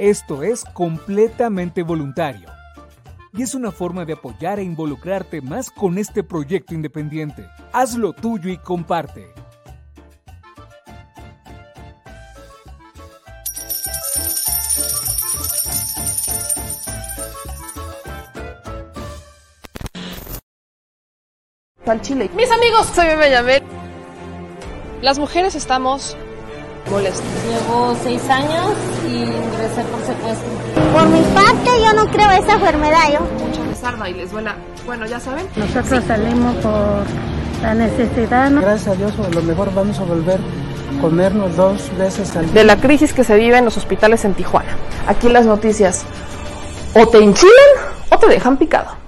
esto es completamente voluntario y es una forma de apoyar e involucrarte más con este proyecto independiente. Hazlo tuyo y comparte. Al Chile. Mis amigos, soy Bebe Yamel. Las mujeres estamos molestas. Llevo seis años y ingresé por secuestro. Por mi parte, yo no creo esa enfermedad. Yo. Mucha rezarda y les duela. Bueno, ya saben. Nosotros salimos por la necesidad. ¿no? Gracias a Dios, a lo mejor vamos a volver a comernos dos veces al día. De la crisis que se vive en los hospitales en Tijuana. Aquí las noticias o te enchilan o te dejan picado.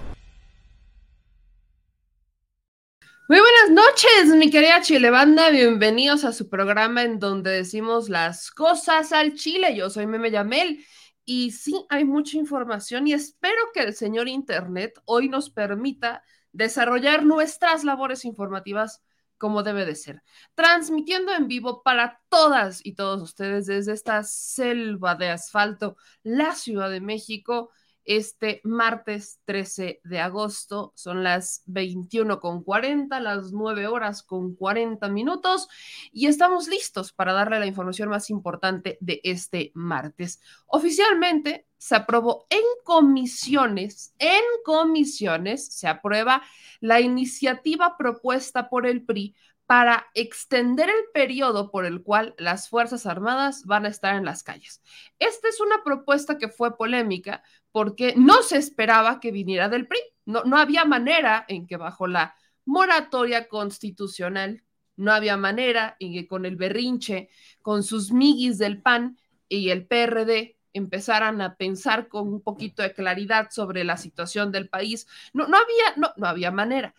Muy buenas noches, mi querida Chile Banda. Bienvenidos a su programa en donde decimos las cosas al Chile. Yo soy Meme Yamel Y sí, hay mucha información y espero que el señor Internet hoy nos permita desarrollar nuestras labores informativas como debe de ser, transmitiendo en vivo para todas y todos ustedes desde esta selva de asfalto, la Ciudad de México, este martes 13 de agosto. Son las 21 con 40, las 9 horas con 40 minutos y estamos listos para darle la información más importante de este martes. Oficialmente se aprobó en comisiones, en comisiones se aprueba la iniciativa propuesta por el PRI para extender el periodo por el cual las Fuerzas Armadas van a estar en las calles. Esta es una propuesta que fue polémica porque no se esperaba que viniera del PRI. No, no había manera en que bajo la moratoria constitucional, no había manera en que con el berrinche, con sus miguis del PAN y el PRD empezaran a pensar con un poquito de claridad sobre la situación del país. No, no había, no, no había manera.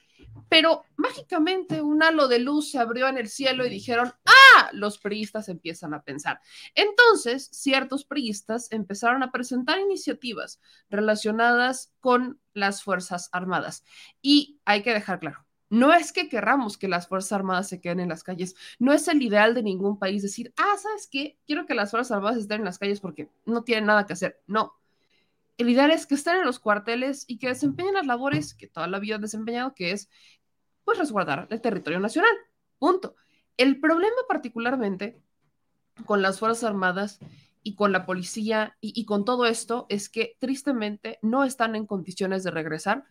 Pero mágicamente un halo de luz se abrió en el cielo y dijeron, ah, los priistas empiezan a pensar. Entonces, ciertos priistas empezaron a presentar iniciativas relacionadas con las Fuerzas Armadas. Y hay que dejar claro, no es que querramos que las Fuerzas Armadas se queden en las calles, no es el ideal de ningún país decir, ah, ¿sabes qué? Quiero que las Fuerzas Armadas estén en las calles porque no tienen nada que hacer. No, el ideal es que estén en los cuarteles y que desempeñen las labores que toda la vida han desempeñado, que es pues resguardar el territorio nacional. Punto. El problema particularmente con las Fuerzas Armadas y con la policía y, con todo esto es que tristemente no están en condiciones de regresar.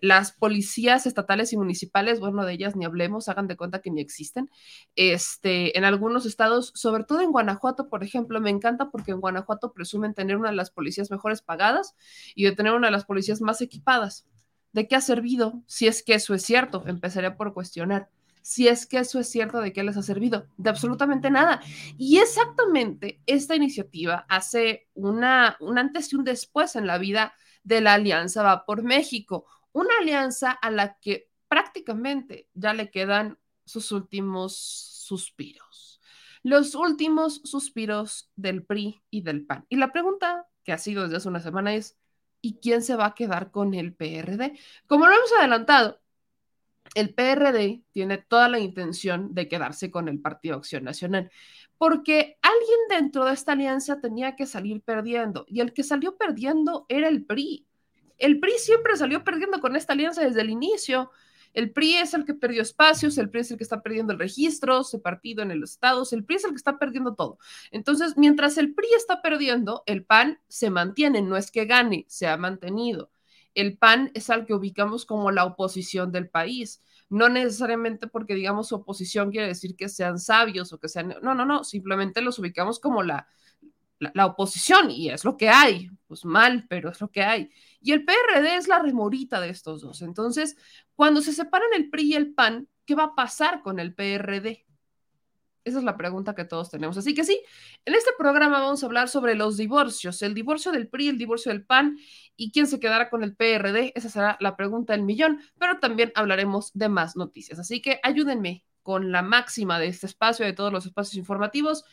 Las policías estatales y municipales, bueno, de ellas ni hablemos, hagan de cuenta que ni existen. Este, en algunos estados, sobre todo en Guanajuato, por ejemplo, me encanta porque en Guanajuato presumen tener una de las policías mejores pagadas y de tener una de las policías más equipadas. ¿De qué ha servido? Si es que eso es cierto, empezaré por cuestionar si es que eso es cierto, ¿de qué les ha servido? De absolutamente nada. Y exactamente esta iniciativa hace una, un antes y un después en la vida de la Alianza Va por México, una alianza a la que prácticamente ya le quedan sus últimos suspiros, los últimos suspiros del PRI y del PAN. Y la pregunta que ha sido desde hace una semana es, ¿y quién se va a quedar con el PRD? Como lo hemos adelantado, el PRD tiene toda la intención de quedarse con el Partido Acción Nacional, porque alguien dentro de esta alianza tenía que salir perdiendo, y el que salió perdiendo era el PRI. El PRI siempre salió perdiendo con esta alianza desde el inicio. El PRI es el que perdió espacios, el PRI es el que está perdiendo el registro, se partido en el Estado, el PRI es el que está perdiendo todo. Entonces, mientras el PRI está perdiendo, el PAN se mantiene, no es que gane, se ha mantenido el PAN es al que ubicamos como la oposición del país. No necesariamente porque digamos oposición quiere decir que sean sabios o que sean... No, no, no, simplemente los ubicamos como la, la, oposición y es lo que hay. Pues mal, pero es lo que hay. Y el PRD es la remorita de estos dos. Entonces, cuando se separan el PRI y el PAN, ¿qué va a pasar con el PRD? Esa es la pregunta que todos tenemos. Así que sí, en este programa vamos a hablar sobre los divorcios, el divorcio del PRI, el divorcio del PAN y quién se quedará con el PRD. Esa será la pregunta del millón, pero también hablaremos de más noticias. Así que ayúdenme con la máxima de este espacio, de todos los espacios informativos,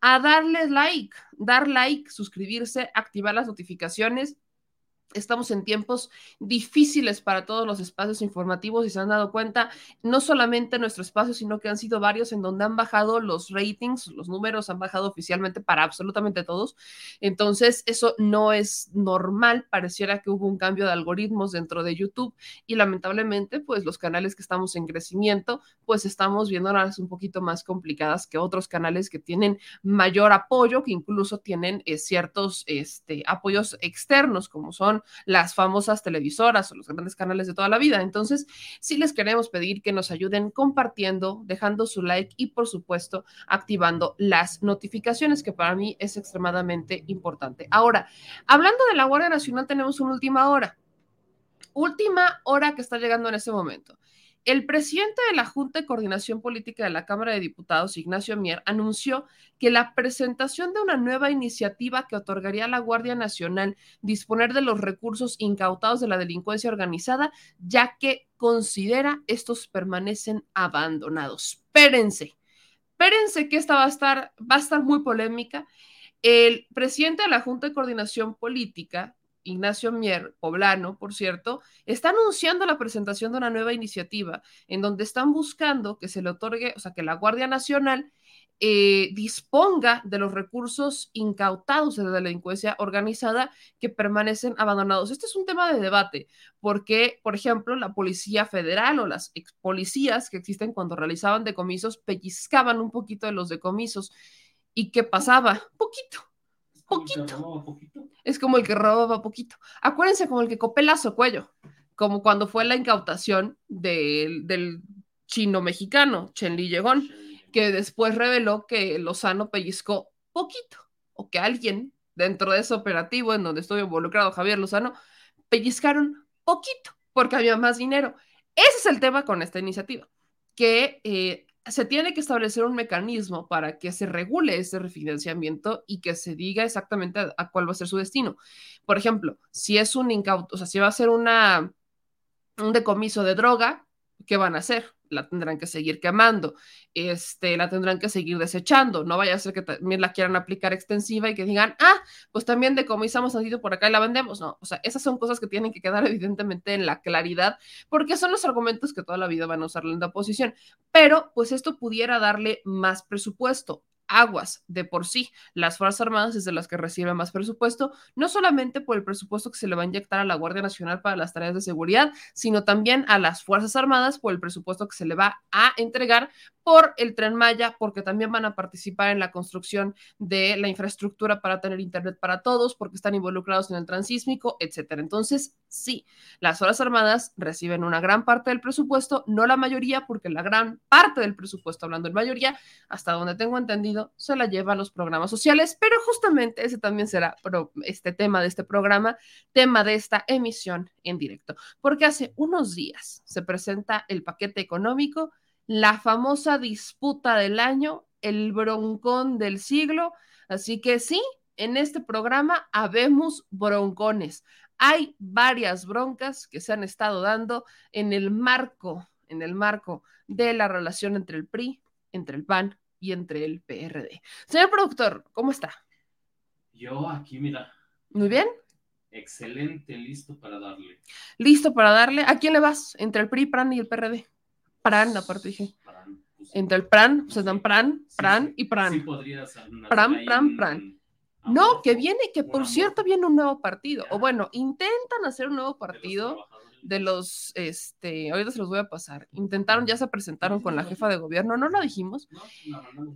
a darles like, dar like, suscribirse, activar las notificaciones Estamos en tiempos difíciles para todos los espacios informativos y se han dado cuenta, no solamente nuestro espacio, sino que han sido varios en donde han bajado los ratings, los números han bajado oficialmente para absolutamente todos. Entonces, eso no es normal. Pareciera que hubo un cambio de algoritmos dentro de YouTube y lamentablemente, pues los canales que estamos en crecimiento, pues estamos viendo viéndolas un poquito más complicadas que otros canales que tienen mayor apoyo, que incluso tienen eh, ciertos este, apoyos externos, como son las famosas televisoras o los grandes canales de toda la vida. Entonces, sí les queremos pedir que nos ayuden compartiendo, dejando su like y, por supuesto, activando las notificaciones, que para mí es extremadamente importante. Ahora, hablando de la Guardia Nacional, tenemos una última hora. Última hora que está llegando en este momento. El presidente de la Junta de Coordinación Política de la Cámara de Diputados, Ignacio Mier, anunció que la presentación de una nueva iniciativa que otorgaría a la Guardia Nacional disponer de los recursos incautados de la delincuencia organizada, ya que considera estos permanecen abandonados. Espérense, espérense que esta va a estar, va a estar muy polémica. El presidente de la Junta de Coordinación Política, Ignacio Mier, poblano, por cierto, está anunciando la presentación de una nueva iniciativa en donde están buscando que se le otorgue, o sea, que la Guardia Nacional eh, disponga de los recursos incautados de la delincuencia organizada que permanecen abandonados. Este es un tema de debate, porque, por ejemplo, la Policía Federal o las ex policías que existen cuando realizaban decomisos pellizcaban un poquito de los decomisos. ¿Y qué pasaba? Poquito, poquito. Es como el que robaba poquito. Acuérdense, como el que copelazo cuello, como cuando fue la incautación del, del chino mexicano, Chen Li Yegón que después reveló que Lozano pellizcó poquito, o que alguien dentro de ese operativo en donde estuvo involucrado Javier Lozano, pellizcaron poquito, porque había más dinero. Ese es el tema con esta iniciativa, que eh, se tiene que establecer un mecanismo para que se regule ese refinanciamiento y que se diga exactamente a, cuál va a ser su destino. Por ejemplo, si es un incauto, o sea, si va a ser una, un decomiso de droga, ¿qué van a hacer? La tendrán que seguir quemando, este, la tendrán que seguir desechando. No vaya a ser que también la quieran aplicar extensiva y que digan, ah, pues también decomisamos tantito por acá y la vendemos. No, o sea, esas son cosas que tienen que quedar evidentemente en la claridad, porque son los argumentos que toda la vida van a usar la oposición. Pero, pues esto pudiera darle más presupuesto aguas de por sí. Las Fuerzas Armadas es de las que reciben más presupuesto, no solamente por el presupuesto que se le va a inyectar a la Guardia Nacional para las tareas de seguridad, sino también a las Fuerzas Armadas por el presupuesto que se le va a entregar por el tren Maya, porque también van a participar en la construcción de la infraestructura para tener Internet para todos, porque están involucrados en el transísmico, etcétera. Entonces, sí, las Fuerzas Armadas reciben una gran parte del presupuesto, no la mayoría, porque la gran parte del presupuesto, hablando en mayoría, hasta donde tengo entendido, se la lleva a los programas sociales, pero justamente ese también será este tema de este programa, tema de esta emisión en directo, porque hace unos días se presenta el paquete económico la famosa disputa del año, el broncón del siglo. Así que sí, en este programa habemos broncones. Hay varias broncas que se han estado dando en el marco, en el marco de la relación entre el PRI, entre el PAN y entre el PRD. Señor productor, ¿cómo está? Yo aquí, mira. Muy bien. Excelente, listo para darle. Listo para darle. ¿A quién le vas? Entre el PRI, PAN y el PRD. Pran, aparte dije. Pues Entre el Pran, se dan Pran, Pran y Pran. Sí Pran, Pran, Pran. No, que viene, que por cierto viene un nuevo partido. O bueno, intentan hacer un nuevo partido de los, este, ahorita se los voy a pasar. Intentaron, ya se presentaron con la jefa de gobierno, no la dijimos.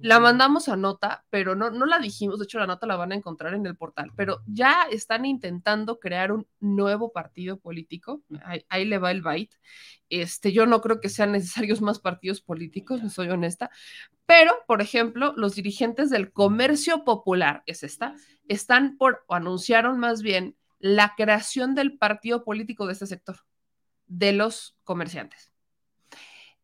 La mandamos a nota, pero no, no la dijimos. De hecho, la nota la van a encontrar en el portal. Pero ya están intentando crear un nuevo partido político. Ahí, le va el byte. Este, yo no creo que sean necesarios más partidos políticos, soy honesta, pero, por ejemplo, los dirigentes del comercio popular, es esta, están por, o anunciaron más bien, la creación del partido político de este sector, de los comerciantes.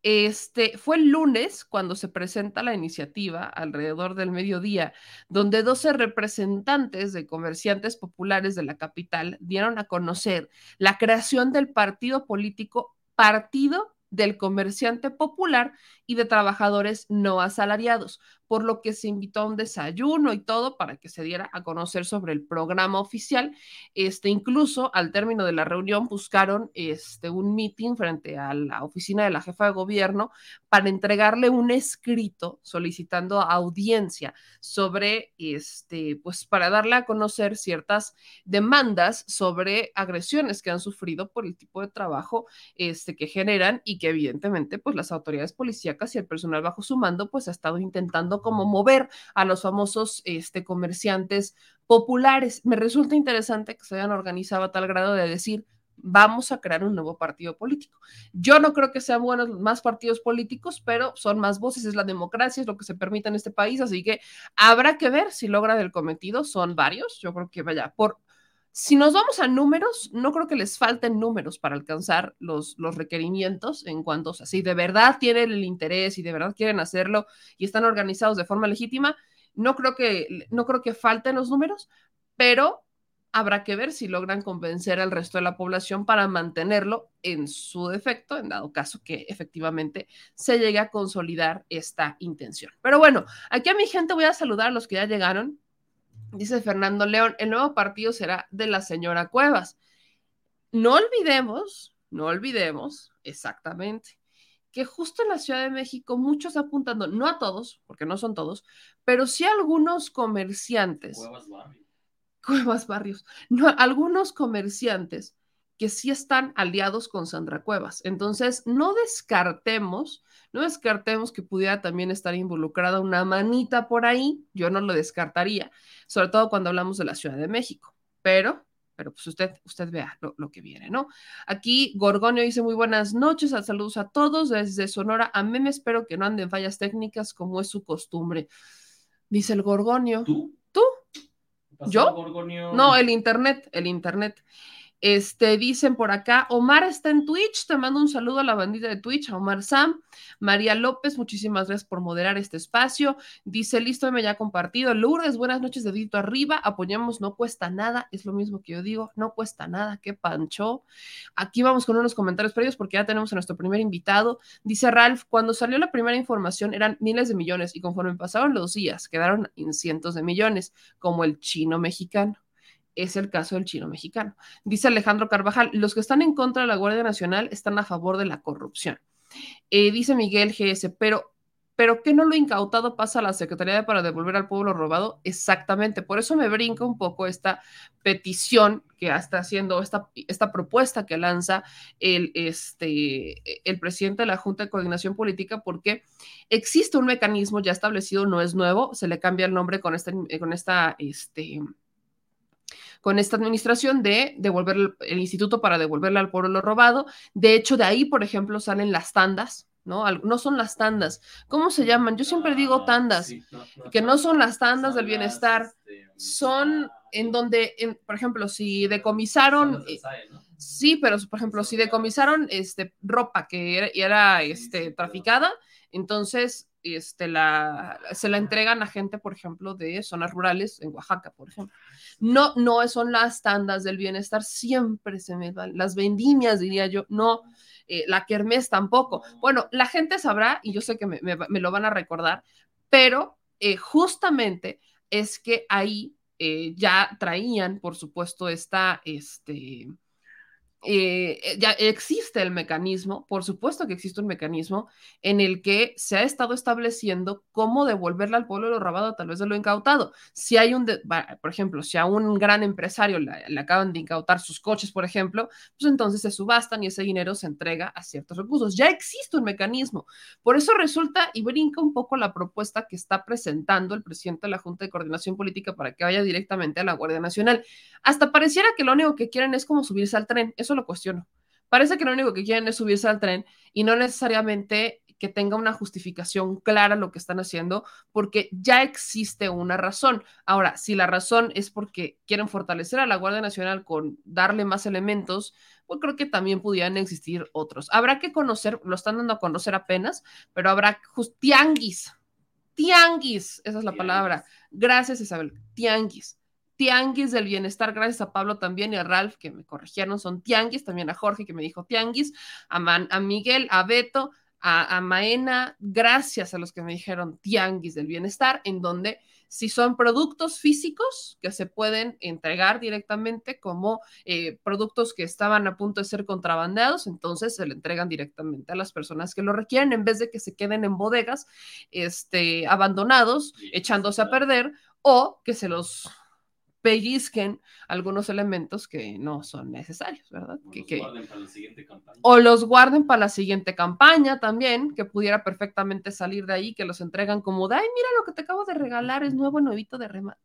Este fue el lunes cuando se presenta la iniciativa alrededor del mediodía, donde 12 representantes de comerciantes populares de la capital dieron a conocer la creación del partido político Partido del Comerciante Popular y de Trabajadores No Asalariados, por lo que se invitó a un desayuno y todo para que se diera a conocer sobre el programa oficial. Este, incluso al término de la reunión buscaron este, un meeting frente a la oficina de la jefa de gobierno para entregarle un escrito solicitando audiencia sobre, este, pues para darle a conocer ciertas demandas sobre agresiones que han sufrido por el tipo de trabajo este, que generan y que evidentemente pues las autoridades policíacas y el personal bajo su mando pues ha estado intentando como mover a los famosos este, comerciantes populares. Me resulta interesante que se hayan organizado a tal grado de decir, vamos a crear un nuevo partido político. Yo no creo que sean buenos más partidos políticos, pero son más voces, es la democracia, es lo que se permite en este país, así que habrá que ver si logran el cometido. Son varios, yo creo que vaya, por si nos vamos a números, no creo que les falten números para alcanzar los, los requerimientos en cuanto, o si de verdad tienen el interés y de verdad quieren hacerlo y están organizados de forma legítima, no creo que, no creo que falten los números, pero habrá que ver si logran convencer al resto de la población para mantenerlo en su defecto, en dado caso que efectivamente se llegue a consolidar esta intención. Pero bueno, aquí a mi gente voy a saludar a los que ya llegaron Dice Fernando León, el nuevo partido será de la señora Cuevas. No olvidemos, no olvidemos exactamente que justo en la Ciudad de México muchos apuntando, no a todos, porque no son todos, pero sí a algunos comerciantes. Cuevas Barrio. Cuevas Barrios. No, algunos comerciantes que sí están aliados con Sandra Cuevas. Entonces, no descartemos, no descartemos que pudiera también estar involucrada una manita por ahí, yo no lo descartaría, sobre todo cuando hablamos de la Ciudad de México, pero pero pues usted, usted vea lo, lo, que viene, ¿no? Aquí Gorgonio dice muy buenas noches, saludos a todos desde Sonora. A mí me espero que no anden fallas técnicas como es su costumbre. Dice el Gorgonio. ¿Tú? ¿Tú? ¿Yo? Gorgonio? No, el internet, el internet. Este, dicen por acá, Omar está en Twitch, te mando un saludo a la bandita de Twitch, a Omar Sam, María López, muchísimas gracias por moderar este espacio. Dice, listo, me ya compartido. Lourdes, buenas noches, dedito arriba, apoyamos, no cuesta nada, es lo mismo que yo digo, no cuesta nada, qué pancho. Aquí vamos con unos comentarios previos porque ya tenemos a nuestro primer invitado. Dice Ralph, cuando salió la primera información eran miles de millones y conforme pasaron los días quedaron en cientos de millones, como el chino mexicano es el caso del chino mexicano. Dice Alejandro Carvajal, los que están en contra de la Guardia Nacional están a favor de la corrupción. Eh, dice Miguel GS, pero, pero ¿qué no lo incautado pasa a la Secretaría para devolver al pueblo robado? Exactamente, por eso me brinca un poco esta petición que está haciendo, esta, esta propuesta que lanza el, este, el presidente de la Junta de Coordinación Política, porque existe un mecanismo ya establecido, no es nuevo, se le cambia el nombre con esta, con esta, este, con esta administración de devolver el instituto para devolverle al pueblo lo robado. De hecho, de ahí, por ejemplo, salen las tandas, ¿no? No son las tandas. ¿Cómo se llaman? Yo siempre digo tandas, sí, no, no, que no son las tandas del bienestar, este, son en donde, en, por ejemplo, si decomisaron... ¿no? Sí, pero por ejemplo, si decomisaron este, ropa que era, era este, traficada, entonces este, la, se la entregan a gente, por ejemplo, de zonas rurales, en Oaxaca, por ejemplo. No, no son las tandas del bienestar, siempre se me van, las vendimias, diría yo, no, eh, la kermés tampoco. Bueno, la gente sabrá, y yo sé que me, me, me lo van a recordar, pero eh, justamente es que ahí eh, ya traían, por supuesto, esta, este, eh, ya existe el mecanismo, por supuesto que existe un mecanismo en el que se ha estado estableciendo cómo devolverle al pueblo lo robado, tal vez de lo incautado. Si hay un, de, por ejemplo, si a un gran empresario le, le, acaban de incautar sus coches, por ejemplo, pues entonces se subastan y ese dinero se entrega a ciertos recursos. Ya existe un mecanismo. Por eso resulta y brinca un poco la propuesta que está presentando el presidente de la Junta de Coordinación Política para que vaya directamente a la Guardia Nacional. Hasta pareciera que lo único que quieren es como subirse al tren. Eso lo cuestiono. Parece que lo único que quieren es subirse al tren y no necesariamente que tenga una justificación clara lo que están haciendo, porque ya existe una razón. Ahora, si la razón es porque quieren fortalecer a la Guardia Nacional con darle más elementos, pues creo que también pudieran existir otros. Habrá que conocer, lo están dando a conocer apenas, pero habrá tianguis, tianguis, esa es la palabra. Gracias, Isabel, tianguis tianguis del bienestar, gracias a Pablo también y a Ralph que me corrigieron, son tianguis, también a Jorge que me dijo tianguis, a, Man, a Miguel, a Beto, a, a, Maena, gracias a los que me dijeron tianguis del bienestar, en donde si son productos físicos que se pueden entregar directamente como eh, productos que estaban a punto de ser contrabandeados, entonces se le entregan directamente a las personas que lo requieren en vez de que se queden en bodegas este, abandonados, echándose a perder o que se los pellizquen algunos elementos que no son necesarios, ¿verdad? O que, los que... guarden para la siguiente campaña. O los guarden para la siguiente campaña también, que pudiera perfectamente salir de ahí, que los entregan como de, ay, mira lo que te acabo de regalar, es nuevo, nuevito de remate.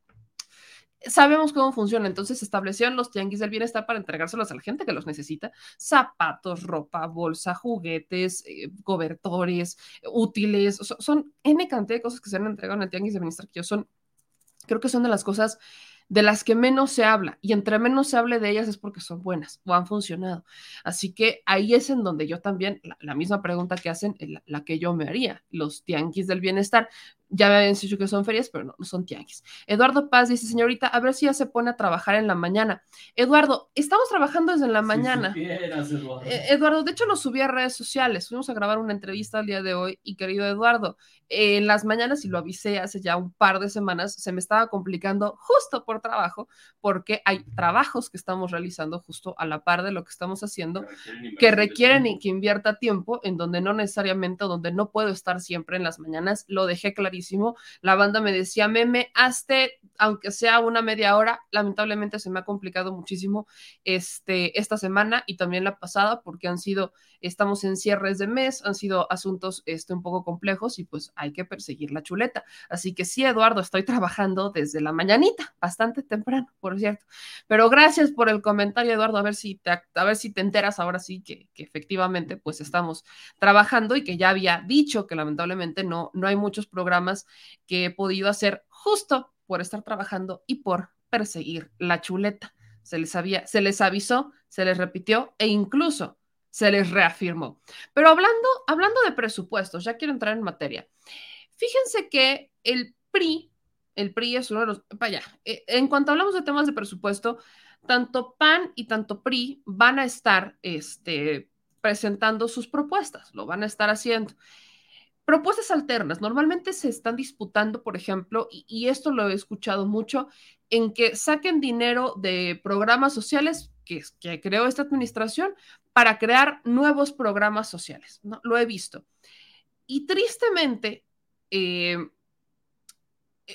Sabemos cómo funciona, entonces establecieron los tianguis del bienestar para entregárselos a la gente que los necesita. Zapatos, ropa, bolsa, juguetes, eh, cobertores, útiles, son, son N cantidad de cosas que se han entregado en el tianguis del bienestar que yo son, creo que son de las cosas de las que menos se habla. Y entre menos se hable de ellas es porque son buenas o han funcionado. Así que ahí es en donde yo también, la, misma pregunta que hacen, la, la, que yo me haría, los tianguis del bienestar. Ya me habían dicho que son ferias, pero no, no son tianguis. Eduardo Paz dice, señorita, a ver si ya se pone a trabajar en la mañana. Eduardo, estamos trabajando desde la Si mañana. supieras, Eduardo. Eh, Eduardo, de hecho lo subí a redes sociales. Fuimos a grabar una entrevista el día de hoy y querido Eduardo, eh, en las mañanas, y lo avisé hace ya un par de semanas, se me estaba complicando justo por trabajo, porque hay trabajos que estamos realizando justo a la par de lo que estamos haciendo que requieren y que invierta tiempo en donde no necesariamente o donde no puedo estar siempre en las mañanas. Lo dejé La banda me decía, meme, hazte, aunque sea una media hora. Lamentablemente se me ha complicado muchísimo este, esta semana y también la pasada porque han sido, estamos en cierres de mes, han sido asuntos este, un poco complejos y pues hay que perseguir la chuleta. Así que sí, Eduardo, estoy trabajando desde la mañanita, bastante temprano, por cierto. Pero gracias por el comentario, Eduardo. A ver si te, a ver si te enteras ahora sí que, que efectivamente pues estamos trabajando y que ya había dicho que lamentablemente no, no hay muchos programas que he podido hacer justo por estar trabajando y por perseguir la chuleta. Se les, había, se les avisó, se les repitió e incluso se les reafirmó. Pero hablando, hablando de presupuestos, ya quiero entrar en materia. Fíjense que el PRI, el PRI es uno de los, vaya, eh, en cuanto hablamos de temas de presupuesto, tanto PAN y tanto PRI van a estar este, presentando sus propuestas, lo van a estar haciendo. Propuestas alternas, normalmente se están disputando, por ejemplo, y, esto lo he escuchado mucho, en que saquen dinero de programas sociales que, creó esta administración para crear nuevos programas sociales. ¿no? Lo he visto. Y tristemente, eh,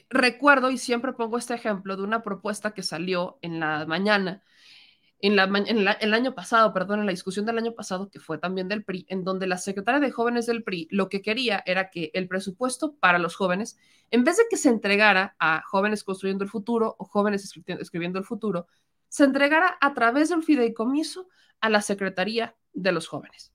recuerdo y siempre pongo este ejemplo de una propuesta que salió en la mañana en, la, el año pasado, perdón, en la discusión del año pasado, que fue también del PRI, en donde la secretaria de jóvenes del PRI lo que quería era que el presupuesto para los jóvenes, en vez de que se entregara a jóvenes construyendo el futuro o jóvenes escribiendo, escribiendo el futuro, se entregara a través del fideicomiso a la Secretaría de los Jóvenes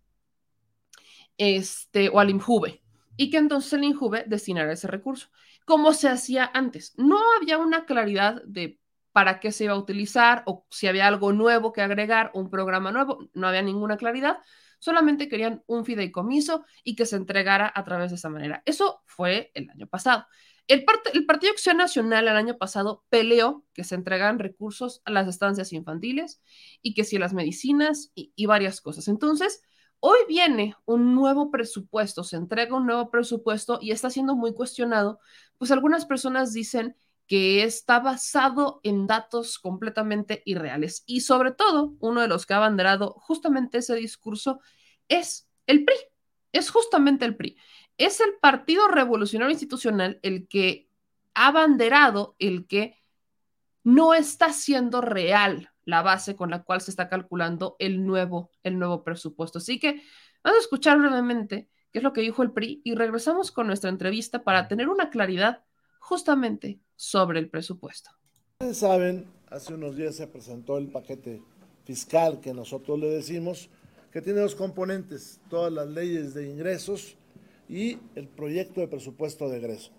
este, o al INJUVE, y que entonces el INJUVE destinara ese recurso, como se hacía antes. No había una claridad de para qué se iba a utilizar o si había algo nuevo que agregar, un programa nuevo, no había ninguna claridad, solamente querían un fideicomiso y que se entregara a través de esa manera. Eso fue el año pasado. El, part el Partido Acción Nacional el año pasado peleó que se entregaran recursos a las estancias infantiles y que si las medicinas y varias cosas. Entonces, hoy viene un nuevo presupuesto, se entrega un nuevo presupuesto y está siendo muy cuestionado, pues algunas personas dicen que está basado en datos completamente irreales. Y sobre todo, uno de los que ha abanderado justamente ese discurso es el PRI, es justamente el PRI. Es el Partido Revolucionario Institucional el que ha abanderado el que no está siendo real la base con la cual se está calculando el nuevo, el nuevo presupuesto. Así que vamos a escuchar brevemente qué es lo que dijo el PRI y regresamos con nuestra entrevista para tener una claridad justamente sobre el presupuesto. Ustedes saben, hace unos días se presentó el paquete fiscal que nosotros le decimos, que tiene dos componentes, todas las leyes de ingresos y el proyecto de presupuesto de egreso.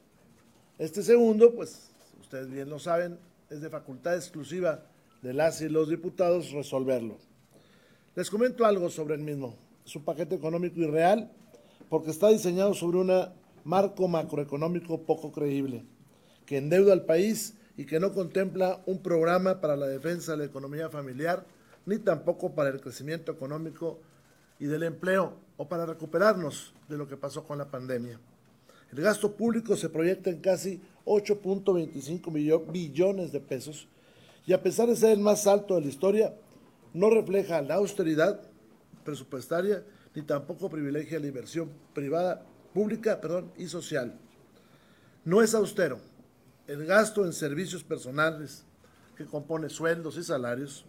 Este segundo, pues ustedes bien lo saben, es de facultad exclusiva de las y los diputados resolverlo. Les comento algo sobre el mismo. Es un paquete económico irreal porque está diseñado sobre un marco macroeconómico poco creíble que endeuda al país y que no contempla un programa para la defensa de la economía familiar, ni tampoco para el crecimiento económico y del empleo o para recuperarnos de lo que pasó con la pandemia. El gasto público se proyecta en casi 8.25 billones de pesos y a pesar de ser el más alto de la historia, no refleja la austeridad presupuestaria ni tampoco privilegia la inversión privada, pública perdón, y social. No es austero, el gasto en servicios personales, que compone sueldos y salarios,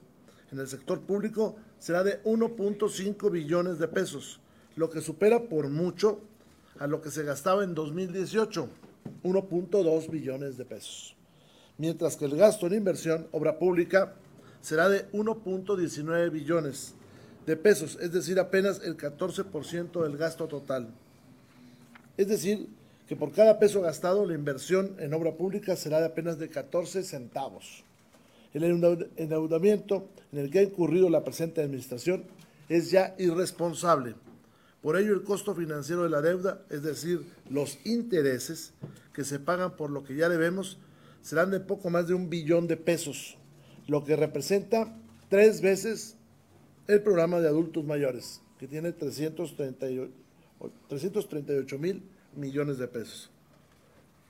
en el sector público será de 1.5 billones de pesos, lo que supera por mucho a lo que se gastaba en 2018, 1.2 billones de pesos. Mientras que el gasto en inversión, obra pública, será de 1.19 billones de pesos, es decir, apenas el 14% del gasto total. Es decir, que por cada peso gastado la inversión en obra pública será de apenas de 14 centavos. El endeudamiento en el que ha incurrido la presente administración es ya irresponsable. Por ello, el costo financiero de la deuda, es decir, los intereses, que se pagan por lo que ya debemos serán de poco más de un billón de pesos, lo que representa tres veces el programa de adultos mayores, que tiene 338, 338 mil millones de pesos.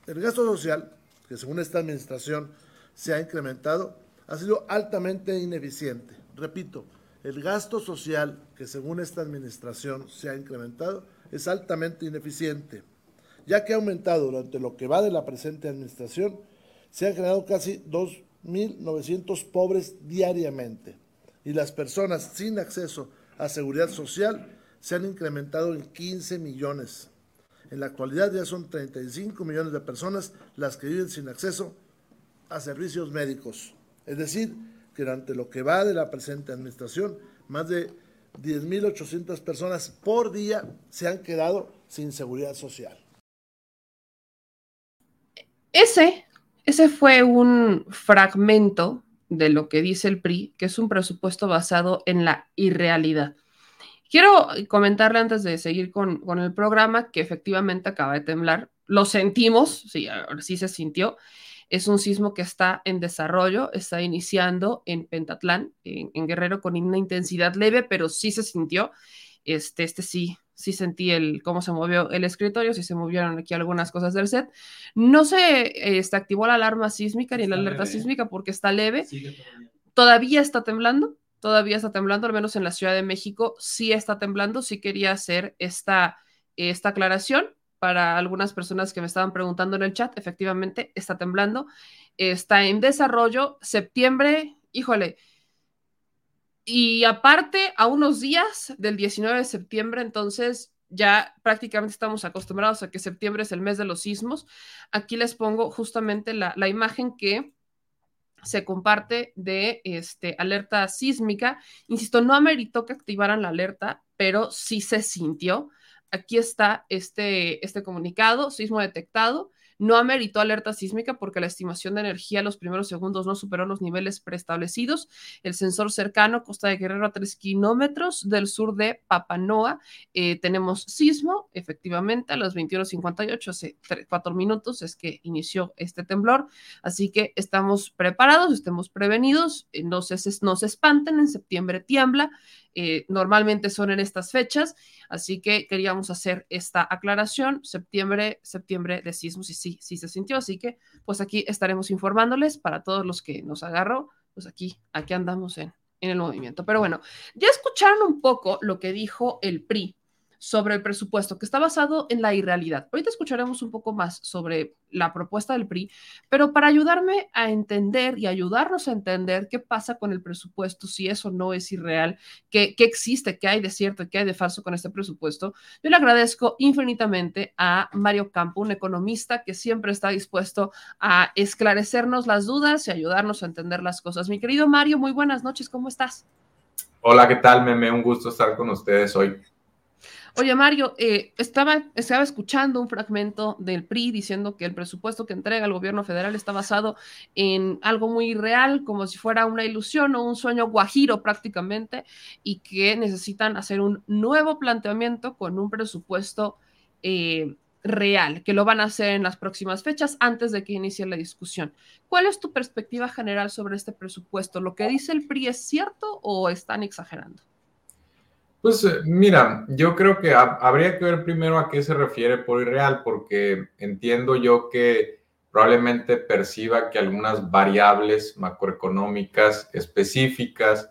El gasto social, que según esta administración se ha incrementado, ha sido altamente ineficiente. Repito, el gasto social, que según esta administración se ha incrementado, es altamente ineficiente, ya que ha aumentado durante lo que va de la presente administración, se han generado casi 2.900 pobres diariamente y las personas sin acceso a seguridad social se han incrementado en 15 millones. En la actualidad ya son 35 millones de personas las que viven sin acceso a servicios médicos. Es decir, que durante lo que va de la presente administración, más de 10.800 personas por día se han quedado sin seguridad social. Ese, ese fue un fragmento de lo que dice el PRI, que es un presupuesto basado en la irrealidad. Quiero comentarle antes de seguir con, con el programa que efectivamente acaba de temblar. Lo sentimos, sí, sí se sintió. Es un sismo que está en desarrollo, está iniciando en Pentatlán, en, en Guerrero, con una intensidad leve, pero sí se sintió. Este, este sí, sí sentí el cómo se movió el escritorio, sí se movieron aquí algunas cosas del set. No se este, activó la alarma sísmica ni la alerta leve. sísmica porque está leve. Todavía. todavía está temblando, todavía está temblando, al menos en la Ciudad de México sí está temblando. Sí quería hacer esta, esta aclaración para algunas personas que me estaban preguntando en el chat. Efectivamente, está temblando, está en desarrollo. Septiembre, híjole, y aparte, a unos días del 19 de septiembre, entonces ya prácticamente estamos acostumbrados a que septiembre es el mes de los sismos. Aquí les pongo justamente la, la imagen que se comparte de este, alerta sísmica. Insisto, no ameritó que activaran la alerta, pero sí se sintió. Aquí está este, este comunicado, sismo detectado. No ameritó alerta sísmica porque la estimación de energía en los primeros segundos no superó los niveles preestablecidos. El sensor cercano, Costa de Guerrero, a 3 kilómetros del sur de Papanoa. Eh, tenemos sismo, efectivamente, a las 21.58, hace 3, 4 minutos es que inició este temblor. Así que estamos preparados, estemos prevenidos, eh, no, se, no se espanten, en septiembre tiembla. Eh, normalmente son en estas fechas, así que queríamos hacer esta aclaración, septiembre, septiembre de sismos y sí, sí se sintió, así que pues aquí estaremos informándoles para todos los que nos agarró, pues aquí, aquí andamos en, en el movimiento. Pero bueno, ya escucharon un poco lo que dijo el PRI sobre el presupuesto, que está basado en la irrealidad. Ahorita escucharemos un poco más sobre la propuesta del PRI, pero para ayudarme a entender y ayudarnos a entender qué pasa con el presupuesto, si eso no es irreal, qué, qué existe, qué hay de cierto qué hay de falso con este presupuesto, yo le agradezco infinitamente a Mario Campo, un economista que siempre está dispuesto a esclarecernos las dudas y ayudarnos a entender las cosas. Mi querido Mario, muy buenas noches, ¿cómo estás? Hola, ¿qué tal, Meme? Un gusto estar con ustedes hoy. Oye, Mario, eh, estaba, estaba escuchando un fragmento del PRI diciendo que el presupuesto que entrega el gobierno federal está basado en algo muy real, como si fuera una ilusión o un sueño guajiro prácticamente, y que necesitan hacer un nuevo planteamiento con un presupuesto eh, real, que lo van a hacer en las próximas fechas antes de que inicie la discusión. ¿Cuál es tu perspectiva general sobre este presupuesto? ¿Lo que dice el PRI es cierto o están exagerando? Pues mira, yo creo que ha, habría que ver primero a qué se refiere por irreal, porque entiendo yo que probablemente perciba que algunas variables macroeconómicas específicas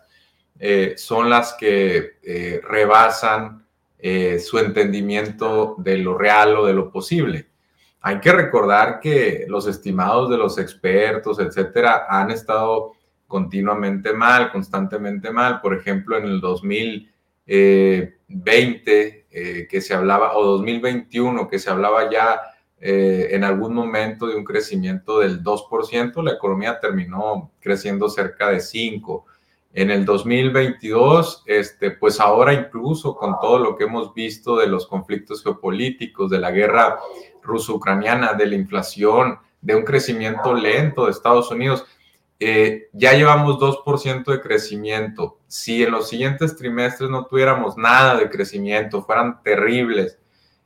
eh, son las que eh, rebasan eh, su entendimiento de lo real o de lo posible. Hay que recordar que los estimados de los expertos, etcétera, han estado continuamente mal, constantemente mal. Por ejemplo, en el 2000 eh, 20 eh, que se hablaba, o 2021 que se hablaba ya eh, en algún momento de un crecimiento del 2%, la economía terminó creciendo cerca de 5%. En el 2022, este, pues ahora incluso con todo lo que hemos visto de los conflictos geopolíticos, de la guerra ruso-ucraniana, de la inflación, de un crecimiento lento de Estados Unidos, eh, ya llevamos 2% de crecimiento. Si en los siguientes trimestres no tuviéramos nada de crecimiento, fueran terribles,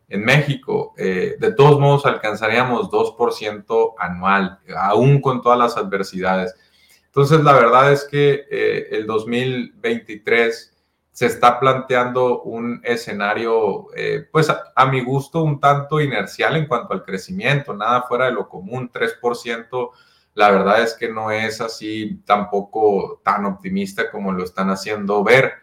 en México. Eh, de todos modos, alcanzaríamos 2% anual, aún con todas las adversidades. Entonces, la verdad es que eh, el 2023 se está planteando un escenario, eh, pues a, a, mi gusto, un tanto inercial en cuanto al crecimiento, nada fuera de lo común, 3%. La verdad es que no es así tampoco tan optimista como lo están haciendo ver.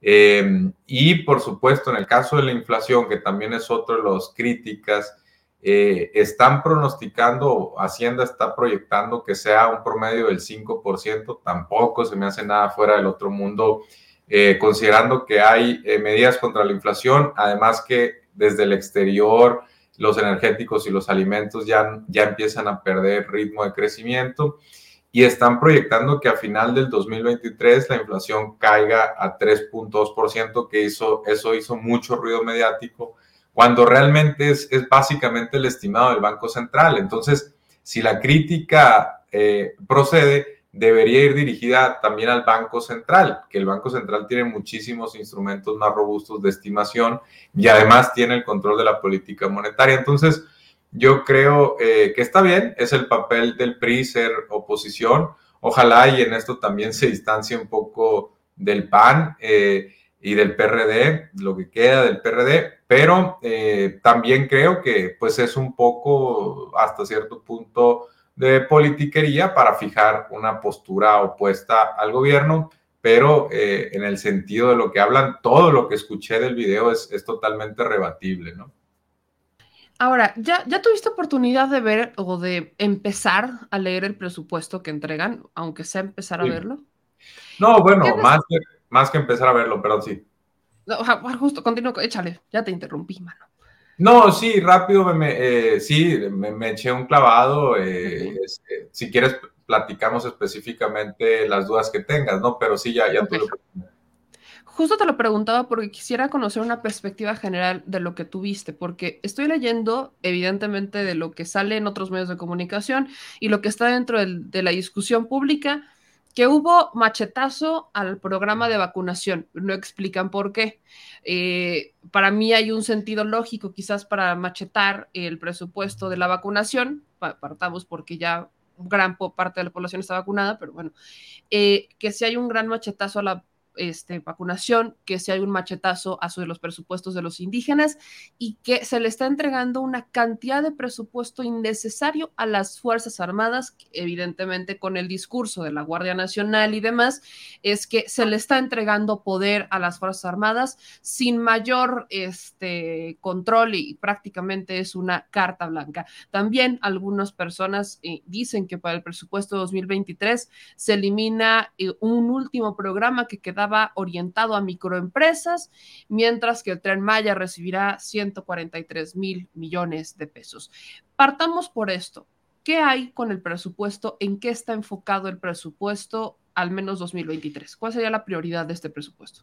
Eh, y por supuesto, en el caso de la inflación, que también es otro de las críticas, eh, están pronosticando, Hacienda está proyectando que sea un promedio del 5%, tampoco se me hace nada fuera del otro mundo, eh, considerando que hay medidas contra la inflación, además que desde el exterior los energéticos y los alimentos ya, ya empiezan a perder ritmo de crecimiento y están proyectando que a final del 2023 la inflación caiga a 3.2%, que hizo, eso hizo mucho ruido mediático, cuando realmente es, es, básicamente el estimado del Banco Central. Entonces, si la crítica eh, procede, debería ir dirigida también al Banco Central, que el Banco Central tiene muchísimos instrumentos más robustos de estimación y además tiene el control de la política monetaria. Entonces, yo creo eh, que está bien, es el papel del PRI ser oposición. Ojalá y en esto también se distancie un poco del PAN eh, y del PRD, lo que queda del PRD, pero eh, también creo que pues es un poco hasta cierto punto de politiquería para fijar una postura opuesta al gobierno, pero eh, en el sentido de lo que hablan, todo lo que escuché del video es, es totalmente rebatible, ¿no? Ahora, ¿ya, ¿ya tuviste oportunidad de ver o de empezar a leer el presupuesto que entregan, aunque sea empezar a Sí. verlo? No, bueno, más que, más que empezar a verlo, pero sí. No, justo, continúo, échale, ya te interrumpí, mano. No, sí, rápido, me, me, eh, sí, me, me eché un clavado. eh, este, si quieres, platicamos específicamente las dudas que tengas, ¿no? Pero sí, ya, ya Ok. tuve la oportunidad. Justo te lo preguntaba porque quisiera conocer una perspectiva general de lo que tuviste, porque estoy leyendo, evidentemente, de lo que sale en otros medios de comunicación y lo que está dentro de la discusión pública, que hubo machetazo al programa de vacunación. No explican por qué. Eh, para mí hay un sentido lógico, quizás para machetar el presupuesto de la vacunación. Pa- Partamos porque ya gran parte de la población está vacunada, pero bueno, eh, que si hay un gran machetazo a la este, vacunación, que si hay un machetazo a los presupuestos de los indígenas y que se le está entregando una cantidad de presupuesto innecesario a las Fuerzas Armadas, evidentemente con el discurso de la Guardia Nacional y demás, es que se le está entregando poder a las Fuerzas Armadas sin mayor este, control y prácticamente es una carta blanca. También algunas personas eh, dicen que para el presupuesto 2023 se elimina eh, un último programa que quedaba orientado a microempresas, mientras que el tren Maya recibirá 143 mil millones de pesos. Partamos por esto. ¿Qué hay con el presupuesto? ¿En qué está enfocado el presupuesto al menos 2023? ¿Cuál sería la prioridad de este presupuesto?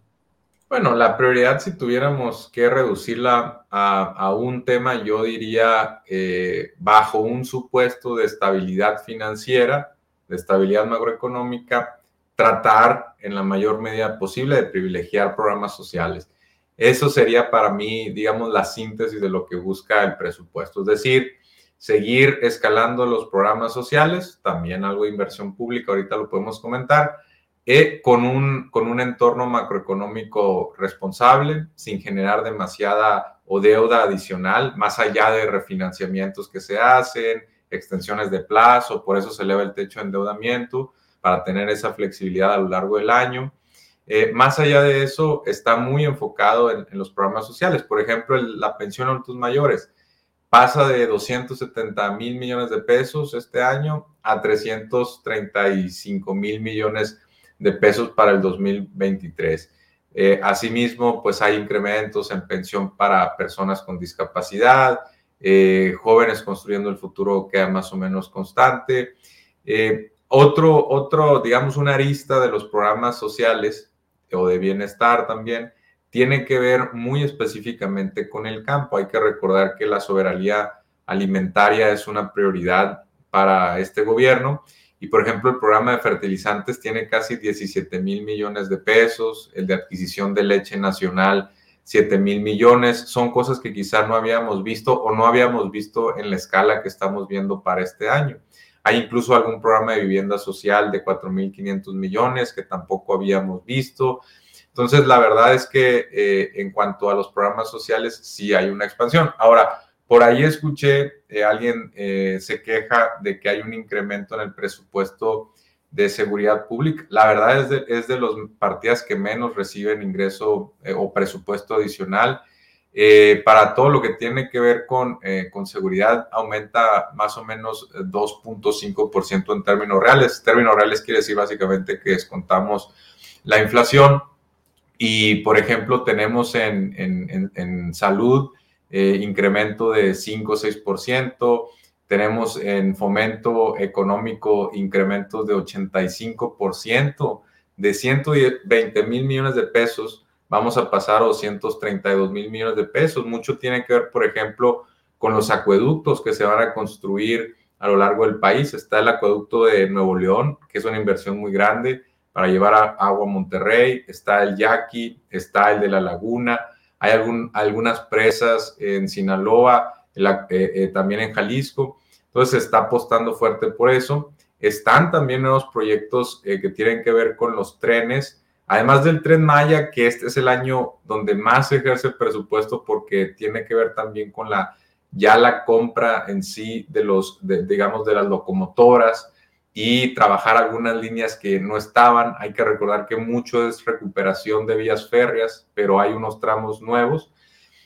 Bueno, la prioridad, si tuviéramos que reducirla a, a un tema, yo diría eh, bajo un supuesto de estabilidad financiera, de estabilidad macroeconómica, tratar en la mayor medida posible de privilegiar programas sociales. Eso sería para mí, digamos, la síntesis de lo que busca el presupuesto. Es decir, seguir escalando los programas sociales, también algo de inversión pública, ahorita lo podemos comentar, eh, con, un, con un entorno macroeconómico responsable, sin generar demasiada o deuda adicional, más allá de refinanciamientos que se hacen, extensiones de plazo, por eso se eleva el techo de endeudamiento, para tener esa flexibilidad a lo largo del año. Eh, más allá de eso, está muy enfocado en, los programas sociales. Por ejemplo, la pensión a adultos mayores pasa de 270 mil millones de pesos este año a 335 mil millones de pesos para el 2023. Eh, asimismo, pues hay incrementos en pensión para personas con discapacidad, eh, jóvenes construyendo el futuro queda más o menos constante. Eh, otro, otro, digamos, una arista de los programas sociales o de bienestar también tiene que ver muy específicamente con el campo. Hay que recordar que la soberanía alimentaria es una prioridad para este gobierno y, por ejemplo, el programa de fertilizantes tiene casi 17 mil millones de pesos, el de adquisición de leche nacional 7 mil millones. Son cosas que quizá no habíamos visto o no habíamos visto en la escala que estamos viendo para este año. Hay incluso algún programa de vivienda social de 4.500 millones que tampoco habíamos visto. Entonces, la verdad es que eh, en cuanto a los programas sociales, sí hay una expansión. Ahora, por ahí escuché, eh, alguien eh, se queja de que hay un incremento en el presupuesto de seguridad pública. La verdad es de, es de las partidas que menos reciben ingreso o presupuesto adicional. Para todo lo que tiene que ver con, con seguridad, aumenta más o menos 2.5% en términos reales. Términos reales quiere decir básicamente que descontamos la inflación. Y, por ejemplo, tenemos en, en, en, salud eh, incremento de 5 o 6%, tenemos en fomento económico incrementos de 85%, de 120 mil millones de pesos, vamos a pasar a 232 mil millones de pesos. Mucho tiene que ver, por ejemplo, con los acueductos que se van a construir a lo largo del país. Está el acueducto de Nuevo León, que es una inversión muy grande para llevar agua a Monterrey, está el Yaqui, está el de la Laguna, hay algún, algunas presas en Sinaloa, eh, eh, también en Jalisco, entonces se está apostando fuerte por eso. Están también nuevos proyectos eh, que tienen que ver con los trenes, además del tren Maya, que este es el año donde más se ejerce el presupuesto porque tiene que ver también con la ya la compra en sí de los, digamos, de las locomotoras, y trabajar algunas líneas que no estaban. Hay que recordar que mucho es recuperación de vías férreas, pero hay unos tramos nuevos.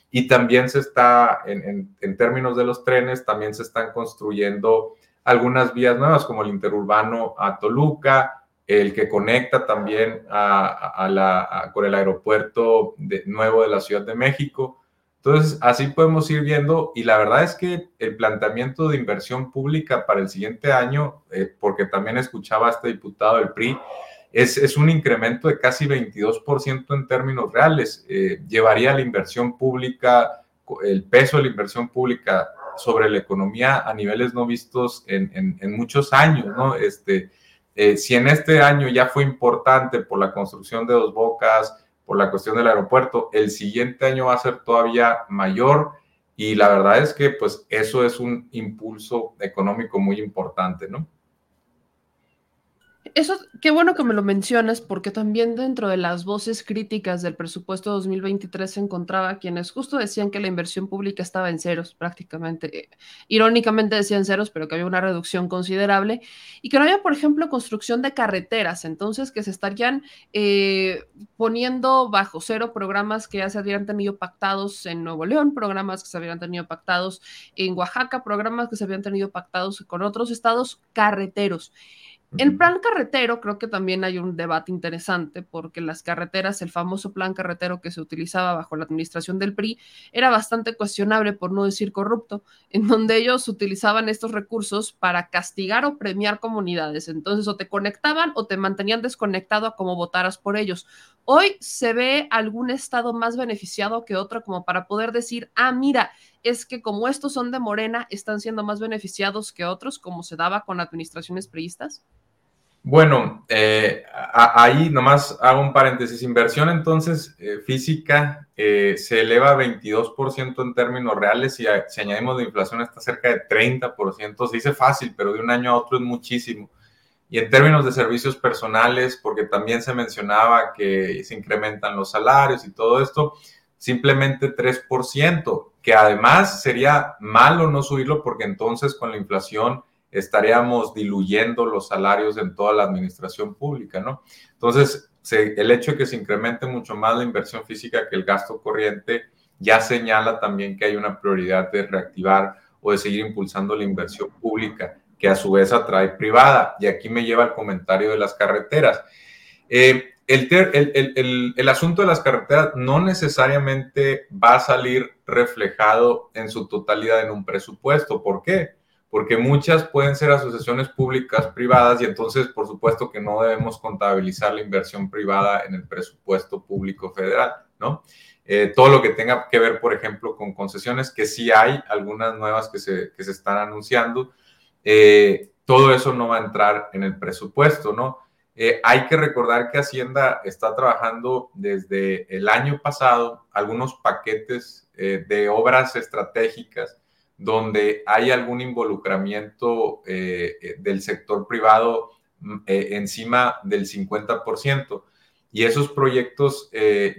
Y también se está, en, en, términos de los trenes, también se están construyendo algunas vías nuevas, como el interurbano a Toluca, el que conecta también a, la, con el aeropuerto de, nuevo de la Ciudad de México. Entonces, así podemos ir viendo y la verdad es que el planteamiento de inversión pública para el siguiente año, eh, porque también escuchaba a este diputado del PRI, es, es un incremento de casi 22% en términos reales. Eh, llevaría la inversión pública, el peso de la inversión pública sobre la economía a niveles no vistos en, en, en muchos años, ¿no? Este, eh, si en este año ya fue importante por la construcción de dos bocas, por la cuestión del aeropuerto. El siguiente año va a ser todavía mayor y la verdad es que pues eso es un impulso económico muy importante, ¿no? Eso, qué bueno que me lo mencionas, porque también dentro de las voces críticas del presupuesto 2023 se encontraba quienes justo decían que la inversión pública estaba en ceros prácticamente. Irónicamente decían ceros, pero que había una reducción considerable y que no había, por ejemplo, construcción de carreteras, entonces que se estarían eh, poniendo bajo cero programas que ya se habían tenido pactados en Nuevo León, programas que se habían tenido pactados en Oaxaca, programas que se habían tenido pactados con otros estados carreteros. El plan carretero, creo que también hay un debate interesante porque las carreteras, el famoso plan carretero que se utilizaba bajo la administración del PRI, era bastante cuestionable, por no decir corrupto, en donde ellos utilizaban estos recursos para castigar o premiar comunidades. Entonces, o te conectaban o te mantenían desconectado a como votaras por ellos. Hoy se ve algún estado más beneficiado que otro como para poder decir, ah, mira, es que como estos son de Morena, están siendo más beneficiados que otros, como se daba con administraciones priistas? Bueno, eh, ahí nomás hago un paréntesis. Inversión entonces eh, física eh, se eleva a 22% en términos reales y si añadimos de inflación está cerca de 30%. Se dice fácil, pero de un año a otro es muchísimo. Y en términos de servicios personales, porque también se mencionaba que se incrementan los salarios y todo esto, simplemente 3%, que además sería malo no subirlo porque entonces con la inflación estaríamos diluyendo los salarios en toda la administración pública, ¿no? Entonces, el hecho de que se incremente mucho más la inversión física que el gasto corriente ya señala también que hay una prioridad de reactivar o de seguir impulsando la inversión pública, que a su vez atrae privada. Y aquí me lleva el comentario de las carreteras. Eh, el, asunto de las carreteras no necesariamente va a salir reflejado en su totalidad en un presupuesto. ¿Por qué? Porque muchas pueden ser asociaciones públicas privadas y entonces por supuesto que no debemos contabilizar la inversión privada en el presupuesto público federal, ¿no? Eh, todo lo que tenga que ver, por ejemplo, con concesiones, que sí hay algunas nuevas que se, que se están anunciando, eh, todo eso no va a entrar en el presupuesto, ¿no? Eh, hay que recordar que Hacienda está trabajando desde el año pasado algunos paquetes de obras estratégicas donde hay algún involucramiento eh, del sector privado mm, encima del 50%. Y esos proyectos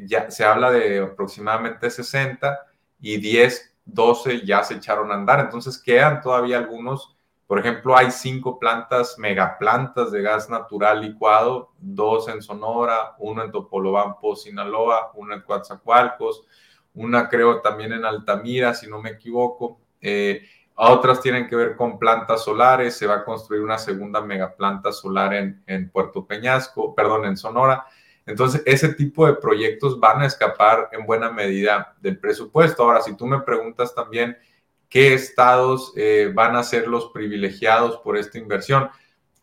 ya se habla de aproximadamente 60 y 10, 12 ya se echaron a andar. Entonces quedan todavía algunos por ejemplo, hay cinco plantas, megaplantas de gas natural licuado, dos en Sonora, uno en Topolobampo, Sinaloa, una en Coatzacoalcos, una creo también en Altamira, si no me equivoco. Eh, otras tienen que ver con plantas solares, se va a construir una segunda megaplanta solar en, Puerto Peñasco, perdón, en Sonora. Entonces, ese tipo de proyectos van a escapar en buena medida del presupuesto. Ahora, si tú me preguntas también qué estados eh, van a ser los privilegiados por esta inversión.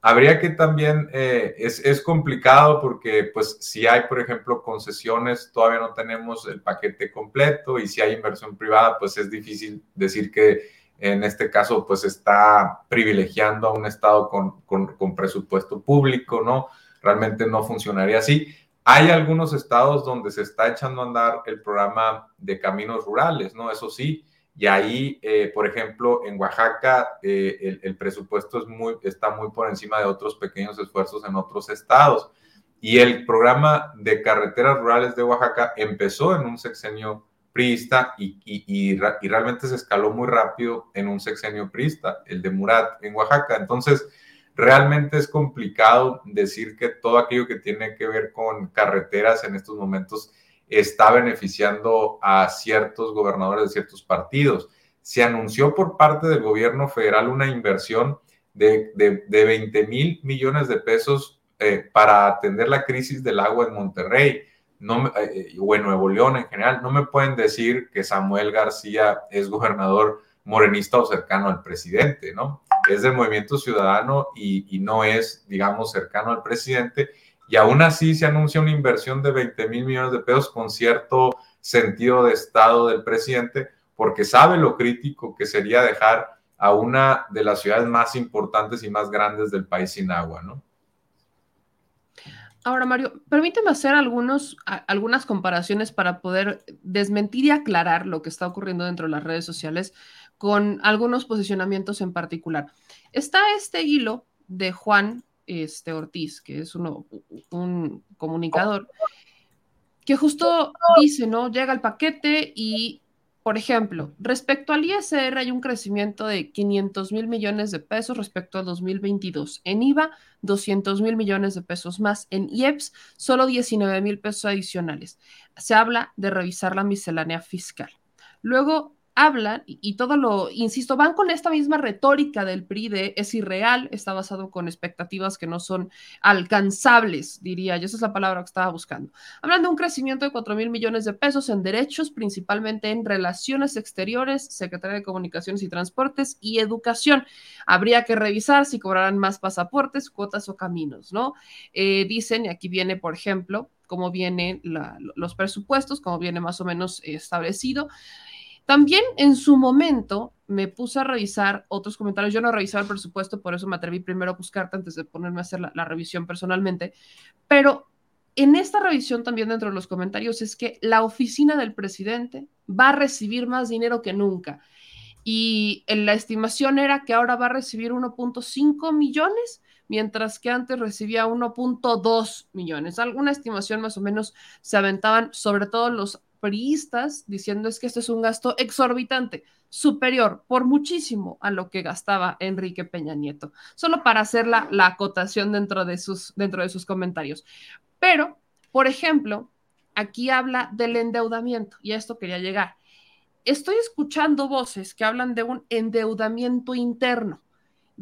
Habría que también, eh, es, es, complicado porque pues si hay, por ejemplo, concesiones, todavía no tenemos el paquete completo y si hay inversión privada, pues es difícil decir que en este caso pues está privilegiando a un estado con, con, con presupuesto público, ¿no? Realmente no funcionaría así. Hay algunos estados donde se está echando a andar el programa de caminos rurales, ¿no? Eso sí, y ahí, eh, por ejemplo, en Oaxaca eh, el, presupuesto está muy por encima de otros pequeños esfuerzos en otros estados. Y el programa de carreteras rurales de Oaxaca empezó en un sexenio priista y, realmente se escaló muy rápido en un sexenio priista, el de Murat en Oaxaca. Entonces, realmente es complicado decir que todo aquello que tiene que ver con carreteras en estos momentos está beneficiando a ciertos gobernadores de ciertos partidos. Se anunció por parte del gobierno federal una inversión de, de, 20 mil millones de pesos eh, para atender la crisis del agua en Monterrey no, eh, o en Nuevo León en general. No me pueden decir que Samuel García es gobernador morenista o cercano al presidente, ¿no? Es del movimiento ciudadano y no es, digamos, cercano al presidente y aún así se anuncia una inversión de 20 mil millones de pesos con cierto sentido de Estado del presidente, porque sabe lo crítico que sería dejar a una de las ciudades más importantes y más grandes del país sin agua, ¿no? Ahora, Mario, permíteme hacer algunos, algunas comparaciones para poder desmentir y aclarar lo que está ocurriendo dentro de las redes sociales con algunos posicionamientos en particular. Está este hilo de Juan este, Ortiz, que es uno, un comunicador, que justo dice, ¿no? Llega el paquete y, por ejemplo, respecto al ISR hay un crecimiento de 500 mil millones de pesos respecto al 2022. En IVA, 200 mil millones de pesos más. En IEPS, solo 19 mil pesos adicionales. Se habla de revisar la miscelánea fiscal. Luego, hablan y, todo lo, insisto, van con esta misma retórica del PRI de es irreal, está basado con expectativas que no son alcanzables, diría yo, esa es la palabra que estaba buscando. Hablan de un crecimiento de 4 mil millones de pesos en derechos, principalmente en relaciones exteriores, Secretaría de Comunicaciones y Transportes y Educación. Habría que revisar si cobrarán más pasaportes, cuotas o caminos, ¿no? Eh, dicen, y aquí viene, por ejemplo, cómo vienen los presupuestos, cómo viene más o menos establecido. También en su momento me puse a revisar otros comentarios. Yo no revisaba el presupuesto, por eso me atreví primero a buscarte antes de ponerme a hacer la, revisión personalmente. Pero en esta revisión también dentro de los comentarios es que la oficina del presidente va a recibir más dinero que nunca. Y la estimación era que ahora va a recibir 1.5 millones, mientras que antes recibía 1.2 millones. Alguna estimación más o menos se aventaban, sobre todo los diciendo es que este es un gasto exorbitante, superior por muchísimo a lo que gastaba Enrique Peña Nieto, solo para hacer la, acotación dentro de, sus, dentro de sus comentarios. Pero, por ejemplo, aquí habla del endeudamiento y a esto quería llegar. Estoy escuchando voces que hablan de un endeudamiento interno.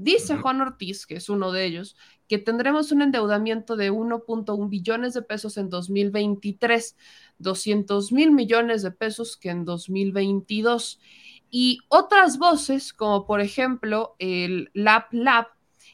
Dice Juan Ortiz, que es uno de ellos, que tendremos un endeudamiento de 1.1 billones de pesos en 2023, 200 mil millones de pesos que en 2022. Y otras voces, como por ejemplo el Lab Lab,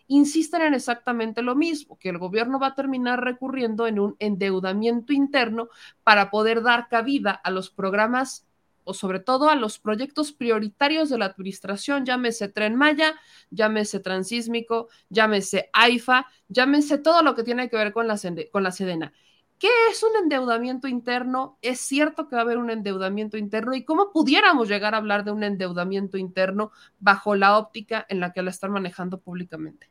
insisten en exactamente lo mismo, que el gobierno va a terminar recurriendo en un endeudamiento interno para poder dar cabida a los programas o sobre todo a los proyectos prioritarios de la administración, llámese Tren Maya, llámese Transísmico, llámese AIFA, llámese todo lo que tiene que ver con la, con la Sedena. ¿Qué es un endeudamiento interno? ¿Es cierto que va a haber un endeudamiento interno? ¿Y cómo pudiéramos llegar a hablar de un endeudamiento interno bajo la óptica en la que la están manejando públicamente?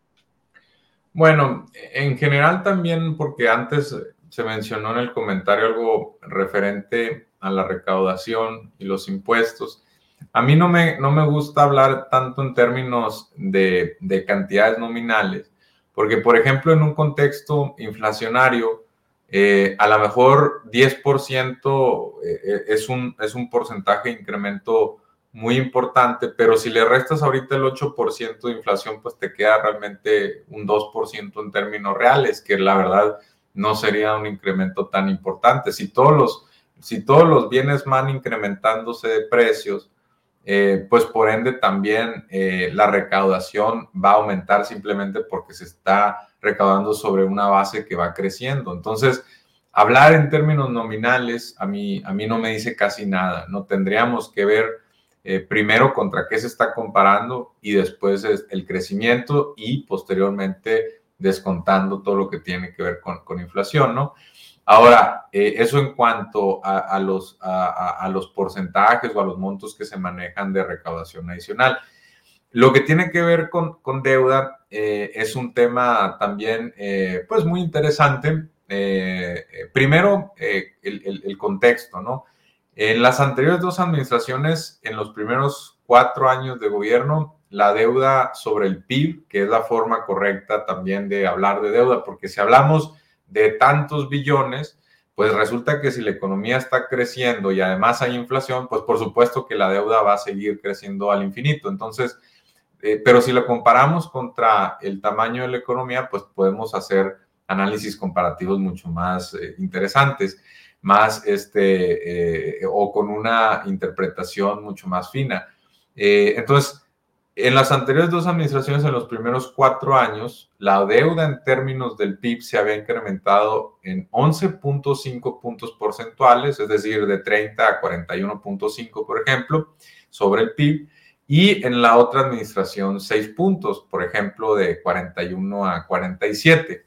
Bueno, en general también, porque antes se mencionó en el comentario algo referente a la recaudación y los impuestos. A mí no me, no me gusta hablar tanto en términos de, de cantidades nominales, porque por ejemplo en un contexto inflacionario, eh, a lo mejor 10% eh, es, un, es un porcentaje de incremento muy importante, pero si le restas ahorita el 8% de inflación, pues te queda realmente un 2% en términos reales, que la verdad no sería un incremento tan importante. Si todos los, si todos los bienes van incrementándose de precios, eh, pues por ende también la recaudación va a aumentar simplemente porque se está recaudando sobre una base que va creciendo. Entonces, hablar en términos nominales a mí, a mí no me dice casi nada. No tendríamos que ver eh, primero contra qué se está comparando y después el crecimiento y posteriormente descontando todo lo que tiene que ver con, con inflación, ¿no? Ahora, eh, eso en cuanto a, los, porcentajes o a los montos que se manejan de recaudación adicional. Lo que tiene que ver con, deuda eh, es un tema también, eh, pues, muy interesante. Primero, el, el, contexto, ¿no? En las anteriores dos administraciones, en los primeros cuatro años de gobierno, la deuda sobre el PIB, que es la forma correcta también de hablar de deuda, porque si hablamos de tantos billones, pues resulta que si la economía está creciendo y además hay inflación, pues por supuesto que la deuda va a seguir creciendo al infinito. Entonces, eh, pero si lo comparamos contra el tamaño de la economía, pues podemos hacer análisis comparativos mucho más eh, interesantes, más este, eh, o con una interpretación mucho más fina. entonces, en las anteriores dos administraciones, en los primeros cuatro años, la deuda en términos del PIB se había incrementado en 11.5 puntos porcentuales, es decir, de 30 a 41.5, por ejemplo, sobre el PIB y en la otra administración seis puntos, por ejemplo, de 41 a 47.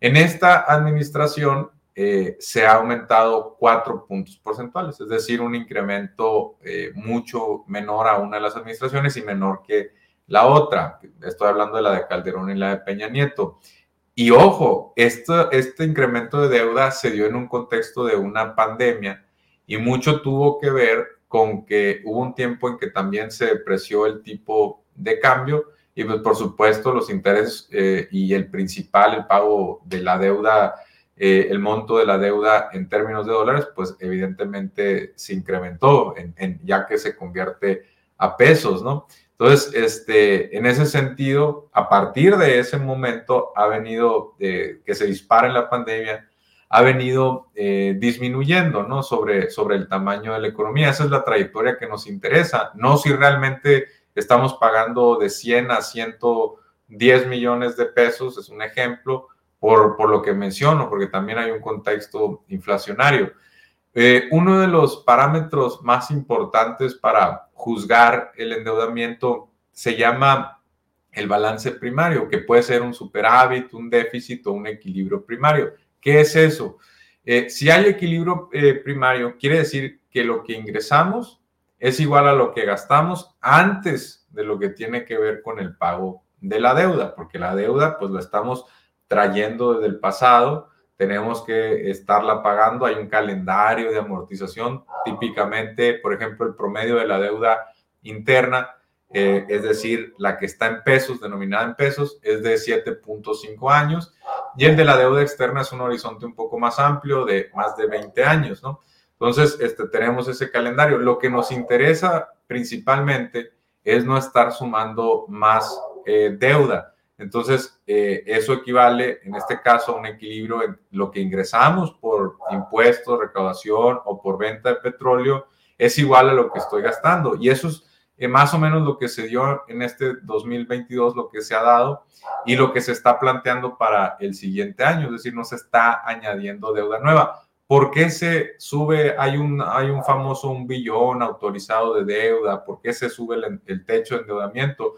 En esta administración eh, se ha aumentado cuatro puntos porcentuales, es decir, un incremento eh, mucho menor a una de las administraciones y menor que la otra. Estoy hablando de la de Calderón y la de Peña Nieto. Y ojo, esto, este incremento de deuda se dio en un contexto de una pandemia y mucho tuvo que ver con que hubo un tiempo en que también se depreció el tipo de cambio y pues por supuesto los intereses eh, y el principal, el pago de la deuda, eh, el monto de la deuda en términos de dólares, pues evidentemente se incrementó en, ya que se convierte a pesos, ¿no? Entonces, este, en ese sentido, a partir de ese momento ha venido eh, que se dispara en la pandemia, ha venido eh, disminuyendo, ¿no? Sobre, sobre el tamaño de la economía. Esa es la trayectoria que nos interesa, no si realmente estamos pagando de 100 a 110 millones de pesos, es un ejemplo, por, por lo que menciono, porque también hay un contexto inflacionario. Eh, uno de los parámetros más importantes para juzgar el endeudamiento se llama el balance primario, que puede ser un superávit, un déficit o un equilibrio primario. ¿Qué es eso? Eh, si hay equilibrio eh, primario, quiere decir que lo que ingresamos es igual a lo que gastamos antes de lo que tiene que ver con el pago de la deuda, porque la deuda pues la estamos trayendo desde el pasado, tenemos que estarla pagando, hay un calendario de amortización, típicamente, por ejemplo, el promedio de la deuda interna eh, es decir, la que está en pesos, denominada en pesos, es de 7.5 años y el de la deuda externa es un horizonte un poco más amplio de más de 20 años, ¿no? Entonces, este, tenemos ese calendario. Lo que nos interesa principalmente es no estar sumando más eh, deuda. Entonces, eh, eso equivale, en este caso, a un equilibrio en lo que ingresamos por impuestos, recaudación o por venta de petróleo, es igual a lo que estoy gastando. Y eso es eh, más o menos lo que se dio en este 2022, lo que se ha dado y lo que se está planteando para el siguiente año, es decir, no se está añadiendo deuda nueva. ¿Por qué se sube? Hay un, hay un famoso un billón autorizado de deuda. ¿Por qué se sube el, el techo de endeudamiento?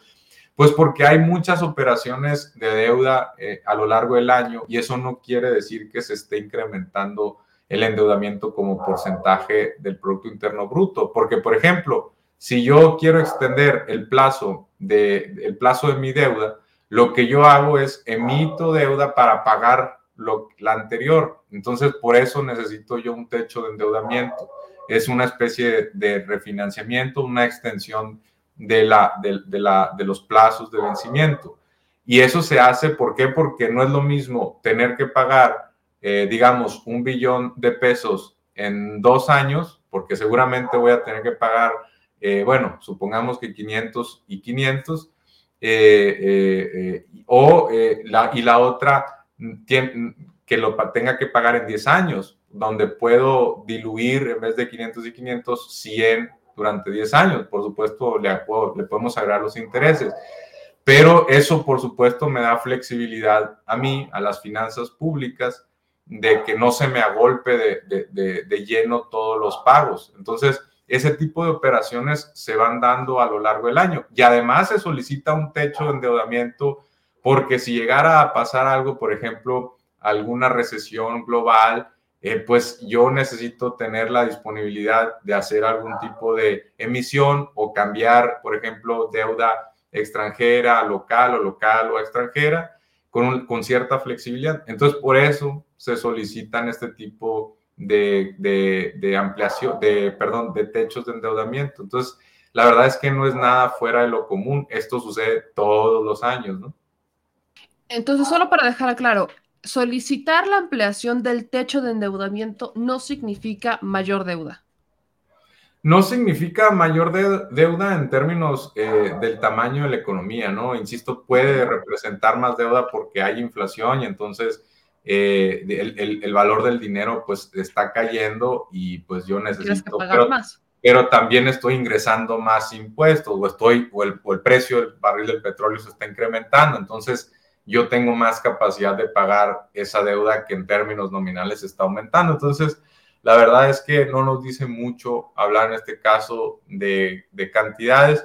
Pues porque hay muchas operaciones de deuda eh, a lo largo del año y eso no quiere decir que se esté incrementando el endeudamiento como porcentaje del Producto Interno Bruto. Porque, por ejemplo, si yo quiero extender el plazo de, el plazo de mi deuda, lo que yo hago es emito deuda para pagar lo, la anterior. Entonces, por eso necesito yo un techo de endeudamiento. Es una especie de refinanciamiento, una extensión de, la, de, la, de los plazos de vencimiento. Y eso se hace, ¿por qué? Porque no es lo mismo tener que pagar, eh, digamos, un billón de pesos en dos años, porque seguramente voy a tener que pagar eh, bueno, supongamos que 500 y 500, eh, o la, y la otra que lo tenga que pagar en 10 años, donde puedo diluir en vez de 500 y 500, 100 durante 10 años. Por supuesto, le, le podemos agregar los intereses. Pero eso, por supuesto, me da flexibilidad a mí, a las finanzas públicas, de que no se me agolpe de, de, de, de lleno todos los pagos. Entonces, ese tipo de operaciones se van dando a lo largo del año. Y además se solicita un techo de endeudamiento porque si llegara a pasar algo, por ejemplo, alguna recesión global, eh, pues yo necesito tener la disponibilidad de hacer algún tipo de emisión o cambiar, por ejemplo, deuda extranjera, local o local o extranjera, con, con cierta flexibilidad. Entonces, por eso se solicitan este tipo de, de, ampliación, de, perdón, de techos de endeudamiento. Entonces, la verdad es que no es nada fuera de lo común. Esto sucede todos los años, ¿no? Entonces, solo para dejar claro, solicitar la ampliación del techo de endeudamiento no significa mayor deuda. No significa mayor deuda en términos eh, del tamaño de la economía, ¿no? Insisto, puede representar más deuda porque hay inflación y entonces eh, el, el, valor del dinero pues está cayendo y pues yo necesito pagar pero, más. pero también estoy ingresando más impuestos o estoy o el, o el, precio del barril del petróleo se está incrementando entonces yo tengo más capacidad de pagar esa deuda que en términos nominales está aumentando entonces la verdad es que no nos dice mucho hablar en este caso de, de cantidades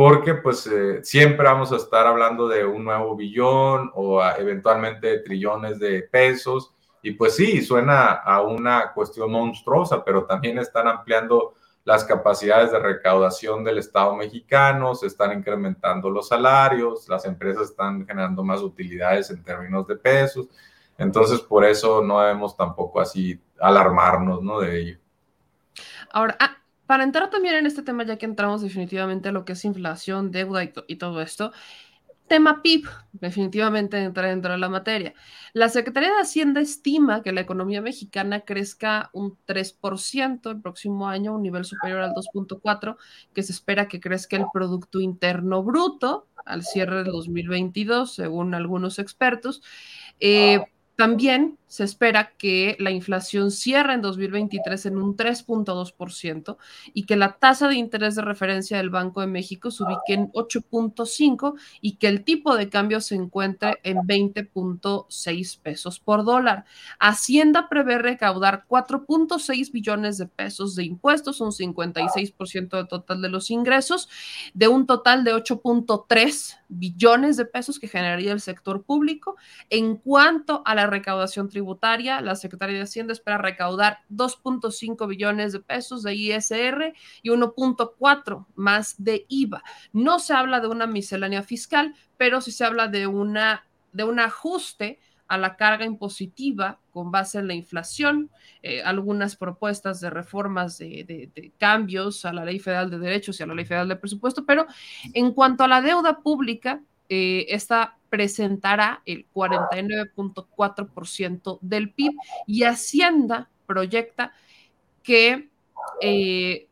porque pues eh, siempre vamos a estar hablando de un nuevo billón o eventualmente trillones de pesos. Y pues sí, suena a una cuestión monstruosa, pero también están ampliando las capacidades de recaudación del Estado mexicano, se están incrementando los salarios, las empresas están generando más utilidades en términos de pesos. Entonces, por eso no debemos tampoco así alarmarnos ¿no? de ello. Ahora, ah, para entrar también en este tema, ya que entramos definitivamente a lo que es inflación, deuda y, todo esto, tema PIB, definitivamente entra dentro de la materia. La Secretaría de Hacienda estima que la economía mexicana crezca un 3% el próximo año, un nivel superior al 2.4, que se espera que crezca el Producto Interno Bruto al cierre del 2022, según algunos expertos. Eh, también se espera que la inflación cierre en 2023 en un 3.2% y que la tasa de interés de referencia del Banco de México se ubique en 8.5 y que el tipo de cambio se encuentre en 20.6 pesos por dólar. Hacienda prevé recaudar 4.6 billones de pesos de impuestos, un 56% del total de los ingresos, de un total de 8.3 billones de pesos que generaría el sector público. En cuanto a la recaudación tributaria, la Secretaría de Hacienda espera recaudar 2.5 billones de pesos de ISR y 1.4 más de IVA. No se habla de una miscelánea fiscal, pero sí se habla de, una, de un ajuste a la carga impositiva con base en la inflación, eh, algunas propuestas de reformas de, de, cambios a la Ley Federal de Derechos y a la Ley Federal de Presupuesto, pero en cuanto a la deuda pública, eh, esta presentará el 49.4% del PIB y Hacienda proyecta que eh,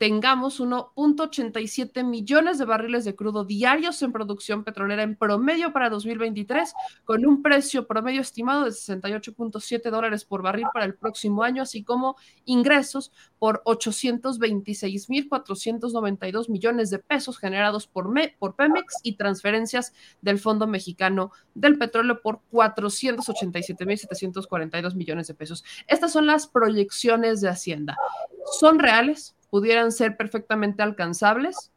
tengamos 1.87 millones de barriles de crudo diarios en producción petrolera en promedio para 2023, con un precio promedio estimado de 68.7 dólares por barril para el próximo año, así como ingresos por 826.492 millones de pesos generados por, por Pemex y transferencias del Fondo Mexicano del Petróleo por 487.742 millones de pesos. Estas son las proyecciones de Hacienda. ¿Son reales? Pudieran ser perfectamente alcanzables?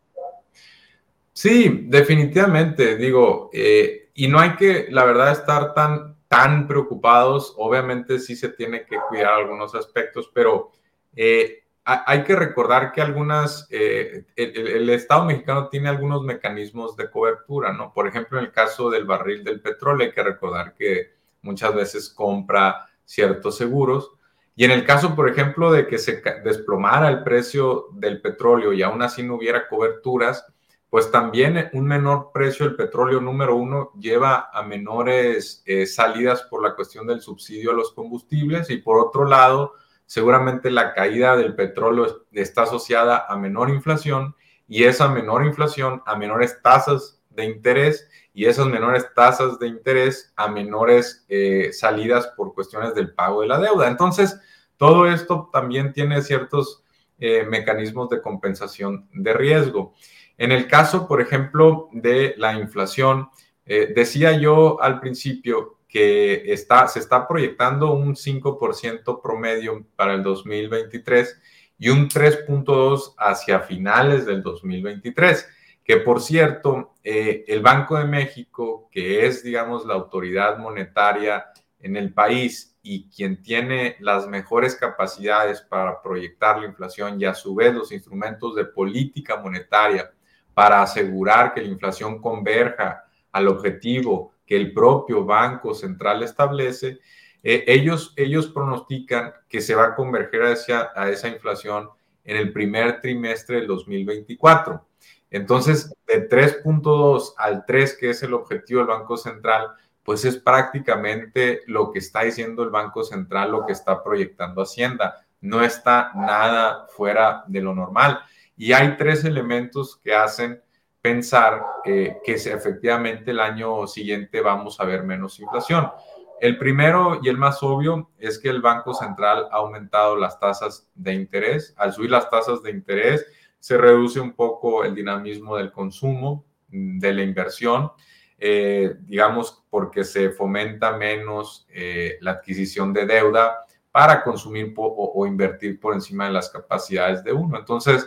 Sí, definitivamente, digo, eh, y no hay que, la verdad, estar tan, tan preocupados. Obviamente sí se tiene que cuidar algunos aspectos, pero eh, hay que recordar que algunas, eh, el, el, Estado mexicano tiene algunos mecanismos de cobertura, ¿no? Por ejemplo, en el caso del barril del petróleo, hay que recordar que muchas veces compra ciertos seguros y en el caso, por ejemplo, de que se desplomara el precio del petróleo y aún así no hubiera coberturas, pues también un menor precio del petróleo número uno lleva a menores eh, salidas por la cuestión del subsidio a los combustibles y por otro lado, seguramente la caída del petróleo está asociada a menor inflación y esa menor inflación a menores tasas de interés y esas menores tasas de interés a menores eh, salidas por cuestiones del pago de la deuda. Entonces, todo esto también tiene ciertos eh, mecanismos de compensación de riesgo. En el caso, por ejemplo, de la inflación, eh, decía yo al principio que está, se está proyectando un 5% promedio para el 2023 y un 3.2 hacia finales del 2023 que por cierto, eh, el Banco de México, que es, digamos, la autoridad monetaria en el país y quien tiene las mejores capacidades para proyectar la inflación y a su vez los instrumentos de política monetaria para asegurar que la inflación converja al objetivo que el propio Banco Central establece, eh, ellos, ellos pronostican que se va a converger hacia a esa inflación en el primer trimestre del 2024. Entonces, de 3.2 al 3, que es el objetivo del Banco Central, pues es prácticamente lo que está diciendo el Banco Central, lo que está proyectando Hacienda. No está nada fuera de lo normal. Y hay tres elementos que hacen pensar que efectivamente el año siguiente vamos a ver menos inflación. El primero y el más obvio es que el Banco Central ha aumentado las tasas de interés. Al subir las tasas de interés, se reduce un poco el dinamismo del consumo, de la inversión, eh, digamos, porque se fomenta menos eh, la adquisición de deuda para consumir o, invertir por encima de las capacidades de uno. Entonces,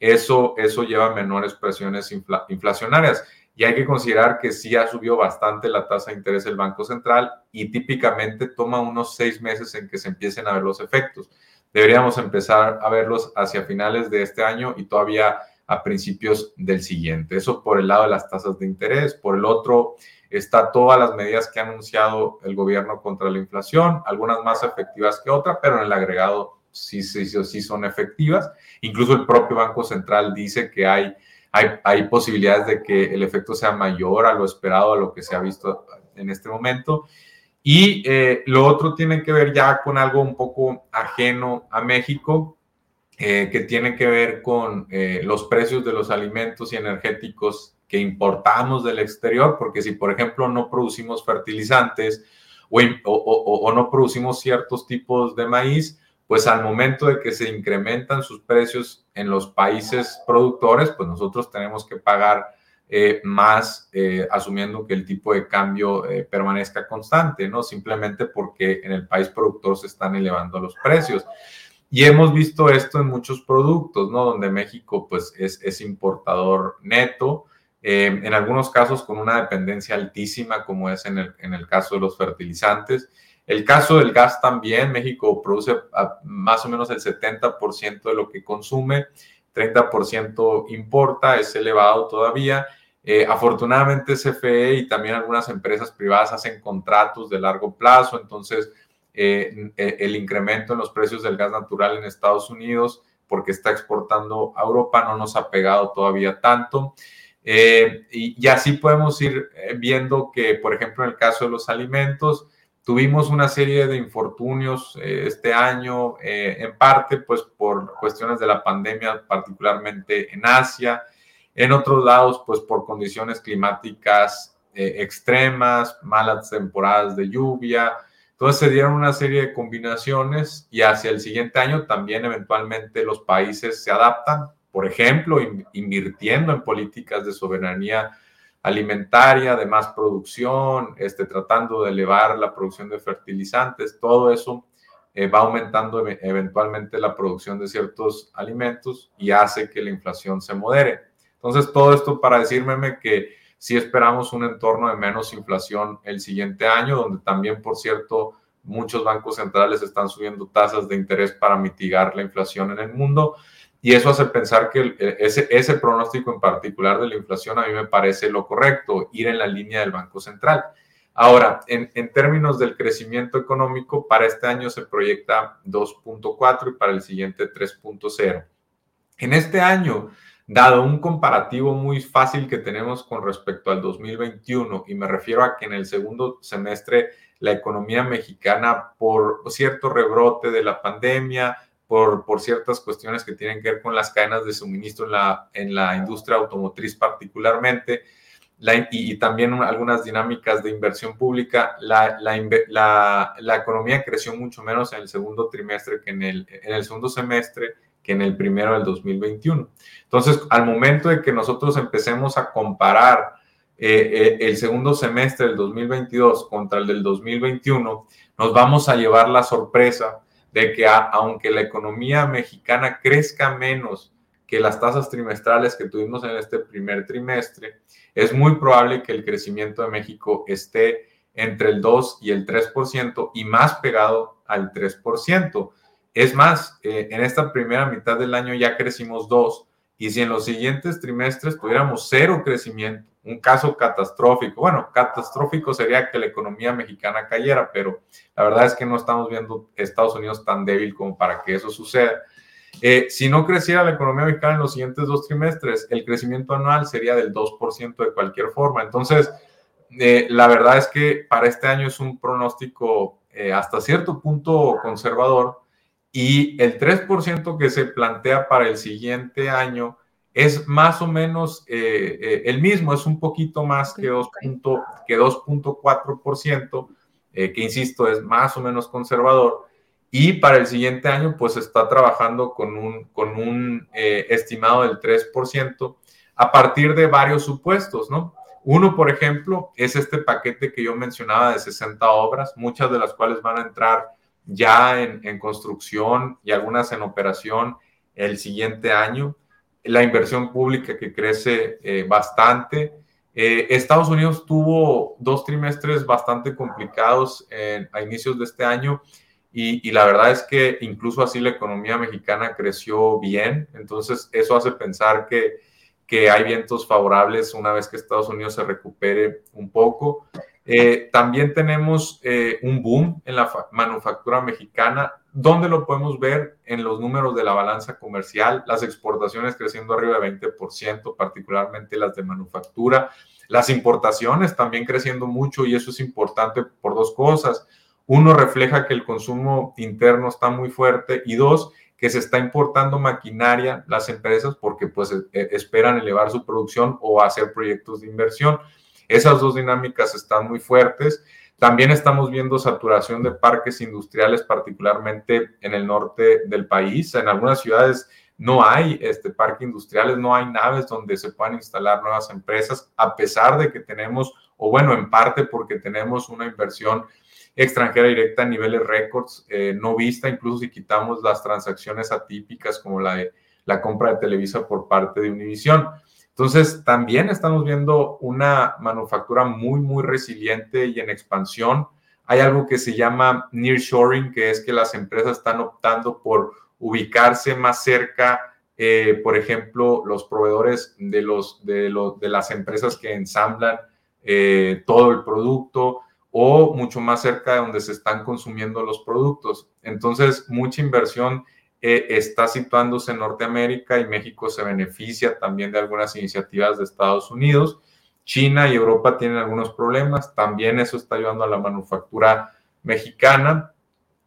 eso, eso lleva a menores presiones inflacionarias. Y hay que considerar que sí ha subido bastante la tasa de interés del Banco Central y típicamente toma unos seis meses en que se empiecen a ver los efectos deberíamos empezar a verlos hacia finales de este año y todavía a principios del siguiente. Eso por el lado de las tasas de interés. Por el otro, está todas las medidas que ha anunciado el gobierno contra la inflación, algunas más efectivas que otras, pero en el agregado sí, sí, sí son efectivas. Incluso el propio Banco Central dice que hay, hay, hay posibilidades de que el efecto sea mayor a lo esperado, a lo que se ha visto en este momento. Y eh, lo otro tiene que ver ya con algo un poco ajeno a México, eh, que tiene que ver con eh, los precios de los alimentos y energéticos que importamos del exterior, porque si, por ejemplo, no producimos fertilizantes o, o, no producimos ciertos tipos de maíz, pues al momento de que se incrementan sus precios en los países productores, pues nosotros tenemos que pagar eh, más eh, asumiendo que el tipo de cambio eh, permanezca constante, ¿no? Simplemente porque en el país productor se están elevando los precios. Y hemos visto esto en muchos productos, ¿no? Donde México, pues, es, es importador neto, en algunos casos con una dependencia altísima, como es en el, en el caso de los fertilizantes. El caso del gas también, México produce más o menos el 70% de lo que consume 30% importa, es elevado todavía. Eh, afortunadamente CFE y también algunas empresas privadas hacen contratos de largo plazo, entonces eh, eh, el incremento en los precios del gas natural en Estados Unidos, porque está exportando a Europa, no nos ha pegado todavía tanto. y, y, así podemos ir viendo que, por ejemplo, en el caso de los alimentos, Tuvimos una serie de infortunios eh, este año, eh, en parte pues por cuestiones de la pandemia, particularmente en Asia, en otros lados pues por condiciones climáticas eh, extremas, malas temporadas de lluvia. Entonces se dieron una serie de combinaciones y hacia el siguiente año también eventualmente los países se adaptan, por ejemplo, invirtiendo en políticas de soberanía alimentaria, de más producción, este, tratando de elevar la producción de fertilizantes, todo eso eh, va aumentando eventualmente la producción de ciertos alimentos y hace que la inflación se modere. Entonces, todo esto para decirme que sí esperamos un entorno de menos inflación el siguiente año, donde también, por cierto, muchos bancos centrales están subiendo tasas de interés para mitigar la inflación en el mundo. Y eso hace pensar que eh, ese, ese pronóstico en particular de la inflación a mí me parece lo correcto, ir en la línea del Banco Central. Ahora, en, en términos del crecimiento económico, para este año se proyecta 2.4 y para el siguiente 3.0. En este año, dado un comparativo muy fácil que tenemos con respecto al 2021, y me refiero a que en el segundo semestre la economía mexicana, por cierto rebrote de la pandemia, por, por, ciertas cuestiones que tienen que ver con las cadenas de suministro en la, en la industria automotriz particularmente, y, también algunas dinámicas de inversión pública, la, la, la, economía creció mucho menos en el segundo trimestre que en el, en el segundo semestre que en el primero del 2021. Entonces, al momento de que nosotros empecemos a comparar eh, eh, el segundo semestre del 2022 contra el del 2021, nos vamos a llevar la sorpresa de que aunque la economía mexicana crezca menos que las tasas trimestrales que tuvimos en este primer trimestre, es muy probable que el crecimiento de México esté entre el 2 y el 3% y más pegado al 3%. Es más, eh, en esta primera mitad del año ya crecimos 2 y si en los siguientes trimestres tuviéramos cero crecimiento, un caso catastrófico. Bueno, catastrófico sería que la economía mexicana cayera, pero la verdad es que no estamos viendo Estados Unidos tan débil como para que eso suceda. Eh, si no creciera la economía mexicana en los siguientes dos trimestres, el crecimiento anual sería del 2% de cualquier forma. Entonces, eh, la verdad es que para este año es un pronóstico eh, hasta cierto punto conservador y el 3% que se plantea para el siguiente año es más o menos eh, eh, el mismo, es un poquito más que 2.4%, eh, que insisto, es más o menos conservador. Y para el siguiente año, pues está trabajando con un, con un estimado del 3% a partir de varios supuestos, ¿no? Uno, por ejemplo, es este paquete que yo mencionaba de 60 obras, muchas de las cuales van a entrar ya en, en construcción y algunas en operación el siguiente año la inversión pública que crece eh, bastante. Eh, Estados Unidos tuvo dos trimestres bastante complicados a inicios de este año y, la verdad es que incluso así la economía mexicana creció bien, entonces eso hace pensar que, que hay vientos favorables una vez que Estados Unidos se recupere un poco. Eh, también tenemos un boom en la manufactura mexicana ¿Dónde lo podemos ver? En los números de la balanza comercial, las exportaciones creciendo arriba de 20%, particularmente las de manufactura, las importaciones también creciendo mucho y eso es importante por dos cosas. Uno, refleja que el consumo interno está muy fuerte y dos, que se está importando maquinaria las empresas porque pues e, e, esperan elevar su producción o hacer proyectos de inversión. Esas dos dinámicas están muy fuertes. También estamos viendo saturación de parques industriales, particularmente en el norte del país. En algunas ciudades no hay este, parques industriales, no hay naves donde se puedan instalar nuevas empresas, a pesar de que tenemos, o bueno, en parte porque tenemos una inversión extranjera directa a niveles récords, eh, no vista, incluso si quitamos las transacciones atípicas como la de la compra de Televisa por parte de Univision. Entonces, también estamos viendo una manufactura muy, muy resiliente y en expansión. Hay algo que se llama nearshoring, que es que las empresas están optando por ubicarse más cerca, eh, por ejemplo, los proveedores de, las empresas que ensamblan eh, todo el producto o mucho más cerca de donde se están consumiendo los productos. Entonces, mucha inversión eh, está situándose en Norteamérica y México se beneficia también de algunas iniciativas de Estados Unidos. China y Europa tienen algunos problemas, también eso está ayudando a la manufactura mexicana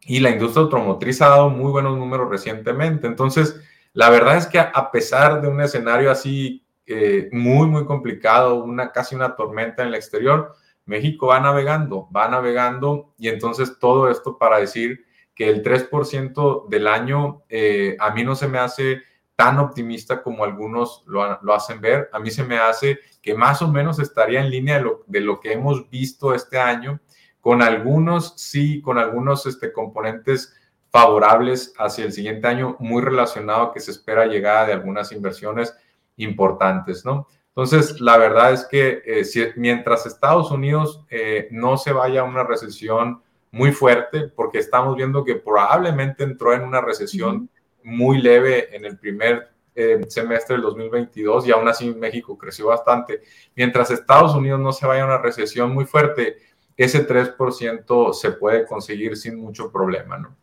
y la industria automotriz ha dado muy buenos números recientemente. Entonces, la verdad es que a pesar de un escenario así eh, muy, muy complicado, una, casi una tormenta en el exterior, México va navegando, va navegando y entonces todo esto para decir que el 3% del año eh, a mí no se me hace tan optimista como algunos lo, lo, hacen ver. A mí se me hace que más o menos estaría en línea de lo, de lo que hemos visto este año, con algunos, sí, con algunos este, componentes favorables hacia el siguiente año, muy relacionado a que se espera llegada de algunas inversiones importantes, ¿no? Entonces, la verdad es que eh, si, mientras Estados Unidos eh, no se vaya a una recesión muy fuerte, porque estamos viendo que probablemente entró en una recesión muy leve en el primer eh, semestre del 2022 y aún así México creció bastante. Mientras Estados Unidos no se vaya a una recesión muy fuerte, ese 3% se puede conseguir sin mucho problema, ¿no?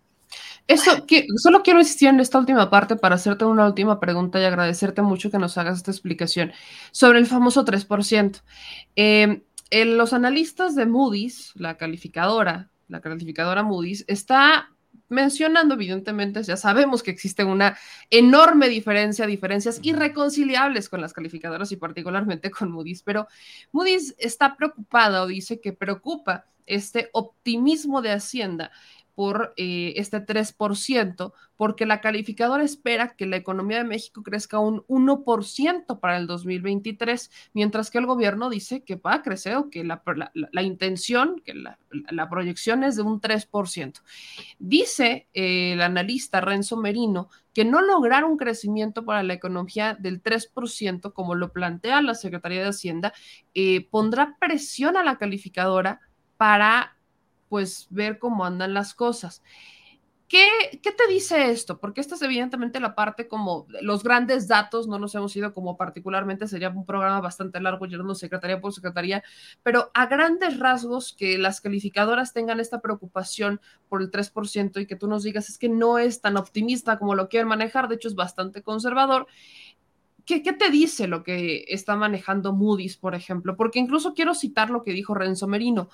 Eso, que, solo quiero insistir en esta última parte para hacerte una última pregunta y agradecerte mucho que nos hagas esta explicación sobre el famoso 3%. Eh, los analistas de Moody's, la calificadora, la calificadora Moody's, está mencionando, evidentemente, ya sabemos que existe una enorme diferencia, diferencias irreconciliables con las calificadoras y particularmente con Moody's, pero Moody's está preocupada o dice que preocupa este optimismo de Hacienda por eh, este 3%, porque la calificadora espera que la economía de México crezca un 1% para el 2023, mientras que el gobierno dice que va a crecer o que la, intención, que la, proyección es de un 3%. Dice eh, el analista Renzo Merino que no lograr un crecimiento para la economía del 3%, como lo plantea la Secretaría de Hacienda, eh, pondrá presión a la calificadora para pues ver cómo andan las cosas. ¿Qué, ¿Qué, te dice esto? Porque esta es evidentemente la parte como los grandes datos, no nos hemos ido como particularmente, sería un programa bastante largo, llenando secretaría por secretaría, pero a grandes rasgos que las calificadoras tengan esta preocupación por el 3% y que tú nos digas es que no es tan optimista como lo quieren manejar, de hecho es bastante conservador. ¿Qué, ¿Qué te dice lo que está manejando Moody's, por ejemplo? Porque incluso quiero citar lo que dijo Renzo Merino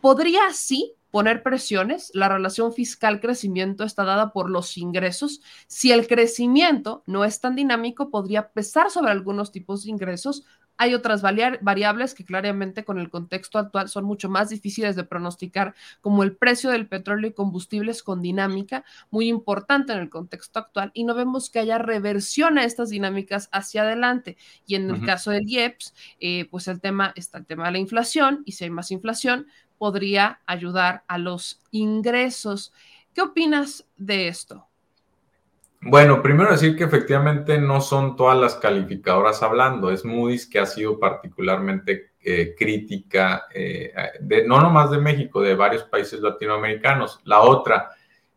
podría sí poner presiones. La relación fiscal-crecimiento está dada por los ingresos. Si el crecimiento no es tan dinámico, podría pesar sobre algunos tipos de ingresos. Hay otras variables que claramente con el contexto actual son mucho más difíciles de pronosticar, como el precio del petróleo y combustibles con dinámica, muy importante en el contexto actual, y no vemos que haya reversión a estas dinámicas hacia adelante. Y en el caso del IEPS, eh, pues el tema está el tema de la inflación, y si hay más inflación, podría ayudar a los ingresos. ¿Qué opinas de esto? Bueno, primero decir que efectivamente no son todas las calificadoras hablando, es Moody's que ha sido particularmente eh, crítica, eh, no nomás de México, de varios países latinoamericanos. La otra,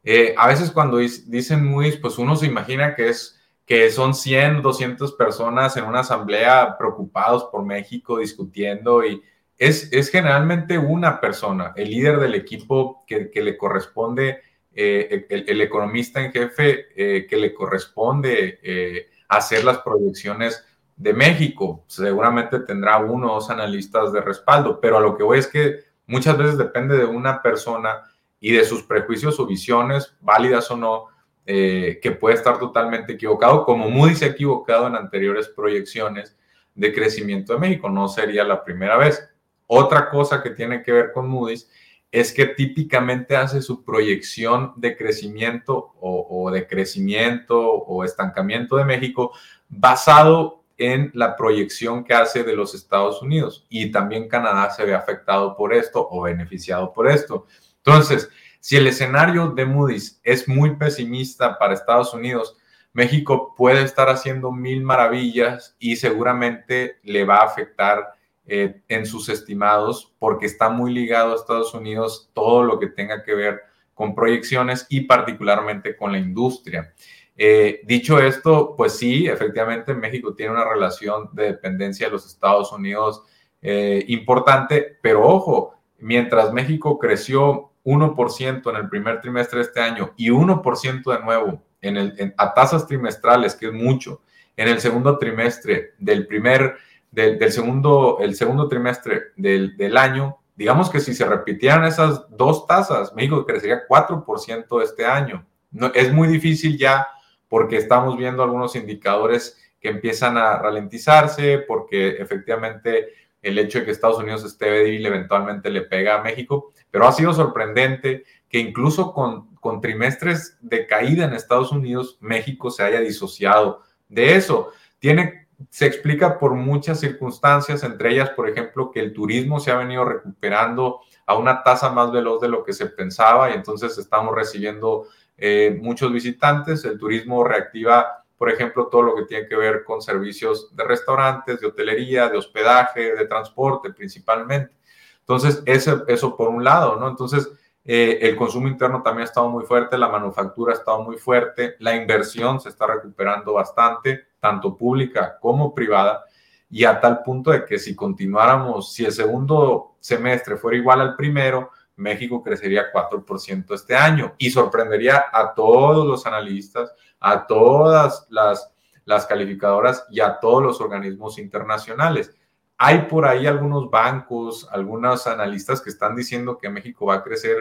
eh, a veces cuando dicen Moody's, pues uno se imagina que es que son 100, 200 personas en una asamblea preocupados por México discutiendo y es, generalmente una persona, el líder del equipo que, le corresponde, eh, el, economista en jefe eh, que le corresponde eh, hacer las proyecciones de México. Seguramente tendrá uno o dos analistas de respaldo, pero a lo que voy es que muchas veces depende de una persona y de sus prejuicios o visiones, válidas o no, que puede estar totalmente equivocado, como Moody se ha equivocado en anteriores proyecciones de crecimiento de México. No sería la primera vez. Otra cosa que tiene que ver con Moody's es que típicamente hace su proyección de crecimiento o, de crecimiento o estancamiento de México basado en la proyección que hace de los Estados Unidos. Y también Canadá se ve afectado por esto o beneficiado por esto. Entonces, si el escenario de Moody's es muy pesimista para Estados Unidos, México puede estar haciendo mil maravillas y seguramente le va a afectar eh, en sus estimados porque está muy ligado a Estados Unidos todo lo que tenga que ver con proyecciones y particularmente con la industria. Eh, dicho esto, pues sí, efectivamente México tiene una relación de dependencia de los Estados Unidos eh, importante, pero ojo, mientras México creció 1% en el primer trimestre de este año y 1% de nuevo en el, a tasas trimestrales, que es mucho, en el segundo trimestre del primer del, segundo, el segundo trimestre del, año, digamos que si se repitieran esas dos tasas, México crecería 4% este año. No, es muy difícil ya porque estamos viendo algunos indicadores que empiezan a ralentizarse, porque efectivamente el hecho de que Estados Unidos esté débil eventualmente le pega a México, pero ha sido sorprendente que incluso con, con trimestres de caída en Estados Unidos, México se haya disociado de eso. Tiene, se explica por muchas circunstancias, entre ellas, por ejemplo, que el turismo se ha venido recuperando a una tasa más veloz de lo que se pensaba y entonces estamos recibiendo eh, muchos visitantes. El turismo reactiva por ejemplo, todo lo que tiene que ver con servicios de restaurantes, de hotelería, de hospedaje, de transporte principalmente. Entonces, eso, por un lado, ¿no? Entonces, eh, el consumo interno también ha estado muy fuerte, la manufactura ha estado muy fuerte, la inversión se está recuperando bastante, tanto pública como privada, y a tal punto de que si continuáramos, si el segundo semestre fuera igual al primero, México crecería 4% este año y sorprendería a todos los analistas, a todas las, las calificadoras y a todos los organismos internacionales. Hay por ahí algunos bancos, algunos analistas que están diciendo que México va a crecer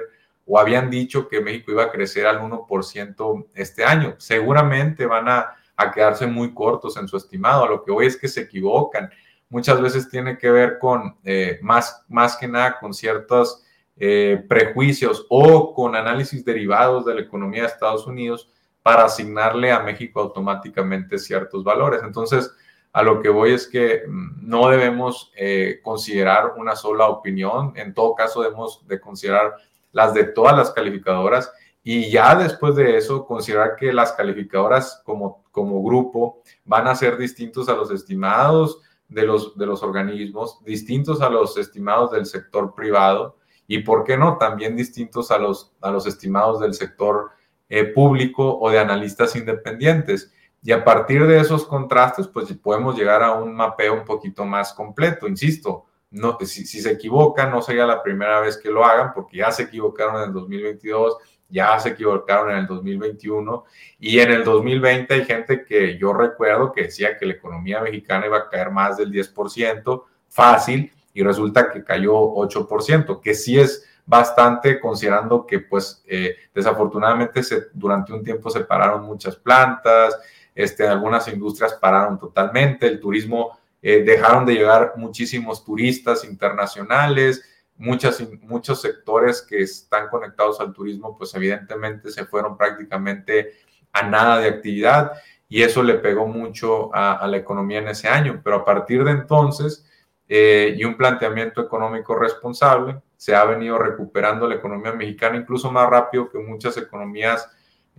o habían dicho que México iba a crecer al 1% este año. Seguramente van a, quedarse muy cortos en su estimado. A lo que hoy es que se equivocan. Muchas veces tiene que ver con, eh, más, más que nada, con ciertos eh, prejuicios o con análisis derivados de la economía de Estados Unidos para asignarle a México automáticamente ciertos valores. Entonces, a lo que voy es que mm, no debemos eh, considerar una sola opinión, en todo caso debemos de considerar las de todas las calificadoras y ya después de eso considerar que las calificadoras como, como grupo van a ser distintos a los estimados de los, de los organismos, distintos a los estimados del sector privado y, ¿por qué no?, también distintos a los, a los estimados del sector eh, público o de analistas independientes. Y a partir de esos contrastes, pues podemos llegar a un mapeo un poquito más completo. Insisto, no, si, si, se equivocan, no sería la primera vez que lo hagan, porque ya se equivocaron en el 2022, ya se equivocaron en el 2021 y en el 2020 hay gente que yo recuerdo que decía que la economía mexicana iba a caer más del 10%, fácil, y resulta que cayó 8%, que sí es bastante considerando que pues eh, desafortunadamente durante un tiempo se pararon muchas plantas, este, algunas industrias pararon totalmente, el turismo, eh, dejaron de llegar muchísimos turistas internacionales, muchas, muchos sectores que están conectados al turismo pues evidentemente se fueron prácticamente a nada de actividad y eso le pegó mucho a, la economía en ese año, pero a partir de entonces eh, y un planteamiento económico responsable. Se ha venido recuperando la economía mexicana incluso más rápido que muchas economías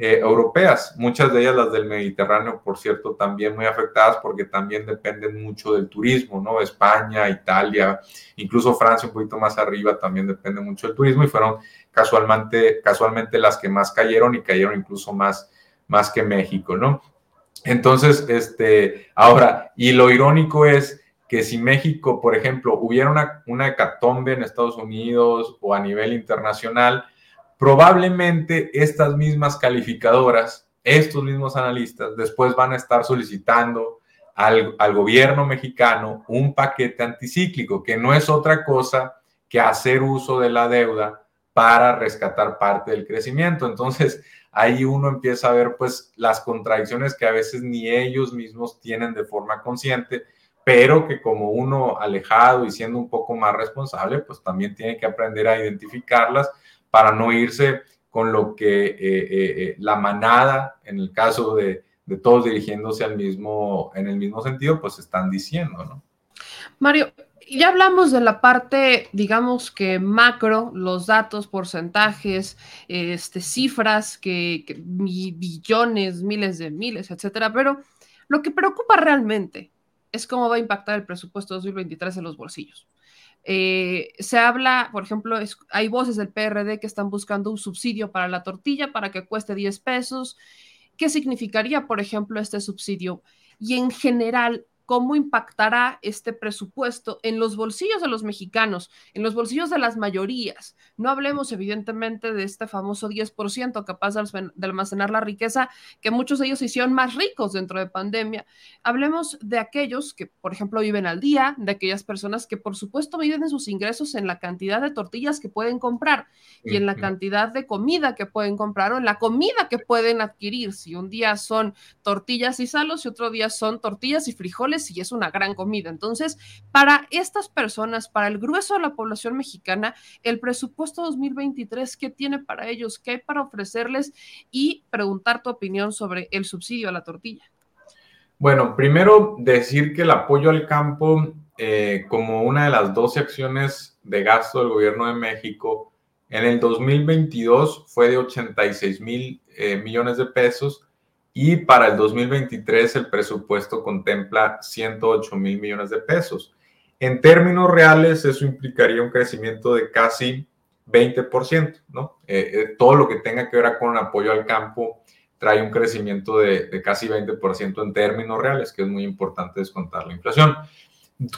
eh, europeas, muchas de ellas las del Mediterráneo, por cierto, también muy afectadas porque también dependen mucho del turismo, ¿no? España, Italia, incluso Francia un poquito más arriba también depende mucho del turismo y fueron casualmente, casualmente las que más cayeron y cayeron incluso más, más que México, ¿no? Entonces, este, ahora, y lo irónico es que si México, por ejemplo, hubiera una, una hecatombe en Estados Unidos o a nivel internacional, probablemente estas mismas calificadoras, estos mismos analistas, después van a estar solicitando al, al, gobierno mexicano un paquete anticíclico, que no es otra cosa que hacer uso de la deuda para rescatar parte del crecimiento. Entonces, ahí uno empieza a ver pues las contradicciones que a veces ni ellos mismos tienen de forma consciente pero que como uno alejado y siendo un poco más responsable, pues también tiene que aprender a identificarlas para no irse con lo que eh, eh, eh, la manada, en el caso de, todos dirigiéndose al mismo, en el mismo sentido, pues están diciendo, ¿no? Mario, ya hablamos de la parte, digamos que macro, los datos, porcentajes, este, cifras, que, que billones, miles de miles, etcétera, pero lo que preocupa realmente es cómo va a impactar el presupuesto 2023 en los bolsillos. Eh, se habla, por ejemplo, hay voces del PRD que están buscando un subsidio para la tortilla para que cueste 10 pesos. ¿Qué significaría, por ejemplo, este subsidio? Y en general, cómo impactará este presupuesto en los bolsillos de los mexicanos, en los bolsillos de las mayorías. No hablemos evidentemente de este famoso 10% capaz de almacenar la riqueza, que muchos de ellos se hicieron más ricos dentro de pandemia. Hablemos de aquellos que, por ejemplo, viven al día, de aquellas personas que, por supuesto, viven en sus ingresos en la cantidad de tortillas que pueden comprar y en la cantidad de comida que pueden comprar o en la comida que pueden adquirir. Si un día son tortillas y salos y otro día son tortillas y frijoles y es una gran comida. Entonces, para estas personas, para el grueso de la población mexicana, el presupuesto 2023, ¿qué tiene para ellos? ¿Qué hay para ofrecerles? Y preguntar tu opinión sobre el subsidio a la tortilla. Bueno, primero decir que el apoyo al campo, eh, como una de las 12 acciones de gasto del gobierno de México, en el 2022 fue de 86 mil eh, millones de pesos y para el 2023 el presupuesto contempla 108 mil millones de pesos. En términos reales, eso implicaría un crecimiento de casi 20%, ¿no? Eh, eh, todo lo que tenga que ver con apoyo al campo trae un crecimiento de, de, casi 20% en términos reales, que es muy importante descontar la inflación.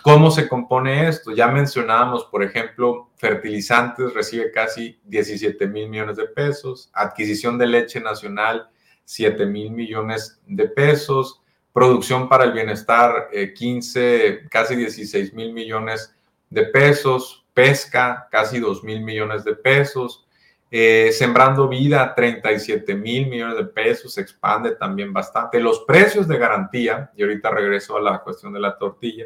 ¿Cómo se compone esto? Ya mencionábamos, por ejemplo, fertilizantes recibe casi 17 mil millones de pesos, adquisición de leche nacional 7 mil millones de pesos, producción para el bienestar 15, eh, casi 16 mil millones de pesos, pesca casi 2 mil millones de pesos, eh, sembrando vida 37 mil millones de pesos, se expande también bastante. Los precios de garantía, y ahorita regreso a la cuestión de la tortilla,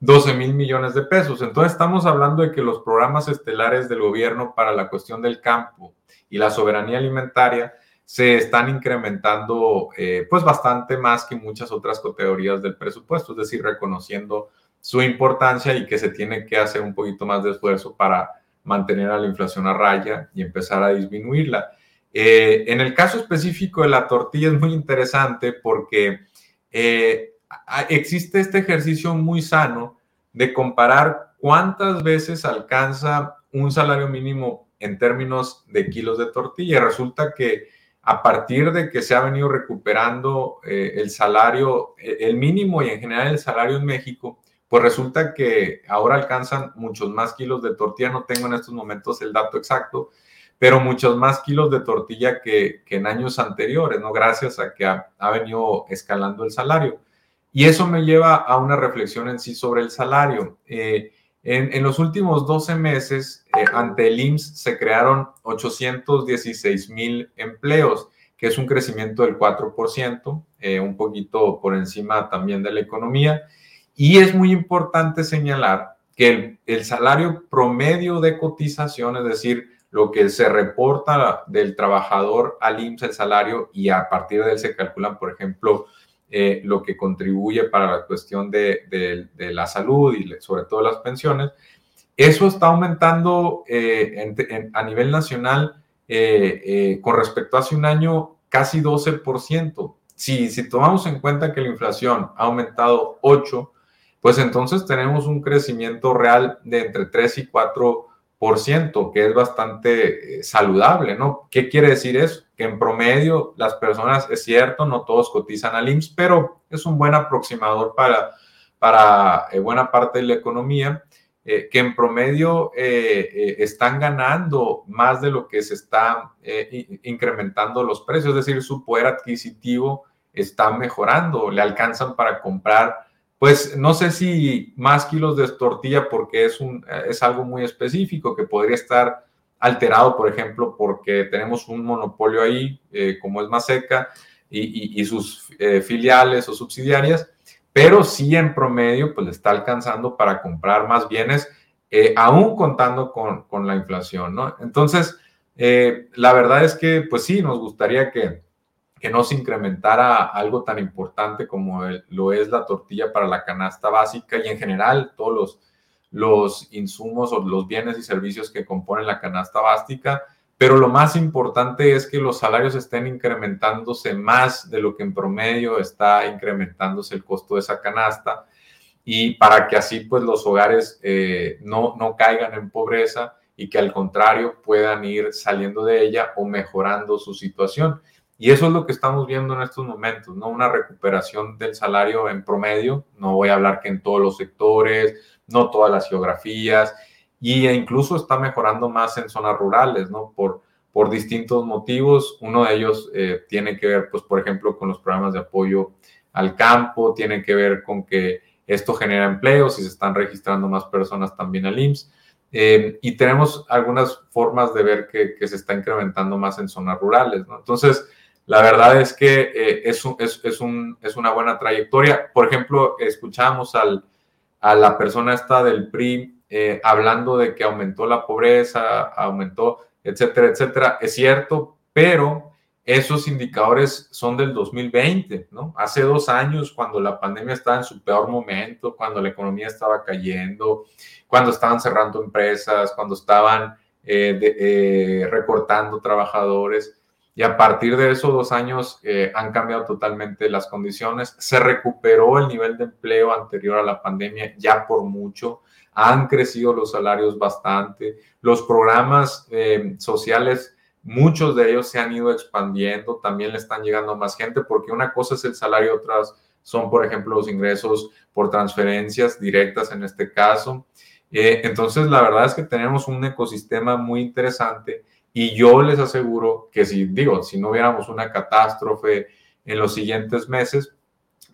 12 mil millones de pesos. Entonces estamos hablando de que los programas estelares del gobierno para la cuestión del campo y la soberanía alimentaria se están incrementando eh, pues bastante más que muchas otras categorías del presupuesto, es decir, reconociendo su importancia y que se tiene que hacer un poquito más de esfuerzo para mantener a la inflación a raya y empezar a disminuirla. Eh, en el caso específico de la tortilla es muy interesante porque eh, existe este ejercicio muy sano de comparar cuántas veces alcanza un salario mínimo en términos de kilos de tortilla. Resulta que a partir de que se ha venido recuperando eh, el salario, eh, el mínimo y en general el salario en México, pues resulta que ahora alcanzan muchos más kilos de tortilla, no tengo en estos momentos el dato exacto, pero muchos más kilos de tortilla que, en años anteriores, ¿no? Gracias a que ha, venido escalando el salario. Y eso me lleva a una reflexión en sí sobre el salario. Eh, en, los últimos 12 meses, eh, ante el IMSS se crearon 816 mil empleos, que es un crecimiento del 4%, eh, un poquito por encima también de la economía. Y es muy importante señalar que el, el salario promedio de cotización, es decir, lo que se reporta del trabajador al IMSS, el salario, y a partir de él se calculan, por ejemplo, eh, lo que contribuye para la cuestión de, la salud y sobre todo las pensiones. Eso está aumentando eh, a nivel nacional eh, con respecto a hace un año casi 12%. Si, si tomamos en cuenta que la inflación ha aumentado 8, pues entonces tenemos un crecimiento real de entre 3 y 4 que es bastante eh, saludable, ¿no? ¿Qué quiere decir eso? Que en promedio las personas, es cierto, no todos cotizan al IMSS, pero es un buen aproximador para, para eh, buena parte de la economía, eh, que en promedio están ganando más de lo que se está incrementando los precios, es decir, su poder adquisitivo está mejorando, le alcanzan para comprar pues no sé si más kilos de tortilla porque es, un, es algo muy específico que podría estar alterado, por ejemplo, porque tenemos un monopolio ahí, eh, como es más seca, y, sus eh, filiales o subsidiarias, pero sí en promedio, pues le está alcanzando para comprar más bienes, eh, aún contando con, con, la inflación, ¿no? Entonces, la verdad es que, pues sí, nos gustaría que, que no se incrementara algo tan importante como lo es la tortilla para la canasta básica y en general todos los, los insumos o los bienes y servicios que componen la canasta básica, pero lo más importante es que los salarios estén incrementándose más de lo que en promedio está incrementándose el costo de esa canasta y para que así pues los hogares eh, no, no caigan en pobreza y que al contrario puedan ir saliendo de ella o mejorando su situación. Y eso es lo que estamos viendo en estos momentos, ¿no? Una recuperación del salario en promedio. No voy a hablar que en todos los sectores, no todas las geografías, y e incluso está mejorando más en zonas rurales, ¿no? Por, por distintos motivos. Uno de ellos eh, tiene que ver, pues, por ejemplo, con los programas de apoyo al campo, tiene que ver con que esto genera empleos y se están registrando más personas también al IMSS. Eh, y tenemos algunas formas de ver que, que, se está incrementando más en zonas rurales, ¿no? Entonces, la verdad es que eh, es, un, es, es, un, es, una buena trayectoria. Por ejemplo, escuchamos al, a la persona esta del PRI eh, hablando de que aumentó la pobreza, aumentó, etcétera, etcétera. Es cierto, pero esos indicadores son del 2020, ¿no? Hace dos años, cuando la pandemia estaba en su peor momento, cuando la economía estaba cayendo, cuando estaban cerrando empresas, cuando estaban eh, eh, recortando trabajadores. Y a partir de esos dos años eh, han cambiado totalmente las condiciones. Se recuperó el nivel de empleo anterior a la pandemia ya por mucho. Han crecido los salarios bastante. Los programas eh, sociales, muchos de ellos se han ido expandiendo. También le están llegando a más gente porque una cosa es el salario, otras son, por ejemplo, los ingresos por transferencias directas en este caso. Eh, entonces, la verdad es que tenemos un ecosistema muy interesante y yo les aseguro que si, digo, si no hubiéramos una catástrofe en los siguientes meses,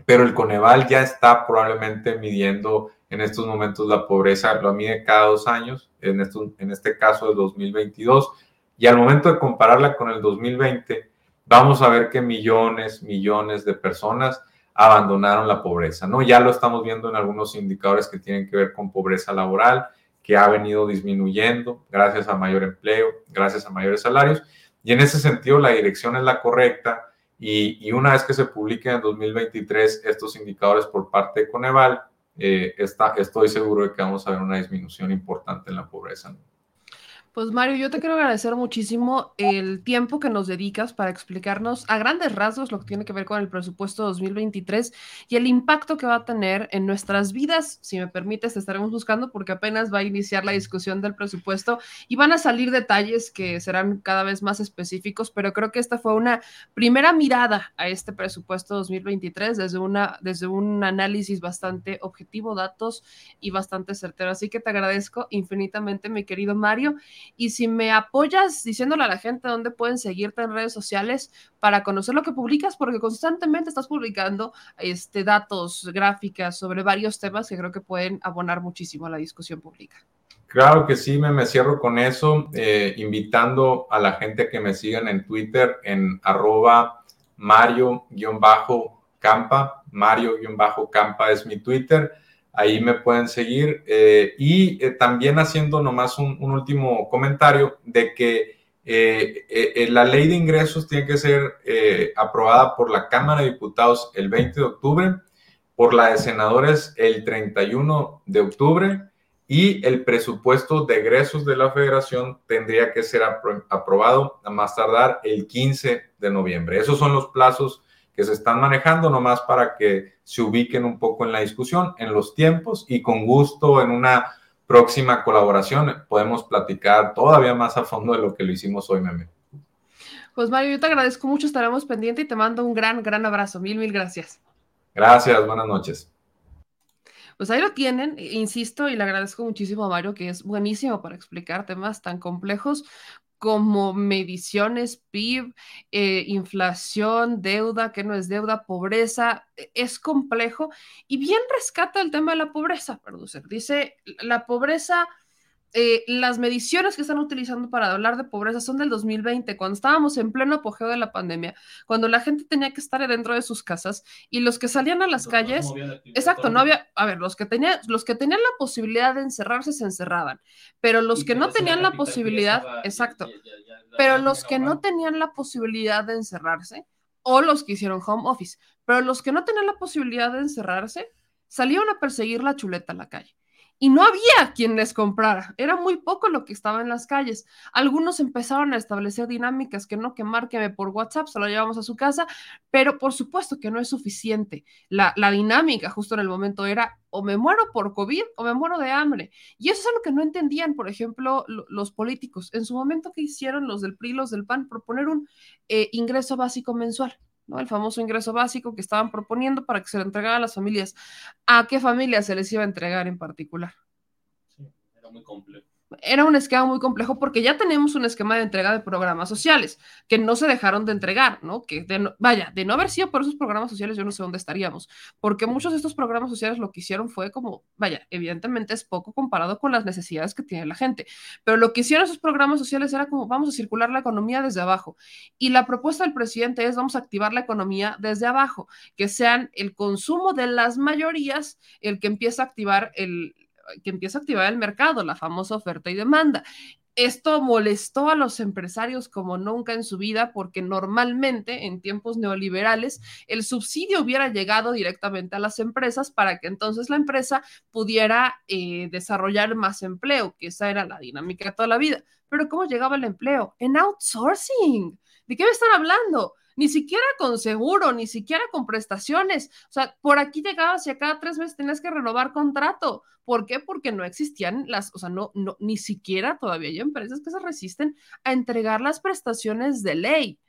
pero el Coneval ya está probablemente midiendo en estos momentos la pobreza, lo mide cada dos años, en, esto, en este caso de 2022, y al momento de compararla con el 2020, vamos a ver que millones, millones de personas abandonaron la pobreza, ¿no? Ya lo estamos viendo en algunos indicadores que tienen que ver con pobreza laboral, que ha venido disminuyendo gracias a mayor empleo, gracias a mayores salarios. Y en ese sentido, la dirección es la correcta. Y, una vez que se publiquen en 2023 estos indicadores por parte de Coneval, eh, está, estoy seguro de que vamos a ver una disminución importante en la pobreza. Pues Mario, yo te quiero agradecer muchísimo el tiempo que nos dedicas para explicarnos a grandes rasgos lo que tiene que ver con el presupuesto 2023 y el impacto que va a tener en nuestras vidas. Si me permites, te estaremos buscando porque apenas va a iniciar la discusión del presupuesto y van a salir detalles que serán cada vez más específicos, pero creo que esta fue una primera mirada a este presupuesto 2023 desde, una, desde un análisis bastante objetivo, datos y bastante certero. Así que te agradezco infinitamente, mi querido Mario. Y si me apoyas diciéndole a la gente dónde pueden seguirte en redes sociales para conocer lo que publicas, porque constantemente estás publicando este, datos, gráficas sobre varios temas que creo que pueden abonar muchísimo a la discusión pública. Claro que sí, me, cierro con eso, eh, invitando a la gente que me sigan en Twitter en arroba Mario-Campa, Mario-Campa es mi Twitter ahí me pueden seguir. Eh, y eh, también haciendo nomás un, último comentario de que eh, la ley de ingresos tiene que ser aprobada por la Cámara de Diputados el 20 de octubre, por la de senadores el 31 de octubre y el presupuesto de egresos de la federación tendría que ser aprobado a más tardar el 15 de noviembre. Esos son los plazos que se están manejando, nomás para que se ubiquen un poco en la discusión, en los tiempos y con gusto en una próxima colaboración podemos platicar todavía más a fondo de lo que lo hicimos hoy, Meme. Pues Mario, yo te agradezco mucho, estaremos pendientes y te mando un gran, gran abrazo. Mil, mil gracias. Gracias, buenas noches. Pues ahí lo tienen, insisto, y le agradezco muchísimo a Mario, que es buenísimo para explicar temas tan complejos como mediciones PIB, eh, inflación, deuda, que no es deuda, pobreza, e, es complejo y bien rescata el tema de la pobreza, producer. Dice, la pobreza eh, las mediciones que están utilizando para hablar de pobreza son del 2020, cuando estábamos en pleno apogeo de la pandemia, cuando la gente tenía que estar dentro de sus casas y los que salían a las calles, exacto, no había, a ver, los que tenían, los que tenían la posibilidad de encerrarse se encerraban, pero los que no tenían la posibilidad, exacto, pero los que no tenían la posibilidad de encerrarse o los que hicieron home office, pero los que no tenían la posibilidad de encerrarse salieron a perseguir la chuleta a la calle y no había quien les comprara. Era muy poco lo que estaba en las calles. Algunos empezaron a establecer dinámicas que no, que márqueme por WhatsApp, se lo llevamos a su casa, pero por supuesto que no es suficiente. La, la dinámica justo en el momento era o me muero por COVID o me muero de hambre. Y eso es algo que no entendían, por ejemplo, los políticos. En su momento que hicieron los del PRI, los del PAN, proponer un eh, ingreso básico mensual. ¿No? El famoso ingreso básico que estaban proponiendo para que se le entregara a las familias. ¿A qué familias se les iba a entregar en particular? Sí, era muy complejo era un esquema muy complejo porque ya tenemos un esquema de entrega de programas sociales que no se dejaron de entregar, ¿no? Que vaya, de no haber sido por esos programas sociales, yo no sé dónde estaríamos, porque muchos de estos programas sociales lo que hicieron fue como, vaya, evidentemente es poco comparado con las necesidades que tiene la gente, pero lo que hicieron esos programas sociales era como, vamos a circular la economía desde abajo. Y la propuesta del presidente es, vamos a activar la economía desde abajo, que sean el consumo de las mayorías el que empieza a activar el, que empieza a activar el mercado, la famosa oferta y demanda. Esto molestó a los empresarios como nunca en su vida porque normalmente en tiempos neoliberales el subsidio hubiera llegado directamente a las empresas para que entonces la empresa pudiera eh, desarrollar más empleo, que esa era la dinámica de toda la vida. Pero ¿cómo llegaba el empleo? En outsourcing. ¿De qué me están hablando? ni siquiera con seguro, ni siquiera con prestaciones. O sea, por aquí llegabas y a cada tres meses tenías que renovar contrato. ¿Por qué? Porque no existían las, o sea, no, no, ni siquiera todavía hay empresas que se resisten a entregar las prestaciones de ley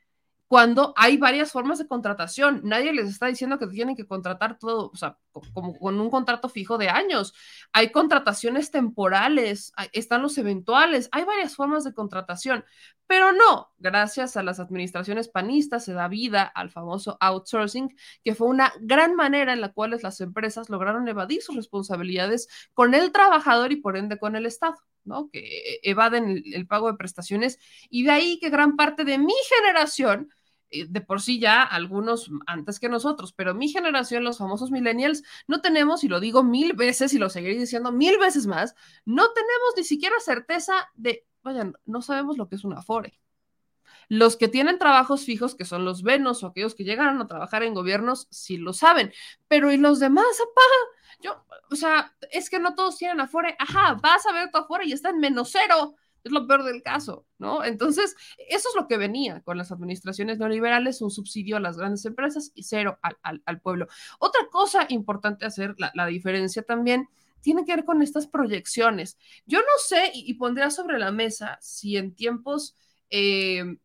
cuando hay varias formas de contratación. Nadie les está diciendo que tienen que contratar todo, o sea, como con un contrato fijo de años. Hay contrataciones temporales, están los eventuales, hay varias formas de contratación, pero no, gracias a las administraciones panistas se da vida al famoso outsourcing, que fue una gran manera en la cual las empresas lograron evadir sus responsabilidades con el trabajador y por ende con el Estado. ¿no? que evaden el pago de prestaciones y de ahí que gran parte de mi generación eh, de por sí ya algunos antes que nosotros, pero mi generación, los famosos millennials, no tenemos, y lo digo mil veces y lo seguiré diciendo mil veces más, no tenemos ni siquiera certeza de, vayan, no sabemos lo que es una Afore. Los que tienen trabajos fijos, que son los venos o aquellos que llegaron a trabajar en gobiernos, sí lo saben, pero ¿y los demás, apá? Yo, o sea, es que no todos tienen Afore, ajá, vas a ver tu Afore y está en menos cero es lo peor del caso, ¿no? Entonces, eso es lo que venía con las administraciones neoliberales, un subsidio a las grandes empresas y cero al, pueblo. Otra cosa importante hacer, la, diferencia también, tiene que ver con estas proyecciones. Yo no sé, y, pondría sobre la mesa, si en tiempos eh,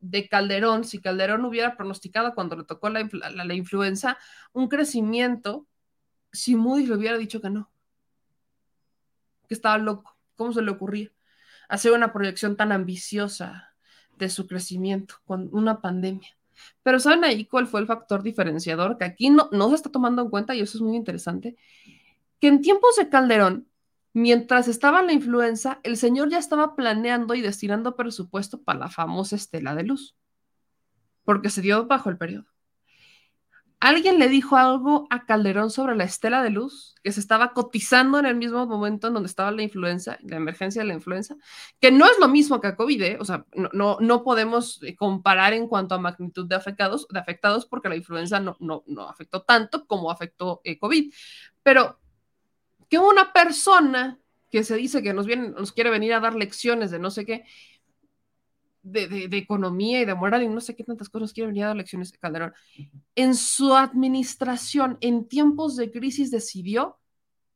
de Calderón, si Calderón hubiera pronosticado cuando le tocó la, la influenza un crecimiento, si Moody le hubiera dicho que no, que estaba loco, ¿cómo se le ocurría? Hacer una proyección tan ambiciosa de su crecimiento con una pandemia. Pero ¿saben ahí cuál fue el factor diferenciador? Que aquí no, no se está tomando en cuenta y eso es muy interesante. Que en tiempos de Calderón, mientras estaba la influenza, el señor ya estaba planeando y destinando presupuesto para la famosa estela de luz, porque se dio bajo el periodo. ¿Alguien le dijo algo a Calderón sobre la estela de luz que se estaba cotizando en el mismo momento en donde estaba la influenza, la emergencia de la influenza? Que no es lo mismo que a COVID, ¿eh? o sea, no, no, podemos eh, comparar en cuanto a magnitud de afectados, de afectados porque la influenza no, no, no afectó tanto como afectó eh, COVID. Pero que una persona que se dice que nos, viene, nos quiere venir a dar lecciones de no sé qué, de, economía y de moral y no sé qué tantas cosas quiere venir a dar lecciones de Calderón. En su administración, en tiempos de crisis, decidió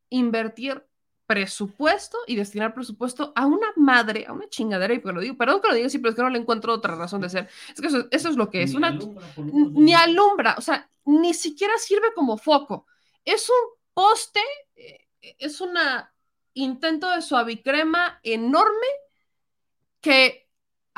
invertir presupuesto y destinar presupuesto a una madre, a una chingadera, y pues lo digo, perdón que lo diga así, pero es que no le encuentro otra razón de ser. Es que eso, es lo que es. Ni, una, alumbra, ni alumbra, o sea, ni siquiera sirve como foco. Es un poste, eh, es un intento de suavicrema enorme que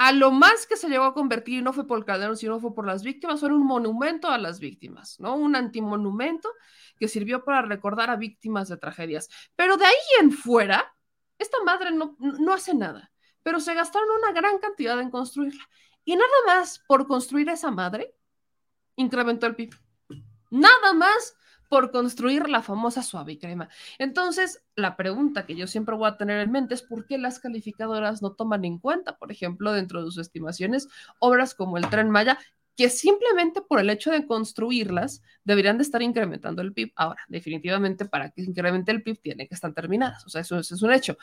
a lo más que se llegó a convertir, y no fue por Calderón, sino fue por las víctimas, fue un monumento a las víctimas, ¿no? Un antimonumento que sirvió para recordar a víctimas de tragedias. Pero de ahí en fuera, esta madre no, no hace nada, pero se gastaron una gran cantidad en construirla. Y nada más por construir esa madre, incrementó el PIB. Nada más por construir la famosa suave crema. Entonces, la pregunta que yo siempre voy a tener en mente es por qué las calificadoras no toman en cuenta, por ejemplo, dentro de sus estimaciones, obras como el tren Maya, que simplemente por el hecho de construirlas deberían de estar incrementando el PIB. Ahora, definitivamente para que incremente el PIB tiene que estar terminadas, o sea, eso, eso es un hecho.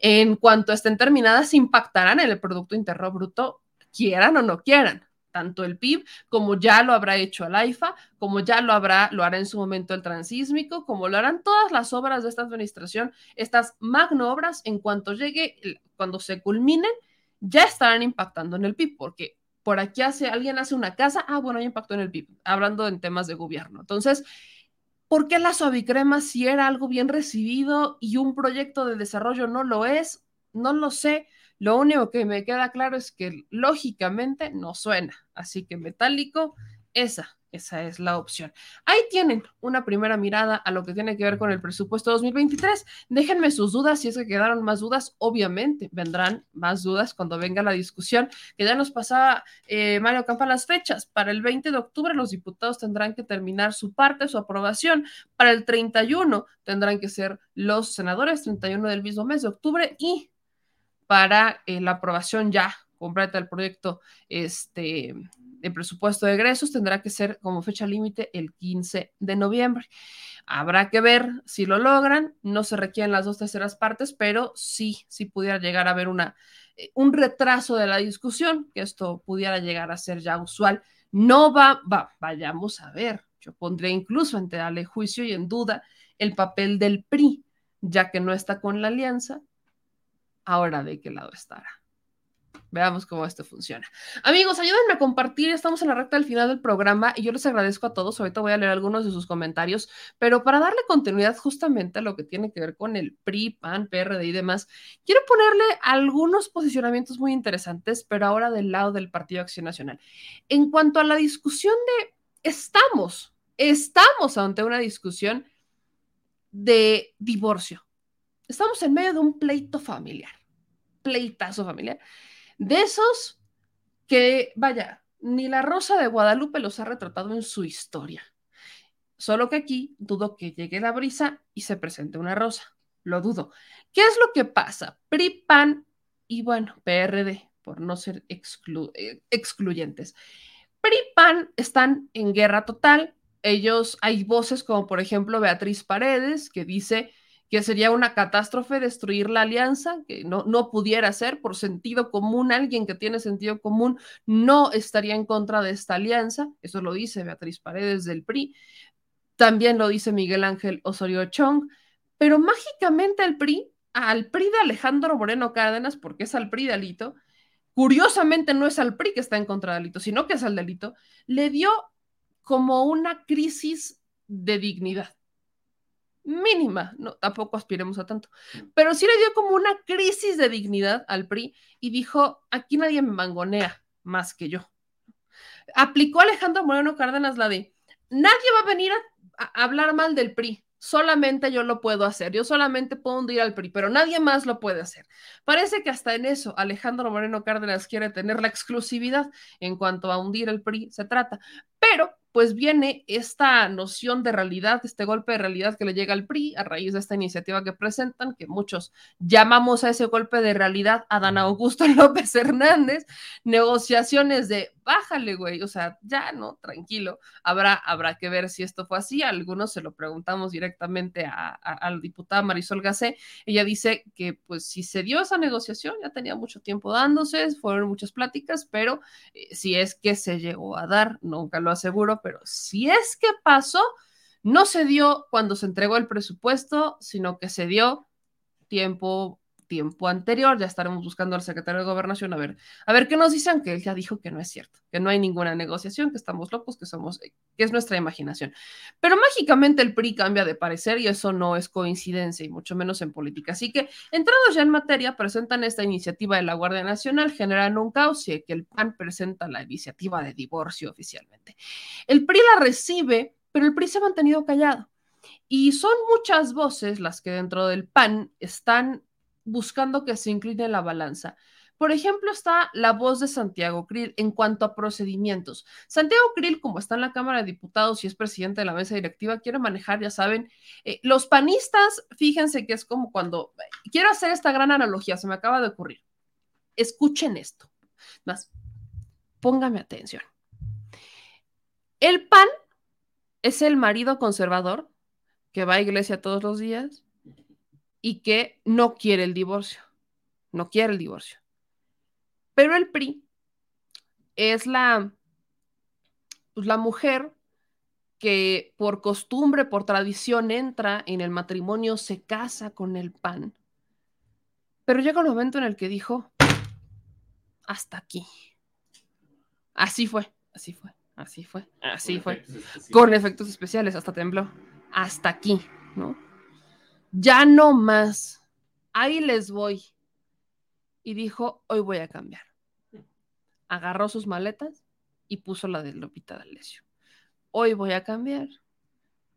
En cuanto estén terminadas, impactarán en el Producto Interno Bruto, quieran o no quieran tanto el PIB como ya lo habrá hecho el AIFA, como ya lo habrá, lo hará en su momento el transísmico, como lo harán todas las obras de esta administración, estas magno obras, en cuanto llegue, cuando se culminen, ya estarán impactando en el PIB, porque por aquí hace, alguien hace una casa, ah, bueno, hay impacto en el PIB, hablando en temas de gobierno. Entonces, ¿por qué la suavicrema si era algo bien recibido y un proyecto de desarrollo no lo es? No lo sé. Lo único que me queda claro es que lógicamente no suena. Así que metálico, esa, esa es la opción. Ahí tienen una primera mirada a lo que tiene que ver con el presupuesto 2023. Déjenme sus dudas, si es que quedaron más dudas, obviamente vendrán más dudas cuando venga la discusión, que ya nos pasaba eh, Mario Campa las fechas. Para el 20 de octubre los diputados tendrán que terminar su parte, su aprobación. Para el 31 tendrán que ser los senadores, 31 del mismo mes de octubre y para eh, la aprobación ya completa del proyecto este, de presupuesto de egresos tendrá que ser como fecha límite el 15 de noviembre. Habrá que ver si lo logran. No se requieren las dos terceras partes, pero sí, sí pudiera llegar a haber una, eh, un retraso de la discusión, que esto pudiera llegar a ser ya usual. No va, va, vayamos a ver. Yo pondré incluso en darle juicio y en duda el papel del PRI, ya que no está con la alianza ahora de qué lado estará. Veamos cómo esto funciona. Amigos, ayúdenme a compartir. Estamos en la recta del final del programa y yo les agradezco a todos. Ahorita voy a leer algunos de sus comentarios, pero para darle continuidad justamente a lo que tiene que ver con el PRI, PAN, PRD y demás, quiero ponerle algunos posicionamientos muy interesantes, pero ahora del lado del Partido Acción Nacional. En cuanto a la discusión de estamos, estamos ante una discusión de divorcio estamos en medio de un pleito familiar, pleitazo familiar, de esos que, vaya, ni la Rosa de Guadalupe los ha retratado en su historia. Solo que aquí dudo que llegue la brisa y se presente una rosa. Lo dudo. ¿Qué es lo que pasa? PRI, PAN y bueno, PRD, por no ser eh, excluyentes. PRI, PAN están en guerra total. Ellos, hay voces como por ejemplo Beatriz Paredes, que dice que sería una catástrofe destruir la alianza, que no, no pudiera ser por sentido común, alguien que tiene sentido común no estaría en contra de esta alianza, eso lo dice Beatriz Paredes del PRI, también lo dice Miguel Ángel Osorio Chong, pero mágicamente el PRI, al PRI de Alejandro Moreno Cárdenas, porque es al PRI de Alito, curiosamente no es al PRI que está en contra de Alito, sino que es al delito, le dio como una crisis de dignidad mínima, no, tampoco aspiremos a tanto, pero sí le dio como una crisis de dignidad al PRI y dijo, aquí nadie me mangonea más que yo. Aplicó Alejandro Moreno Cárdenas la de, nadie va a venir a, hablar mal del PRI, solamente yo lo puedo hacer, yo solamente puedo hundir al PRI, pero nadie más lo puede hacer. Parece que hasta en eso Alejandro Moreno Cárdenas quiere tener la exclusividad en cuanto a hundir el PRI se trata, pero pues viene esta noción de realidad, este golpe de realidad que le llega al PRI a raíz de esta iniciativa que presentan, que muchos llamamos a ese golpe de realidad a Dan Augusto López Hernández, negociaciones de bájale, güey, o sea, ya no, tranquilo, habrá, habrá que ver si esto fue así, algunos se lo preguntamos directamente a, la diputada Marisol Gacé, ella dice que pues si se dio esa negociación, ya tenía mucho tiempo dándose, fueron muchas pláticas, pero eh, si es que se llegó a dar, nunca lo aseguro, pero si es que pasó, no se dio cuando se entregó el presupuesto, sino que se dio tiempo tiempo anterior, ya estaremos buscando al secretario de Gobernación a ver, a ver qué nos dicen, que él ya dijo que no es cierto, que no hay ninguna negociación, que estamos locos, que somos, que es nuestra imaginación. Pero mágicamente el PRI cambia de parecer y eso no es coincidencia y mucho menos en política. Así que, entrados ya en materia, presentan esta iniciativa de la Guardia Nacional, generan un caos y que el PAN presenta la iniciativa de divorcio oficialmente. El PRI la recibe, pero el PRI se ha mantenido callado. Y son muchas voces las que dentro del PAN están buscando que se incline la balanza. Por ejemplo, está la voz de Santiago Krill en cuanto a procedimientos. Santiago Krill, como está en la Cámara de Diputados y es presidente de la mesa directiva, quiere manejar, ya saben, eh, los panistas, fíjense que es como cuando, quiero hacer esta gran analogía, se me acaba de ocurrir. Escuchen esto. Más, póngame atención. El PAN es el marido conservador que va a iglesia todos los días y que no quiere el divorcio. No quiere el divorcio. Pero el PRI es la, pues, la mujer que por costumbre, por tradición entra en el matrimonio, se casa con el PAN. Pero llega un momento en el que dijo, hasta aquí. Así fue, así fue, así fue, así fue. Con efectos especiales, hasta tembló. Hasta aquí, ¿no? Ya no más. Ahí les voy. Y dijo, hoy voy a cambiar. Agarró sus maletas y puso la de Lupita D'Alessio. Hoy voy a cambiar.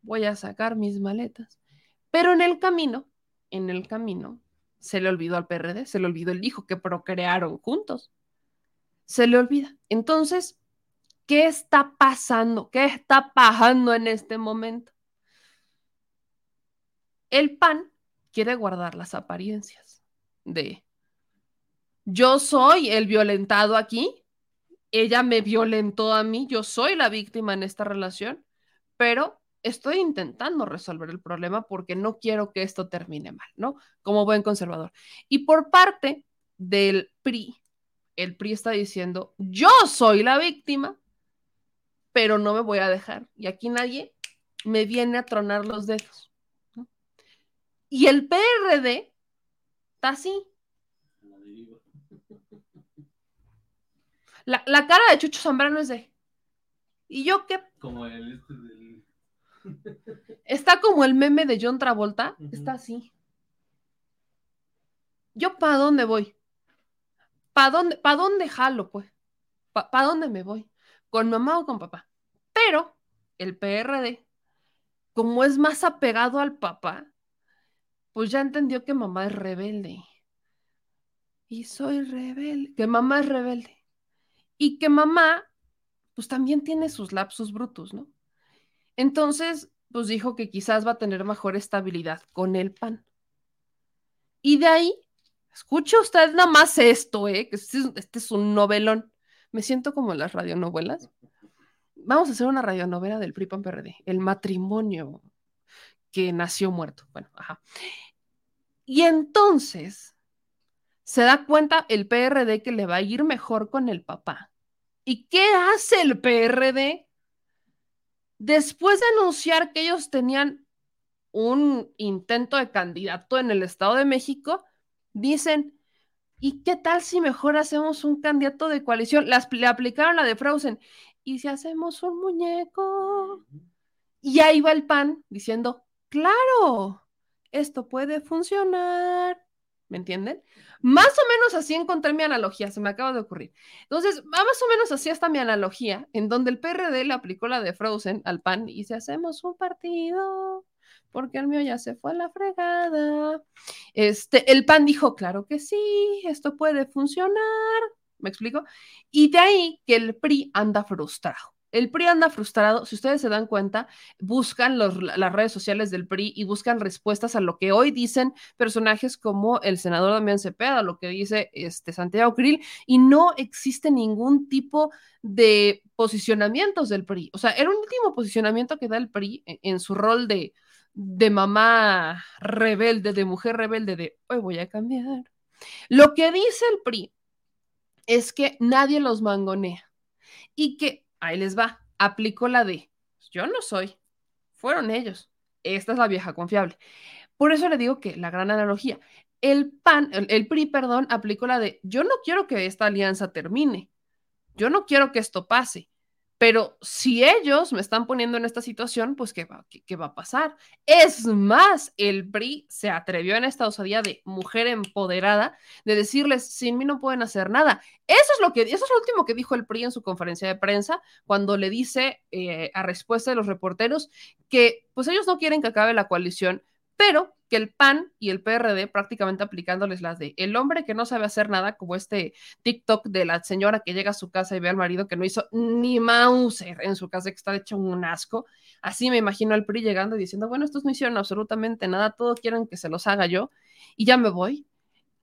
Voy a sacar mis maletas. Pero en el camino, en el camino, se le olvidó al PRD, se le olvidó el hijo que procrearon juntos. Se le olvida. Entonces, ¿qué está pasando? ¿Qué está pasando en este momento? El PAN quiere guardar las apariencias de yo soy el violentado aquí, ella me violentó a mí, yo soy la víctima en esta relación, pero estoy intentando resolver el problema porque no quiero que esto termine mal, ¿no? Como buen conservador. Y por parte del PRI, el PRI está diciendo, yo soy la víctima, pero no me voy a dejar. Y aquí nadie me viene a tronar los dedos. Y el PRD está así. La, la, cara de Chucho Zambrano es de... ¿Y yo qué? Como el este del Está como el meme de John Travolta, uh -huh. está así. ¿Yo para dónde voy? ¿Para dónde, pa dónde jalo, pues? ¿Para pa dónde me voy? ¿Con mamá o con papá? Pero el PRD, como es más apegado al papá, pues ya entendió que mamá es rebelde. Y soy rebelde, que mamá es rebelde. Y que mamá, pues también tiene sus lapsus brutos, ¿no? Entonces, pues dijo que quizás va a tener mejor estabilidad con el pan. Y de ahí, escuche usted nada más esto, ¿eh? que este es, este un novelón. Me siento como en las radionovelas. Vamos a hacer una radionovela del PRI PAN el matrimonio que nació muerto. Bueno, ajá. Y entonces se da cuenta el PRD que le va a ir mejor con el papá. ¿Y qué hace el PRD? Después de anunciar que ellos tenían un intento de candidato en el Estado de México, dicen, ¿y qué tal si mejor hacemos un candidato de coalición? Las, le aplicaron la de Frozen. ¿Y si hacemos un muñeco? Y ahí va el PAN diciendo, claro, esto puede funcionar. ¿Me entienden? Más o menos así encontré mi analogía, se me acaba de ocurrir. Entonces, más o menos así está mi analogía, en donde el PRD le aplicó la de Frozen al PAN y si hacemos un partido, porque el mío ya se fue a la fregada. Este, el PAN dijo, claro que sí, esto puede funcionar. ¿Me explico? Y de ahí que el PRI anda frustrado. El PRI anda frustrado, si ustedes se dan cuenta, buscan las redes sociales del PRI y buscan respuestas a lo que hoy dicen personajes como el senador Damián Cepeda, lo que dice este Santiago Krill, y no existe ningún tipo de posicionamientos del PRI. O sea, el último posicionamiento que da el PRI en, en su rol de, de mamá rebelde, de mujer rebelde, de hoy voy a cambiar. Lo que dice el PRI es que nadie los mangonea y que ahí les va, aplicó la de, yo no soy, fueron ellos, esta es la vieja confiable. Por eso le digo que la gran analogía, el PAN, el, el, PRI, perdón, aplicó la de, yo no quiero que esta alianza termine, yo no quiero que esto pase, pero si ellos me están poniendo en esta situación, pues ¿qué va, a pasar? Es más, el PRI se atrevió en esta osadía de mujer empoderada de decirles, sin mí no pueden hacer nada. Eso es lo que, eso es lo último que dijo el PRI en su conferencia de prensa, cuando le dice eh, a respuesta de los reporteros que pues ellos no quieren que acabe la coalición, pero que el PAN y el PRD prácticamente aplicándoles las de el hombre que no sabe hacer nada, como este TikTok de la señora que llega a su casa y ve al marido que no hizo ni Mauser en su casa, que está hecho un asco. Así me imagino al PRI llegando y diciendo, bueno, estos no hicieron absolutamente nada, todos quieren que se los haga yo y ya me voy.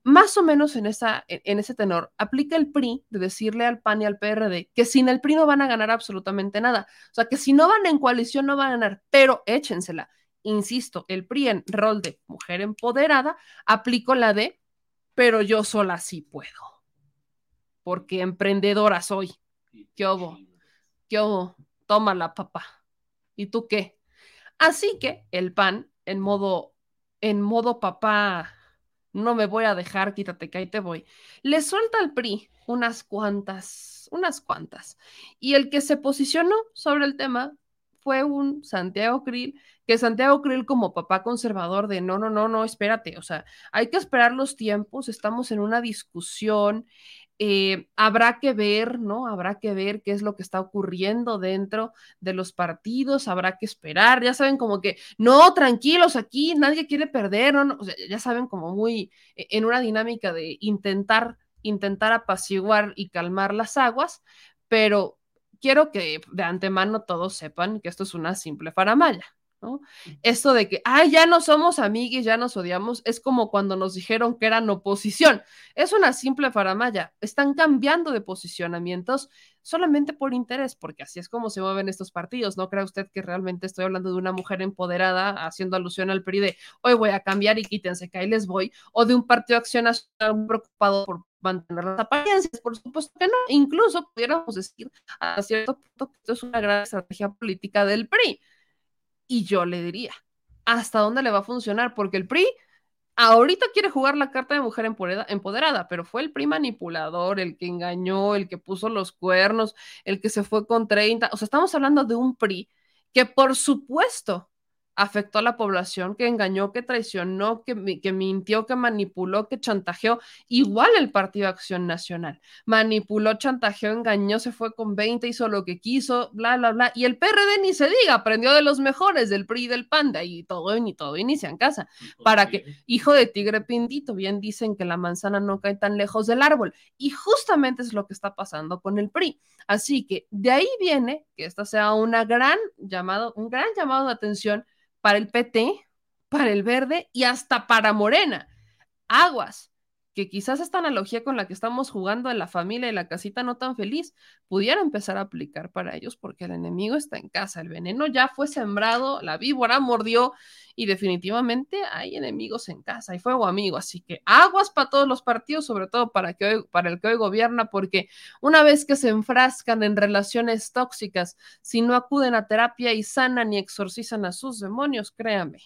más o menos en, esa, en ese tenor, aplica el PRI de decirle al PAN y al PRD que sin el PRI no van a ganar absolutamente nada. O sea, que si no van en coalición no van a ganar, pero échensela. Insisto, el PRI en rol de mujer empoderada aplicó la de, pero yo sola sí puedo, porque emprendedora soy. ¿Qué hubo? ¿Qué hubo? Tómala, papá. ¿Y tú qué? Así que el PAN, en modo, en modo papá no me voy a dejar, quítate que ahí te voy. Le suelta al PRI unas cuantas, unas cuantas. Y el que se posicionó sobre el tema fue un Santiago Krill, que Santiago Krill como papá conservador de no, no, no, no, espérate, o sea, hay que esperar los tiempos, estamos en una discusión, eh, habrá que ver, ¿no? Habrá que ver qué es lo que está ocurriendo dentro de los partidos, habrá que esperar, ya saben como que, no, tranquilos, aquí nadie quiere perder, ¿no? O sea, ya saben como muy e, en una dinámica de intentar, intentar apaciguar y calmar las aguas, pero quiero que de antemano todos sepan que esto es una simple faramaya, esto de que, ay, ya no somos amigues, ya nos odiamos, es como cuando nos dijeron que eran oposición. Es una simple faramaya. Están cambiando de posicionamientos solamente por interés, porque así es como se mueven estos partidos. No crea usted que realmente estoy hablando de una mujer empoderada haciendo alusión al PRI de hoy voy a cambiar y quítense que ahí les voy, o de un partido de acción nacional preocupado por mantener las apariencias. Por supuesto que no. Incluso pudiéramos decir a cierto punto que esto es una gran estrategia política del PRI y yo le diría, ¿hasta dónde le va a funcionar? Porque el PRI ahorita quiere jugar la carta de mujer empoderada, pero fue el PRI manipulador, el que engañó, el que puso los cuernos, el que se fue con 30. O sea, estamos hablando de un PRI que por supuesto afectó a la población, que engañó, que traicionó, que, que, mintió, que manipuló, que chantajeó. Igual el Partido Acción Nacional. Manipuló, chantajeó, engañó, se fue con 20, hizo lo que quiso, bla, bla, bla. Y el PRD ni se diga, aprendió de los mejores, del PRI y del PANDA, y todo, y todo inicia en casa. Para que, hijo de tigre pindito, bien dicen que la manzana no cae tan lejos del árbol. Y justamente es lo que está pasando con el PRI. Así que de ahí viene que esta sea una gran llamado, un gran llamado de atención para el PT, para el verde y hasta para Morena. Aguas, que quizás esta analogía con la que estamos jugando en la familia y la casita no tan feliz pudiera empezar a aplicar para ellos porque el enemigo está en casa, el veneno ya fue sembrado, la víbora mordió y definitivamente hay enemigos en casa, y fuego amigo, así que aguas para todos los partidos, sobre todo para, que para el que hoy gobierna, porque una vez que se enfrascan en relaciones tóxicas, si no acuden a terapia y sanan y exorcizan a sus demonios, créame,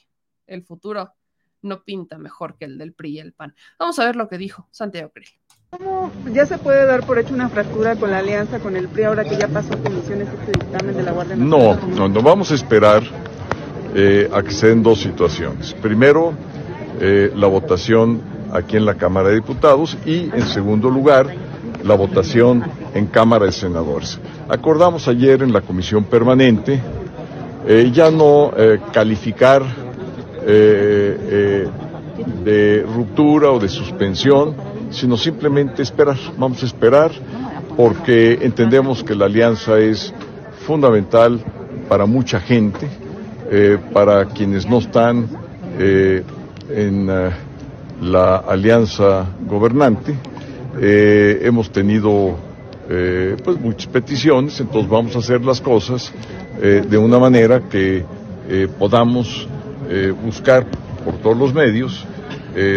el futuro no pinta mejor que el del PRI y el PAN. Vamos a ver lo que dijo Santiago Krill. ¿Cómo ya se puede dar por hecho una fractura con la alianza con el PRI ahora que ya pasó a comisiones este dictamen de la Guardia Nacional? No, no, no vamos a esperar eh, a que se den dos situaciones. Primero, eh, la votación aquí en la Cámara de Diputados y, en segundo lugar, la votación en Cámara de Senadores. Acordamos ayer en la Comisión Permanente eh, ya no eh, calificar de ruptura o de suspensión, sino simplemente esperar. Vamos a esperar porque entendemos que la alianza es fundamental para mucha gente eh, para quienes no están eh, en eh, la alianza gobernante. hemos tenido pues muchas peticiones, entonces vamos a hacer las cosas de una manera que podamos buscar por todos los medios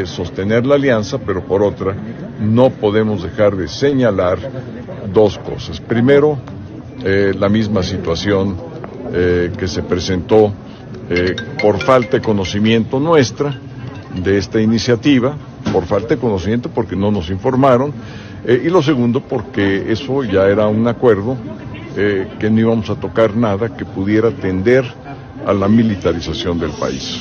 sostener la alianza, pero por otra no podemos dejar de señalar dos cosas. Primero, la misma situación eh, que se presentó eh, por falta de conocimiento nuestra de esta iniciativa, por falta de conocimiento porque no nos informaron, eh, y lo segundo porque eso ya era un acuerdo que no íbamos a tocar nada que pudiera tender a la militarización del país.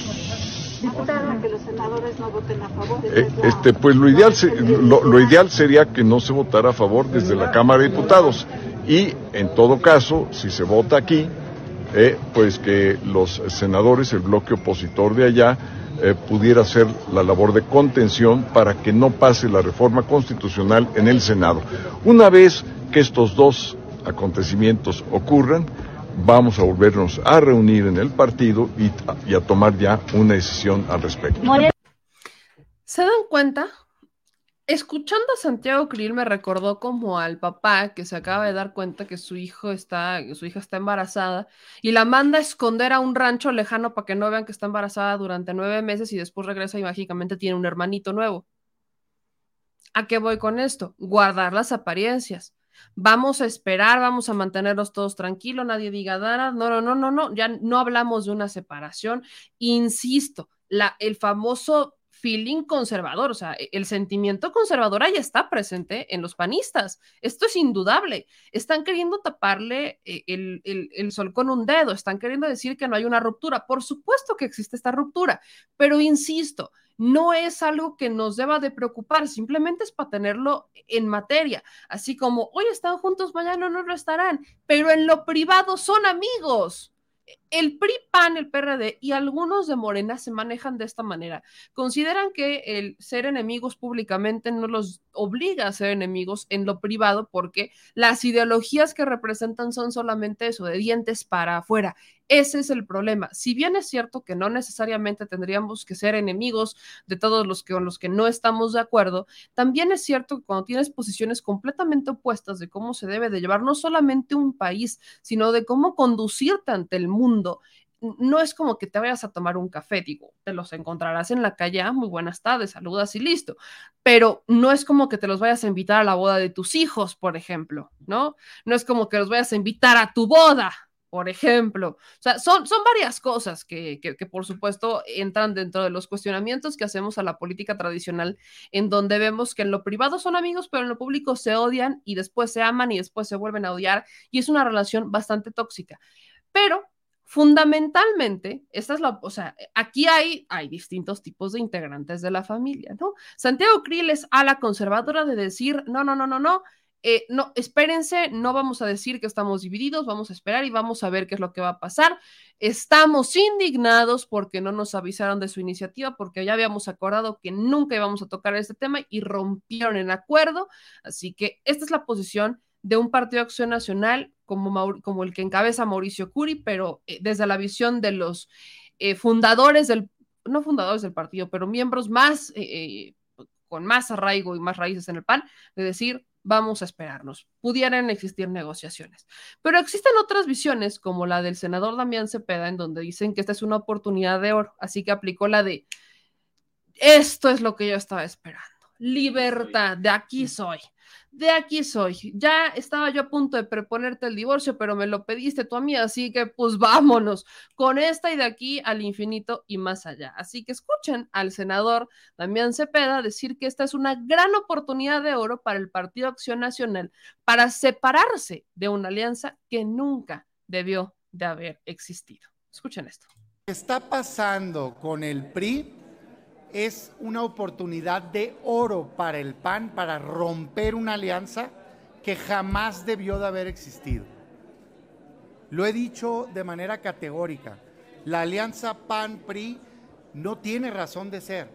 que los senadores no voten a favor. este, pues lo ideal, lo, lo ideal sería que no se votara a favor desde la Cámara de Diputados y en todo caso, si se vota aquí, eh, pues que los senadores, el bloque opositor de allá, eh, pudiera hacer la labor de contención para que no pase la reforma constitucional en el Senado. Una vez que estos dos acontecimientos ocurran, vamos a volvernos a reunir en el partido y, a tomar ya una decisión al respecto. ¿Se dan cuenta? escuchando a Santiago Krill me recordó como al papá que se acaba de dar cuenta que su hijo está, su hija está embarazada y la manda a esconder a un rancho lejano para que no vean que está embarazada durante nueve meses y después regresa y mágicamente tiene un hermanito nuevo. ¿A qué voy con esto? Guardar las apariencias. Vamos a esperar, vamos a mantenernos todos tranquilos, nadie diga nada. No, no, no, no, no, ya no hablamos de una separación. Insisto, el famoso feeling conservador, o sea, e, el sentimiento conservador ahí está presente en los panistas. Esto es indudable. Están queriendo taparle eh, el, sol con un dedo, están queriendo decir que no hay una ruptura. Por supuesto que existe esta ruptura, pero insisto, no es algo que nos deba de preocupar, simplemente es para tenerlo en materia, así como hoy están juntos, mañana no lo estarán, pero en lo privado son amigos el PRI, PAN, el PRD y algunos de Morena se manejan de esta manera. Consideran que el ser enemigos públicamente no los obliga a ser enemigos en lo privado porque las ideologías que representan son solamente eso, de dientes para afuera. Ese es el problema. Si bien es cierto que no necesariamente tendríamos que ser enemigos de todos los que, con los que no estamos de acuerdo, también es cierto que cuando tienes posiciones completamente opuestas de cómo se debe de llevar no solamente un país, sino de cómo conducirte ante el mundo, no es como que te vayas a tomar un café, digo, te los encontrarás en la calle, ah, muy buenas tardes, saludas y listo, pero no es como que te los vayas a invitar a la boda de tus hijos, por ejemplo, ¿no? No es como que los vayas a invitar a tu boda, por ejemplo. O sea, son, son varias cosas que, que, por supuesto entran dentro de los cuestionamientos que hacemos a la política tradicional, en donde vemos que en lo privado son amigos, pero en lo público se odian y después se aman y después se vuelven a odiar y es una relación bastante tóxica. Pero fundamentalmente, esta es la, o sea, aquí hay, hay distintos tipos de integrantes de la familia, ¿no? Santiago Krill es a la conservadora de decir, no, no, no, no, no, eh, no, espérense, no vamos a decir que estamos divididos, vamos a esperar y vamos a ver qué es lo que va a pasar. Estamos indignados porque no nos avisaron de su iniciativa, porque ya habíamos acordado que nunca íbamos a tocar este tema y rompieron el acuerdo. Así que esta es la posición de un partido de acción nacional como, como el que encabeza Mauricio Curi, pero eh, desde la visión de los eh, fundadores del, no fundadores del partido, pero miembros más, con más arraigo y más raíces en el PAN, de decir, vamos a esperarnos. Pudieran existir negociaciones. Pero existen otras visiones, como la del senador Damián Cepeda, en donde dicen que esta es una oportunidad de oro. Así que aplicó la de, esto es lo que yo estaba esperando. Libertad, de aquí soy de aquí soy. Ya estaba yo a punto de preponerte el divorcio, pero me lo pediste tú a mí, así que pues vámonos con esta y de aquí al infinito y más allá. Así que escuchen al senador Damián Cepeda decir que esta es una gran oportunidad de oro para el Partido Acción Nacional para separarse de una alianza que nunca debió de haber existido. Escuchen esto. ¿Qué está pasando con el PRI? Es una oportunidad de oro para el PAN para romper una alianza que jamás debió de haber existido. Lo he dicho de manera categórica, la alianza PAN-PRI no tiene razón de ser,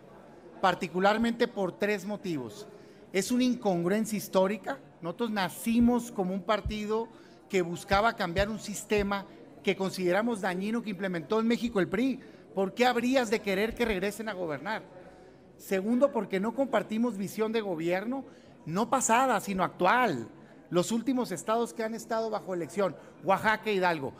particularmente por tres motivos. Es una incongruencia histórica, nosotros nacimos como un partido que buscaba cambiar un sistema que consideramos dañino que implementó en México el PRI ¿por qué habrías de querer que regresen a gobernar? Segundo, porque no compartimos visión de gobierno, no pasada, sino actual. Los últimos estados que han estado bajo elección, Oaxaca e Hidalgo,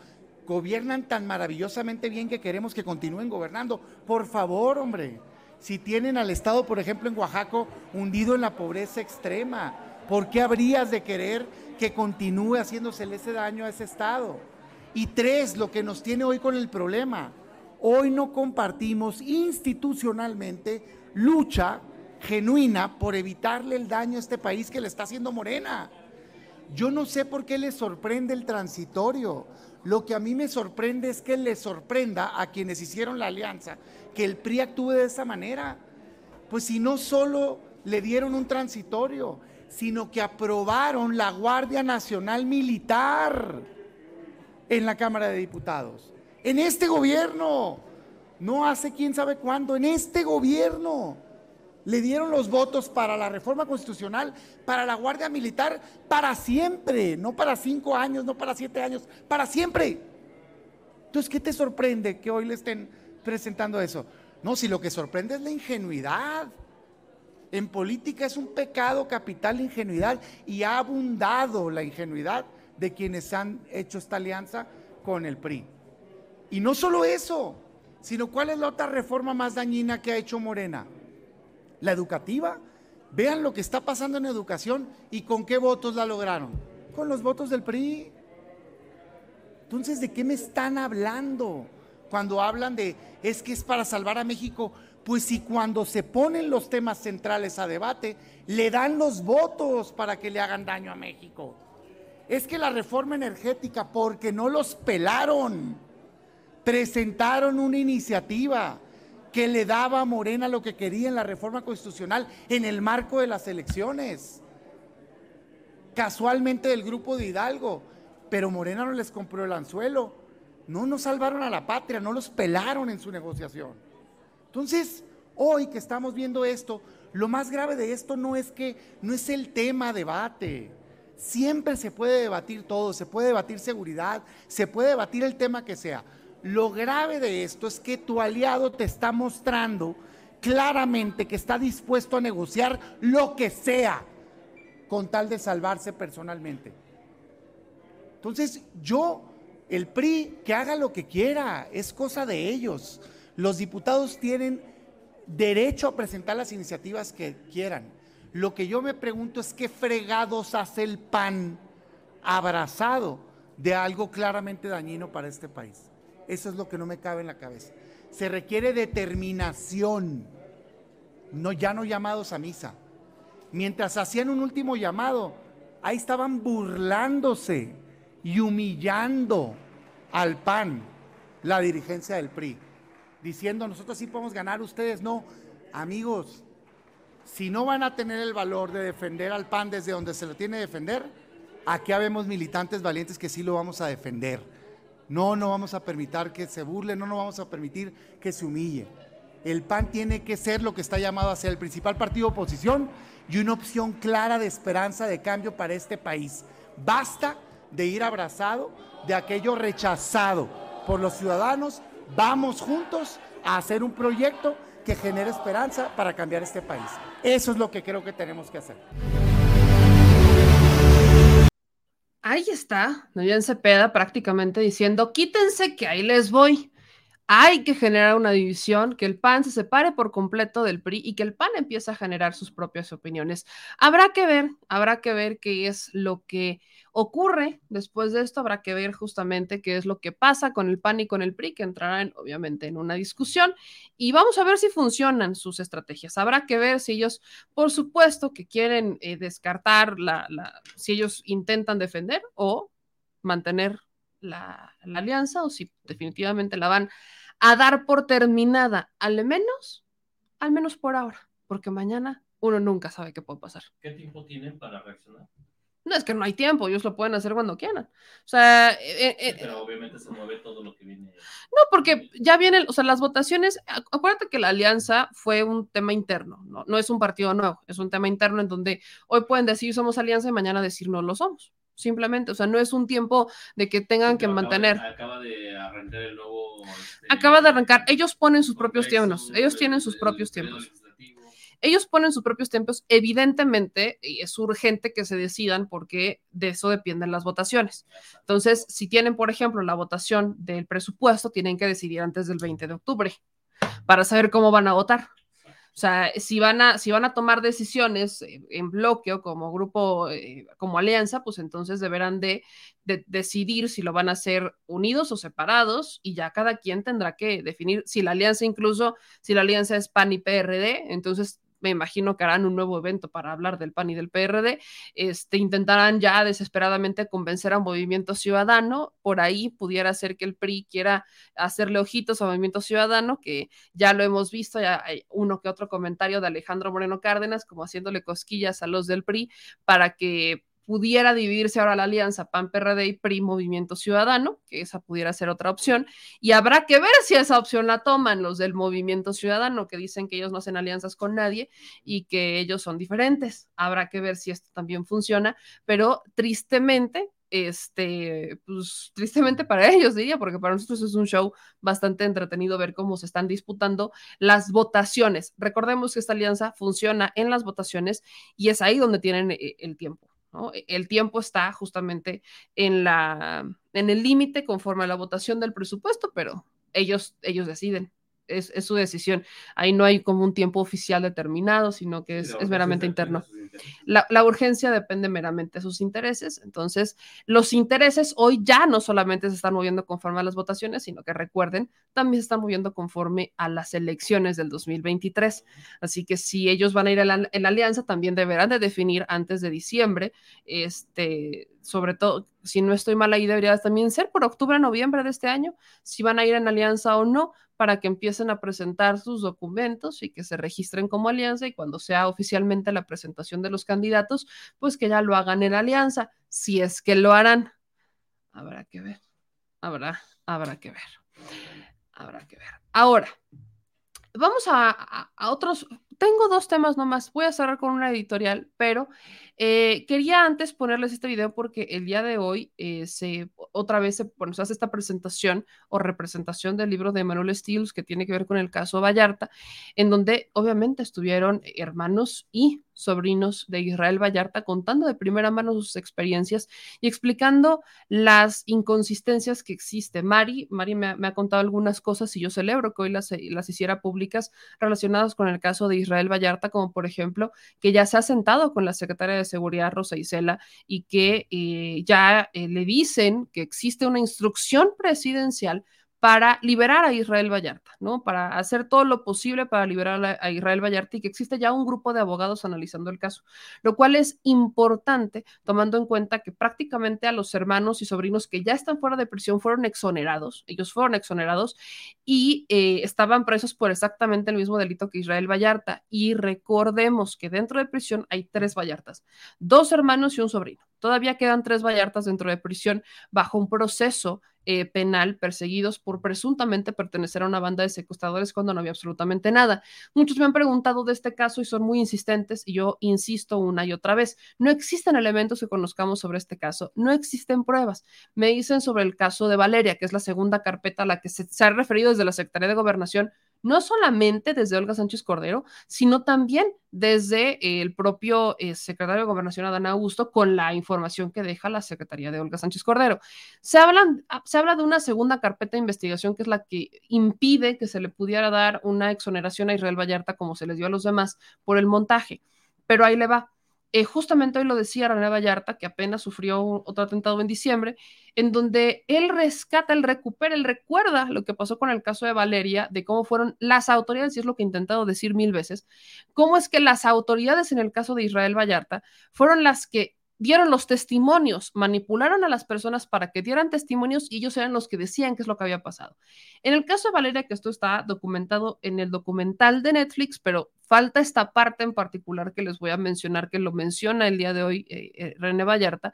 gobiernan tan maravillosamente bien que queremos que continúen gobernando. Por favor, hombre, si tienen al estado, por ejemplo, en Oaxaca, hundido en la pobreza extrema, ¿por qué habrías de querer que continúe haciéndosele ese daño a ese estado? Y tres, lo que nos tiene hoy con el problema, Hoy no compartimos institucionalmente lucha genuina por evitarle el daño a este país que le está haciendo Morena. Yo no sé por qué le sorprende el transitorio. Lo que a mí me sorprende es que le sorprenda a quienes hicieron la alianza que el PRI actúe de esa manera. Pues si no solo le dieron un transitorio, sino que aprobaron la Guardia Nacional Militar en la Cámara de Diputados en este gobierno, no hace quién sabe cuándo, en este gobierno le dieron los votos para la reforma constitucional, para la Guardia Militar, para siempre, no para cinco años, no para siete años, para siempre. Entonces, ¿qué te sorprende que hoy le estén presentando eso? No, si lo que sorprende es la ingenuidad. En política es un pecado capital la ingenuidad y ha abundado la ingenuidad de quienes han hecho esta alianza con el PRI. Y no solo eso, sino cuál es la otra reforma más dañina que ha hecho Morena. La educativa. Vean lo que está pasando en educación y con qué votos la lograron. Con los votos del PRI. Entonces, ¿de qué me están hablando? Cuando hablan de, es que es para salvar a México, pues si cuando se ponen los temas centrales a debate, le dan los votos para que le hagan daño a México. Es que la reforma energética, porque no los pelaron, presentaron una iniciativa que le daba a Morena lo que quería en la reforma constitucional en el marco de las elecciones. Casualmente del grupo de Hidalgo, pero Morena no les compró el anzuelo. No nos salvaron a la patria, no los pelaron en su negociación. Entonces, hoy que estamos viendo esto, lo más grave de esto no es que no es el tema debate. Siempre se puede debatir todo, se puede debatir seguridad, se puede debatir el tema que sea. Lo grave de esto es que tu aliado te está mostrando claramente que está dispuesto a negociar lo que sea con tal de salvarse personalmente. Entonces, yo, el PRI, que haga lo que quiera, es cosa de ellos. Los diputados tienen derecho a presentar las iniciativas que quieran. Lo que yo me pregunto es qué fregados hace el PAN abrazado de algo claramente dañino para este país. Eso es lo que no me cabe en la cabeza. Se requiere determinación, no ya no llamados a misa. Mientras hacían un último llamado, ahí estaban burlándose y humillando al PAN, la dirigencia del PRI diciendo nosotros sí podemos ganar, ustedes no. Amigos, si no van a tener el valor de defender al PAN desde donde se lo tiene que defender, aquí habemos militantes valientes que sí lo vamos a defender. No, no vamos a permitir que se burle, no, no vamos a permitir que se humille. El PAN tiene que ser lo que está llamado a ser el principal partido de oposición y una opción clara de esperanza de cambio para este país. Basta de ir abrazado de aquello rechazado por los ciudadanos Vamos juntos a hacer un proyecto que genere esperanza para cambiar este país. Eso es lo que creo que tenemos que hacer. Ahí está, Nayan Cepeda prácticamente diciendo, quítense que ahí les voy. Hay que generar una división, que el PAN se separe por completo del PRI y que el PAN empiece a generar sus propias opiniones. Habrá que ver, habrá que ver qué es lo que ocurre después de esto, habrá que ver justamente qué es lo que pasa con el PAN y con el PRI, que entrarán obviamente en una discusión y vamos a ver si funcionan sus estrategias. Habrá que ver si ellos, por supuesto, que quieren eh, descartar la, si ellos intentan defender o mantener la, alianza o si definitivamente la van a dar por terminada, al menos, al menos por ahora, porque mañana uno nunca sabe qué puede pasar. ¿Qué tiempo tienen para reaccionar? No, es que no hay tiempo, ellos lo pueden hacer cuando quieran. O sea, eh, eh, pero obviamente se mueve todo lo que viene. No, porque ya vienen, o sea, las votaciones, acuérdate que la alianza fue un tema interno, no, no es un partido nuevo, es un tema interno en donde hoy pueden decir somos alianza y mañana decir no lo somos simplemente, o sea, no es un tiempo de que tengan que mantener. acaba de arrancar el nuevo. Este, acaba de arrancar, ellos ponen sus propios tiempos, ellos tienen sus propios tiempos. Ellos ponen sus propios tiempos, evidentemente es urgente que se decidan porque de eso dependen las votaciones. Entonces, si tienen, por ejemplo, la votación del presupuesto, tienen que decidir antes del 20 de octubre para saber cómo van a votar. O sea, si van a, si van a tomar decisiones en bloque o como grupo, eh, como alianza, pues entonces deberán de, de, decidir si lo van a hacer unidos o separados y ya cada quien tendrá que definir si la alianza incluso, si la alianza es PAN y PRD, entonces me imagino que harán un nuevo evento para hablar del PAN y del PRD, este, intentarán ya desesperadamente convencer a Movimiento Ciudadano, por ahí pudiera ser que el PRI quiera hacerle ojitos a Movimiento Ciudadano, que ya lo hemos visto, ya hay uno que otro comentario de Alejandro Moreno Cárdenas, como haciéndole cosquillas a los del PRI para que pudiera dividirse ahora la alianza PAN, PRD y PRI Movimiento Ciudadano, que esa pudiera ser otra opción, y habrá que ver si esa opción la toman los del Movimiento Ciudadano, que dicen que ellos no hacen alianzas con nadie y que ellos son diferentes. Habrá que ver si esto también funciona, pero tristemente este, pues tristemente para ellos diría, porque para nosotros es un show bastante entretenido ver cómo se están disputando las votaciones. Recordemos que esta alianza funciona en las votaciones y es ahí donde tienen eh, el tiempo. ¿No? El tiempo está justamente en, la, en el límite conforme a la votación del presupuesto, pero ellos, ellos deciden es, su decisión. Ahí no hay como un tiempo oficial determinado, sino que es, meramente interno. La, la, urgencia depende meramente de sus intereses. Entonces, los intereses hoy ya no solamente se están moviendo conforme a las votaciones, sino que recuerden, también se están moviendo conforme a las elecciones del 2023. Así que si ellos van a ir en la, en la alianza, también deberán de definir antes de diciembre, este, sobre todo, si no estoy mal ahí, debería también ser por octubre, noviembre de este año, si van a ir en alianza o no, para que empiecen a presentar sus documentos y que se registren como alianza y cuando sea oficialmente la presentación de los candidatos, pues que ya lo hagan en alianza, si es que lo harán. Habrá que ver, habrá, habrá que ver, habrá que ver. Ahora, vamos a, a otros, tengo dos temas nomás, voy a cerrar con una editorial, pero eh, quería antes ponerles este video porque el día de hoy eh, se otra vez se, hace esta presentación o representación del libro de Manuel Stiles que tiene que ver con el caso Vallarta, en donde obviamente estuvieron hermanos y sobrinos de Israel Vallarta contando de primera mano sus experiencias y explicando las inconsistencias que existe. Mari, Mari me, ha contado algunas cosas y yo celebro que hoy las, las hiciera públicas relacionadas con el caso de Israel Vallarta, como por ejemplo que ya se ha sentado con la secretaria de Seguridad Rosa Isela y que eh, ya eh, le dicen que existe una instrucción presidencial para liberar a Israel Vallarta, ¿no? Para hacer todo lo posible para liberar a Israel Vallarta y que existe ya un grupo de abogados analizando el caso, lo cual es importante tomando en cuenta que prácticamente a los hermanos y sobrinos que ya están fuera de prisión fueron exonerados, ellos fueron exonerados y eh, estaban presos por exactamente el mismo delito que Israel Vallarta. Y recordemos que dentro de prisión hay tres Vallartas, dos hermanos y un sobrino. Todavía quedan tres Vallartas dentro de prisión bajo un proceso eh, penal perseguidos por presuntamente pertenecer a una banda de secuestradores cuando no había absolutamente nada. Muchos me han preguntado de este caso y son muy insistentes y yo insisto una y otra vez, no existen elementos que conozcamos sobre este caso, no existen pruebas. Me dicen sobre el caso de Valeria, que es la segunda carpeta a la que se, se ha referido desde la Secretaría de Gobernación no solamente desde Olga Sánchez Cordero, sino también desde el propio eh, secretario de Gobernación Adán Augusto con la información que deja la Secretaría de Olga Sánchez Cordero. Se, hablan, ah, se habla de una segunda carpeta de investigación que es la que impide que se le pudiera dar una exoneración a Israel Vallarta como se les dio a los demás por el montaje. Pero ahí le va. Eh, justamente hoy lo decía René Vallarta, que apenas sufrió otro atentado en diciembre, en donde él rescata, él recupera, él recuerda lo que pasó con el caso de Valeria, de cómo fueron las autoridades, y es lo que he intentado decir mil veces, cómo es que las autoridades en el caso de Israel Vallarta fueron las que dieron los testimonios, manipularon a las personas para que dieran testimonios y ellos eran los que decían qué es lo que había pasado. En el caso de Valeria, que esto está documentado en el documental de Netflix, pero falta esta parte en particular que les voy a mencionar, que lo menciona el día de hoy eh, eh, René Vallarta,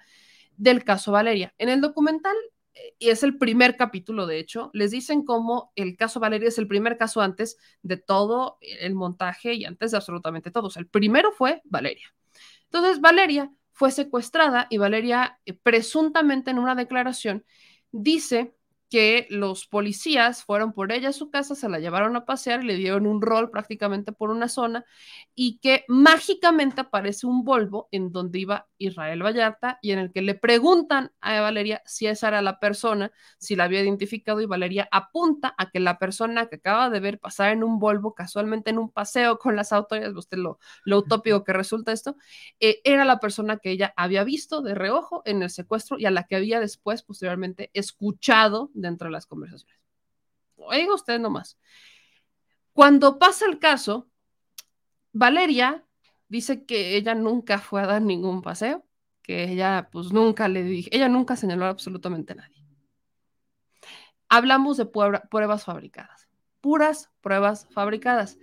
del caso Valeria. En el documental, eh, y es el primer capítulo, de hecho, les dicen cómo el caso Valeria es el primer caso antes de todo el montaje y antes de absolutamente todo. el primero fue Valeria. Entonces, Valeria fue secuestrada y Valeria, eh, presuntamente en una declaración, dice que los policías fueron por ella a su casa, se la llevaron a pasear y le dieron un rol prácticamente por una zona y que mágicamente aparece un Volvo en donde iba Israel Vallarta y en el que le preguntan a Valeria si esa era la persona, si la había identificado y Valeria apunta a que la persona que acaba de ver pasar en un Volvo casualmente en un paseo con las autoridades, usted lo, lo utópico que resulta esto, eh, era la persona que ella había visto de reojo en el secuestro y a la que había después posteriormente escuchado dentro de las conversaciones. Oiga usted nomás. Cuando pasa el caso, Valeria dice que ella nunca fue a dar ningún paseo, que ella pues nunca le dije, ella nunca señaló a absolutamente nadie. Hablamos de pruebas fabricadas, puras pruebas fabricadas.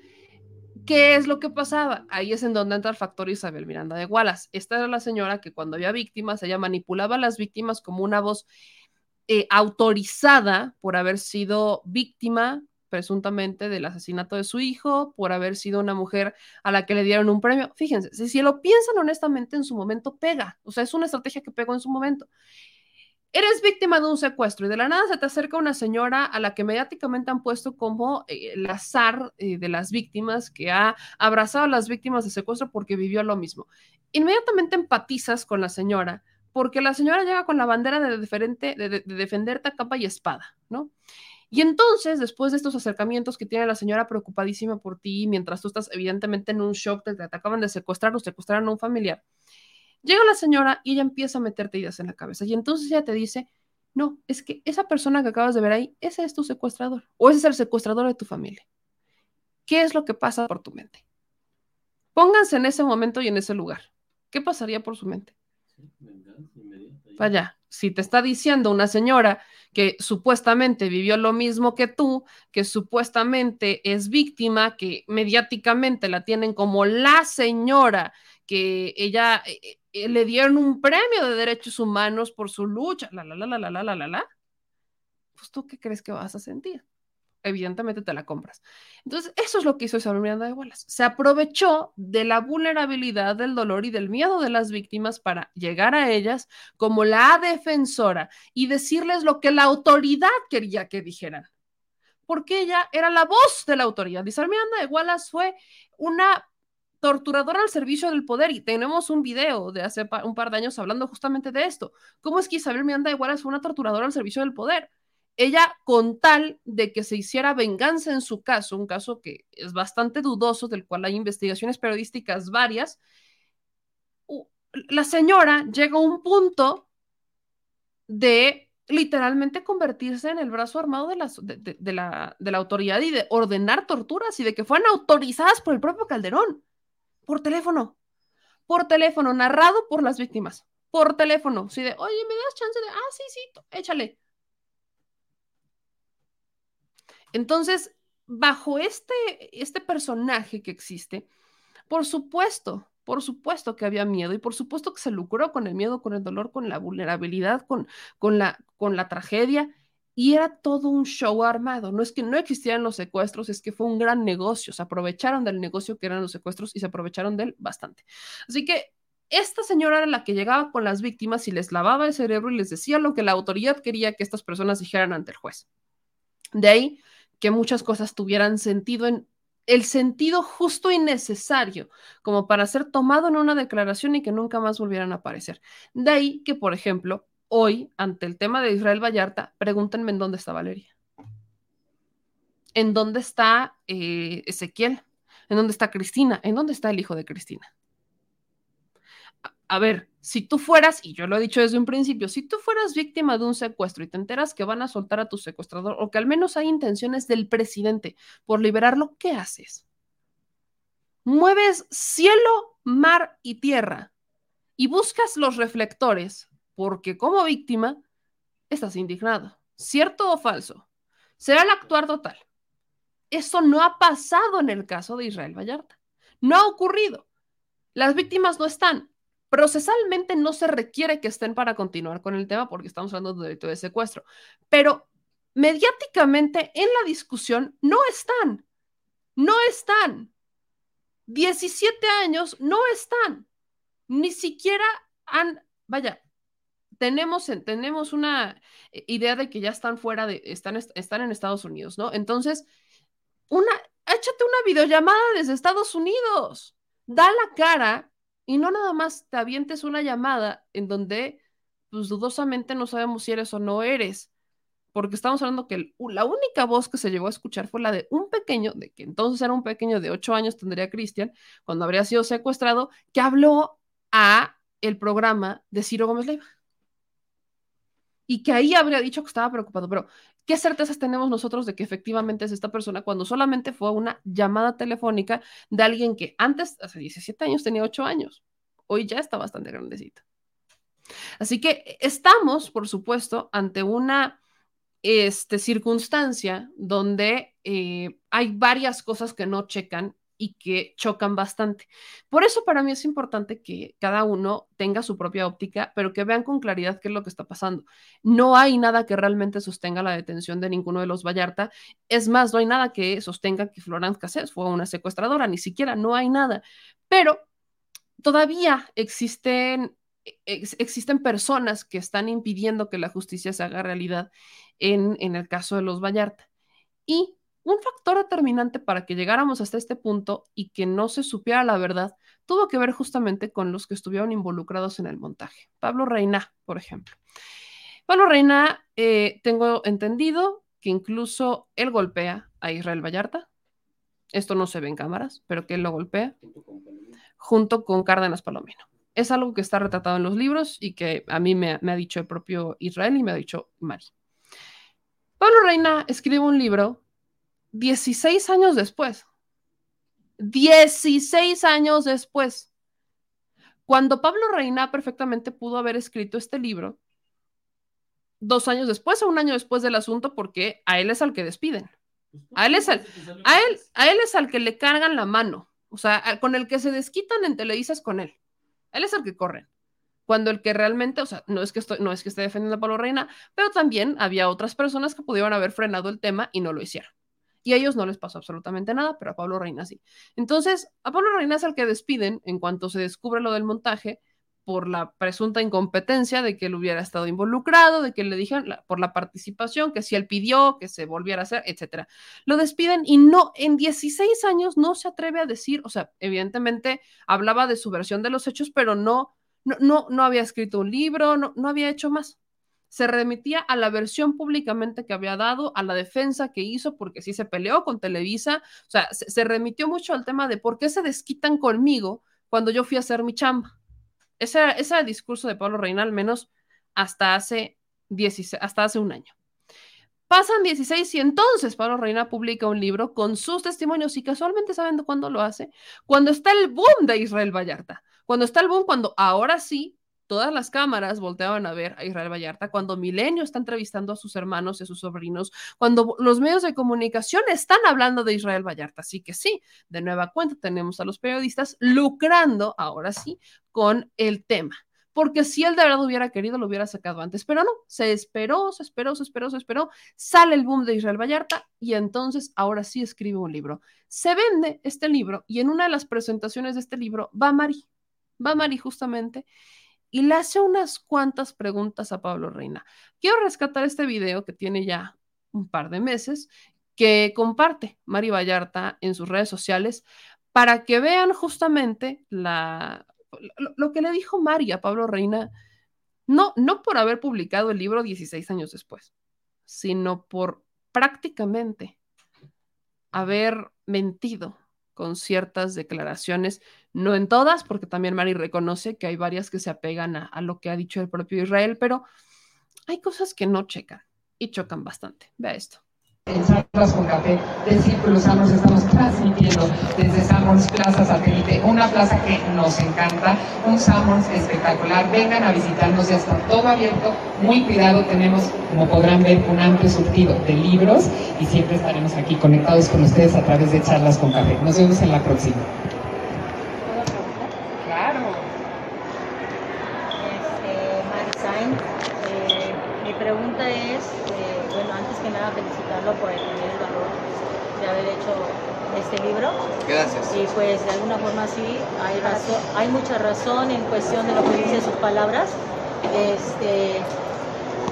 ¿Qué es lo que pasaba? Ahí es en donde entra el factor Isabel Miranda de Wallace. Esta era la señora que cuando había víctimas, ella manipulaba a las víctimas como una voz eh, autorizada por haber sido víctima presuntamente del asesinato de su hijo, por haber sido una mujer a la que le dieron un premio. Fíjense, si, si lo piensan honestamente en su momento, pega. O sea, es una estrategia que pegó en su momento. Eres víctima de un secuestro y de la nada se te acerca una señora a la que mediáticamente han puesto como eh, el azar eh, de las víctimas, que ha abrazado a las víctimas de secuestro porque vivió lo mismo. Inmediatamente empatizas con la señora porque la señora llega con la bandera de, diferente, de, de, de defenderte a capa y espada, ¿no? Y entonces, después de estos acercamientos que tiene la señora preocupadísima por ti, mientras tú estás evidentemente en un shock te acaban de secuestrar o secuestraron a un familiar, Llega la señora y ella empieza a meterte ideas en la cabeza. Y entonces ella te dice, no, es que esa persona que acabas de ver ahí, ese es tu secuestrador. O ese es el secuestrador de tu familia. ¿Qué es lo que pasa por tu mente? Pónganse en ese momento y en ese lugar. ¿Qué pasaría por su mente? Vaya, si te está diciendo una señora que supuestamente vivió lo mismo que tú, que supuestamente es víctima, que mediáticamente la tienen como la señora, que ella eh, eh, le dieron un premio de derechos humanos por su lucha, la, la, la, la, la, la, la, la, la, pues tú qué crees que vas a sentir? Evidentemente te la compras. Entonces, eso es lo que hizo Isabel Miranda de Wallace. Se aprovechó de la vulnerabilidad, del dolor y del miedo de las víctimas para llegar a ellas como la defensora y decirles lo que la autoridad quería que dijeran. Porque ella era la voz de la autoridad. Isabel Miranda de Wallace fue una torturadora al servicio del poder y tenemos un video de hace un par de años hablando justamente de esto. ¿Cómo es que Isabel Miranda de Wallace fue una torturadora al servicio del poder? Ella, con tal de que se hiciera venganza en su caso, un caso que es bastante dudoso, del cual hay investigaciones periodísticas varias, la señora llega a un punto de literalmente convertirse en el brazo armado de la, de, de, de la autoridad y de ordenar torturas y de que fueran autorizadas por el propio Calderón. Por teléfono, por teléfono, narrado por las víctimas, por teléfono, sí de, oye, ¿me das chance de, ah, sí, sí, échale. Entonces, bajo este, este personaje que existe, por supuesto, por supuesto que había miedo y por supuesto que se lucró con el miedo, con el dolor, con la vulnerabilidad, con, con, la, con la tragedia y era todo un show armado. No es que no existieran los secuestros, es que fue un gran negocio. Se aprovecharon del negocio que eran los secuestros y se aprovecharon de él bastante. Así que esta señora era la que llegaba con las víctimas y les lavaba el cerebro y les decía lo que la autoridad quería que estas personas dijeran ante el juez. De ahí que muchas cosas tuvieran sentido en el sentido justo y necesario como para ser tomado en una declaración y que nunca más volvieran a aparecer. De ahí que, por ejemplo, hoy, ante el tema de Israel Vallarta, pregúntenme en dónde está Valeria. ¿En dónde está eh, Ezequiel? ¿En dónde está Cristina? ¿En dónde está el hijo de Cristina? A, ver, si tú fueras, y yo lo he dicho desde un principio, si tú fueras víctima de un secuestro y te enteras que van a soltar a tu secuestrador o que al menos hay intenciones del presidente por liberarlo, ¿qué haces? Mueves cielo, mar y tierra y buscas los reflectores porque como víctima estás indignado. ¿Cierto o falso? Será el actuar total. Eso no ha pasado en el caso de Israel Vallarta. No ha ocurrido. Las víctimas no están. Procesalmente no se requiere que estén para continuar con el tema porque estamos hablando de delito de secuestro. Pero mediáticamente en la discusión no están. No están. 17 años no están. Ni siquiera han, vaya, tenemos, tenemos una idea de que ya están fuera de, están, están en Estados Unidos, ¿no? Entonces, una, échate una videollamada desde Estados Unidos, da la cara y no nada más te avientes una llamada en donde, pues dudosamente no sabemos si eres o no eres, porque estamos hablando que la única voz que se llegó a escuchar fue la de un pequeño, de que entonces era un pequeño de ocho años, tendría Cristian, cuando habría sido secuestrado, que habló a el programa de Ciro Gómez Leiva y que ahí habría dicho que estaba preocupado, pero ¿qué certezas tenemos nosotros de que efectivamente es esta persona cuando solamente fue una llamada telefónica de alguien que antes, hace 17 años, tenía 8 años? Hoy ya está bastante grandecito. Así que estamos, por supuesto, ante una este, circunstancia donde eh, hay varias cosas que no checan y que chocan bastante. Por eso para mí es importante que cada uno tenga su propia óptica, pero que vean con claridad qué es lo que está pasando. No hay nada que realmente sostenga la detención de ninguno de los Vallarta. Es más, no hay nada que sostenga que Florence Cassés fue una secuestradora, ni siquiera, no hay nada. Pero todavía existen ex- existen personas que están impidiendo que la justicia se haga realidad en, en el caso de los Vallarta. Y un factor determinante para que llegáramos hasta este punto y que no se supiera la verdad tuvo que ver justamente con los que estuvieron involucrados en el montaje. Pablo Reina, por ejemplo. Pablo Reina, eh, tengo entendido que incluso él golpea a Israel Vallarta. Esto no se ve en cámaras, pero que él lo golpea junto con Cárdenas Palomino. Es algo que está retratado en los libros y que a mí me, me ha dicho el propio Israel y me ha dicho Mari. Pablo Reina escribe un libro 16 años después. 16 años después. Cuando Pablo Reina perfectamente pudo haber escrito este libro dos años después o un año después del asunto, porque a él es al que despiden. A él es al, a él, a él es al que le cargan la mano. O sea, con el que se desquitan en Televisa es con él. Él es el que corren. Cuando el que realmente, o sea, no es que estoy, no es que esté defendiendo a Pablo Reina, pero también había otras personas que pudieron haber frenado el tema y no lo hicieron. Y a ellos no les pasó absolutamente nada, pero a Pablo Reina sí. Entonces, a Pablo Reina es al que despiden en cuanto se descubre lo del montaje por la presunta incompetencia de que él hubiera estado involucrado, de que le dijeron por la participación, que si él pidió que se volviera a hacer, etcétera. Lo despiden y no, en 16 años no se atreve a decir, o sea, evidentemente hablaba de su versión de los hechos, pero no, no, no, no había escrito un libro, no, no había hecho más. Se remitía a la versión públicamente que había dado, a la defensa que hizo, porque sí se peleó con Televisa, o sea, se, remitió mucho al tema de por qué se desquitan conmigo cuando yo fui a hacer mi chamba. Ese era, ese el discurso de Pablo Reina, al menos hasta hace, 16, hasta hace un año. Pasan 16 y entonces Pablo Reina publica un libro con sus testimonios y casualmente saben cuándo lo hace, cuando está el boom de Israel Vallarta, cuando está el boom, cuando ahora sí todas las cámaras volteaban a ver a Israel Vallarta, cuando Milenio está entrevistando a sus hermanos y a sus sobrinos, cuando los medios de comunicación están hablando de Israel Vallarta. Así que sí, de nueva cuenta tenemos a los periodistas lucrando, ahora sí, con el tema. Porque si él de verdad hubiera querido, lo hubiera sacado antes, pero no, se esperó, se esperó, se esperó, se esperó, sale el boom de Israel Vallarta y entonces ahora sí escribe un libro. Se vende este libro y en una de las presentaciones de este libro va Mari, va Mari justamente y le hace unas cuantas preguntas a Pablo Reina. Quiero rescatar este video que tiene ya un par de meses, que comparte Mari Vallarta en sus redes sociales para que vean justamente lo que le dijo Mari a Pablo Reina, no, no por haber publicado el libro 16 años después, sino por prácticamente haber mentido con ciertas declaraciones, no en todas, porque también Mari reconoce que hay varias que se apegan a, lo que ha dicho el propio Israel, pero hay cosas que no checan y chocan bastante. Vea esto. En Charlas con Café del Círculo Summers estamos transmitiendo desde Summers Plaza Satélite, una plaza que nos encanta, un Summers espectacular. Vengan a visitarnos, ya está todo abierto, muy cuidado. Tenemos, como podrán ver, un amplio surtido de libros y siempre estaremos aquí conectados con ustedes a través de Charlas con Café. Nos vemos en la próxima. Claro. Este, Marisain, eh, mi pregunta es, eh, bueno, antes que nada por el el valor de haber hecho este libro. Gracias. Y pues de alguna forma sí, hay, razón, hay mucha razón en cuestión de lo que dice sus palabras, este,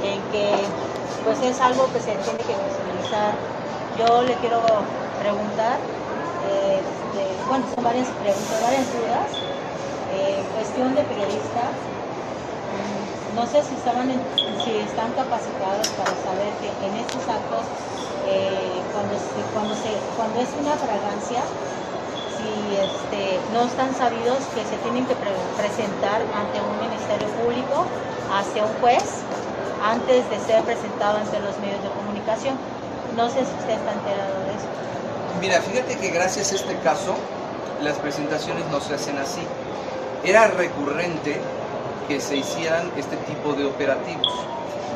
en que pues es algo que se tiene que visibilizar. Yo le quiero preguntar, este, bueno, son varias preguntas, varias dudas. Eh, cuestión de periodista, no sé si estaban en, si están capacitados para saber que en estos actos eh, cuando, es una fragancia si este, no están sabidos que se tienen que pre presentar ante un ministerio público hacia un juez antes de ser presentado ante los medios de comunicación. No sé si usted está enterado de eso. Mira fíjate que gracias a este caso las presentaciones no se hacen así. Era recurrente que se hicieran este tipo de operativos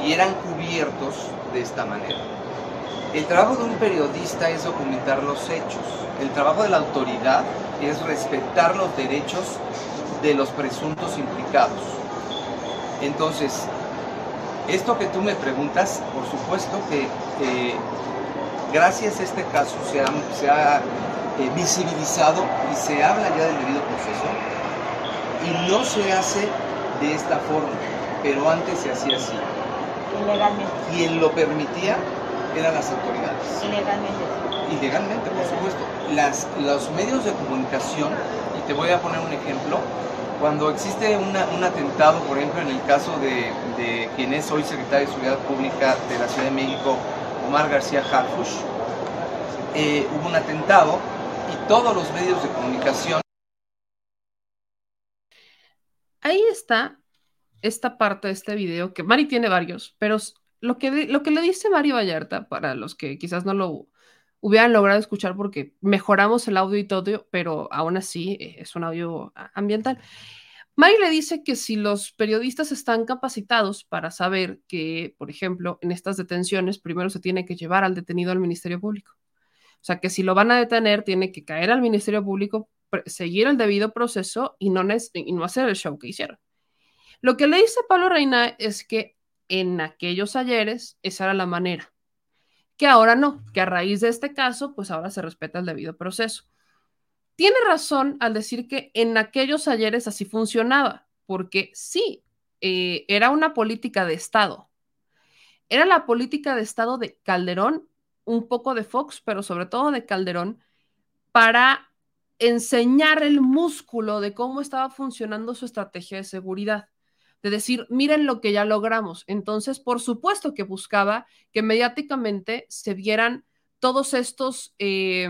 y eran cubiertos de esta manera. El trabajo de un periodista es documentar los hechos, el trabajo de la autoridad es respetar los derechos de los presuntos implicados. Entonces, esto que tú me preguntas, por supuesto que eh, gracias a este caso se ha, se ha eh, visibilizado y se habla ya del debido proceso y no se hace de esta forma, pero antes se hacía así. Ilegalmente. Quien lo permitía eran las autoridades. Ilegalmente. Ilegalmente, por supuesto. Las, los medios de comunicación, y te voy a poner un ejemplo, cuando existe una- un atentado, por ejemplo, en el caso de, de quien es hoy secretario de Seguridad Pública de la Ciudad de México, Omar García Harfush, eh, hubo un atentado y todos los medios de comunicación Ahí está esta parte de este video, que Mari tiene varios, pero lo que, lo que le dice Mari Vallarta, para los que quizás no lo hubieran logrado escuchar porque mejoramos el audio y todo, pero aún así eh, es un audio ambiental. Mari le dice que si los periodistas están capacitados para saber que, por ejemplo, en estas detenciones, primero se tiene que llevar al detenido al Ministerio Público. O sea, que si lo van a detener, tiene que caer al Ministerio Público, seguir el debido proceso y no, y no hacer el show que hicieron. Lo que le dice Pablo Reina es que en aquellos ayeres esa era la manera, que ahora no, que a raíz de este caso, pues ahora se respeta el debido proceso. Tiene razón al decir que en aquellos ayeres así funcionaba, porque sí, eh, era una política de Estado. Era la política de Estado de Calderón, un poco de Fox, pero sobre todo de Calderón, para enseñar el músculo de cómo estaba funcionando su estrategia de seguridad. De decir, miren lo que ya logramos. Entonces, por supuesto que buscaba que mediáticamente se vieran todos estos, eh,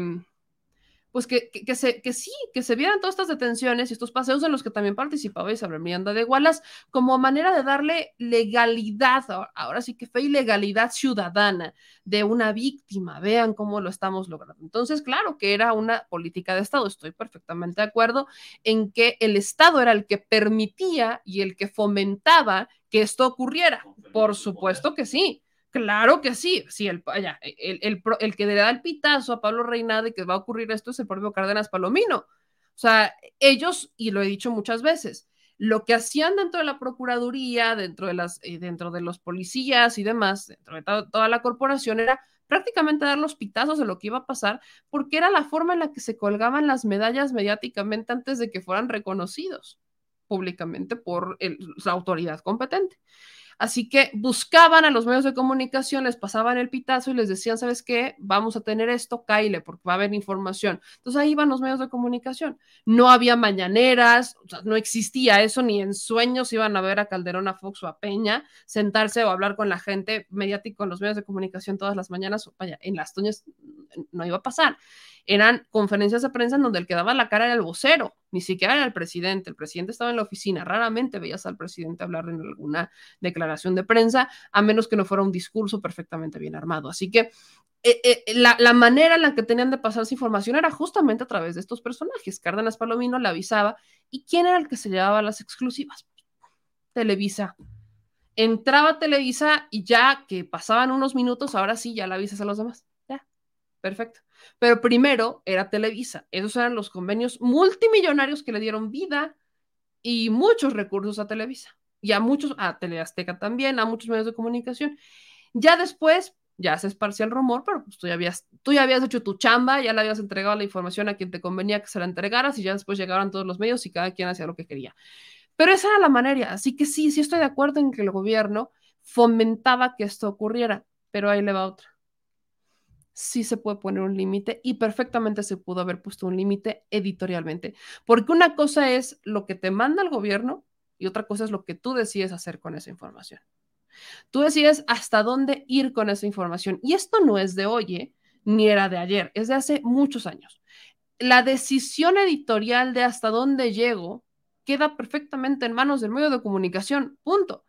pues que, que, que se, que sí, que se vieran todas estas detenciones y estos paseos en los que también participaba Isabel Miranda de Gualas como manera de darle legalidad, ahora, ahora sí que fe y legalidad ciudadana de una víctima. Vean cómo lo estamos logrando. Entonces, claro que era una política de Estado. Estoy perfectamente de acuerdo en que el Estado era el que permitía y el que fomentaba que esto ocurriera. Por supuesto que sí. Claro que sí, sí, el, ya, el, el, el, que le da el pitazo a Pablo Reina de que va a ocurrir esto es el propio Cárdenas Palomino. O sea, ellos, y lo he dicho muchas veces, lo que hacían dentro de la Procuraduría, dentro de, las, eh, dentro de los policías y demás, dentro de to toda la corporación, era prácticamente dar los pitazos de lo que iba a pasar, porque era la forma en la que se colgaban las medallas mediáticamente antes de que fueran reconocidos públicamente por la autoridad competente. Así que buscaban a los medios de comunicación, les pasaban el pitazo y les decían, ¿sabes qué? Vamos a tener esto, caile, porque va a haber información. Entonces ahí iban los medios de comunicación. No había mañaneras, no existía eso, ni en sueños iban a ver a Calderón, a Fox o a Peña, sentarse o hablar con la gente mediática, con los medios de comunicación todas las mañanas, vaya, en las toñas no iba a pasar. Eran conferencias de prensa en donde el que daba la cara era el vocero, ni siquiera era el presidente. El presidente estaba en la oficina. Raramente veías al presidente hablar en alguna declaración de prensa, a menos que no fuera un discurso perfectamente bien armado. Así que eh, eh, la, la, manera en la que tenían de pasarse información era justamente a través de estos personajes. Cárdenas Palomino le avisaba. ¿Y quién era el que se llevaba las exclusivas? Televisa. Entraba Televisa y ya que pasaban unos minutos, ahora sí, ya la avisas a los demás. Ya, perfecto. Pero primero era Televisa. Esos eran los convenios multimillonarios que le dieron vida y muchos recursos a Televisa. Y a muchos, a Teleazteca también, a muchos medios de comunicación. Ya después, ya se esparcía el rumor, pero pues tú ya, habías, tú ya habías hecho tu chamba, ya le habías entregado la información a quien te convenía que se la entregaras y ya después llegaron todos los medios y cada quien hacía lo que quería. Pero esa era la manera. Así que sí, sí estoy de acuerdo en que el gobierno fomentaba que esto ocurriera, pero ahí le va otra sí se puede poner un límite y perfectamente se pudo haber puesto un límite editorialmente. Porque una cosa es lo que te manda el gobierno y otra cosa es lo que tú decides hacer con esa información. Tú decides hasta dónde ir con esa información. Y esto no es de hoy, ¿eh? ni era de ayer, es de hace muchos años. La decisión editorial de hasta dónde llego queda perfectamente en manos del medio de comunicación, punto.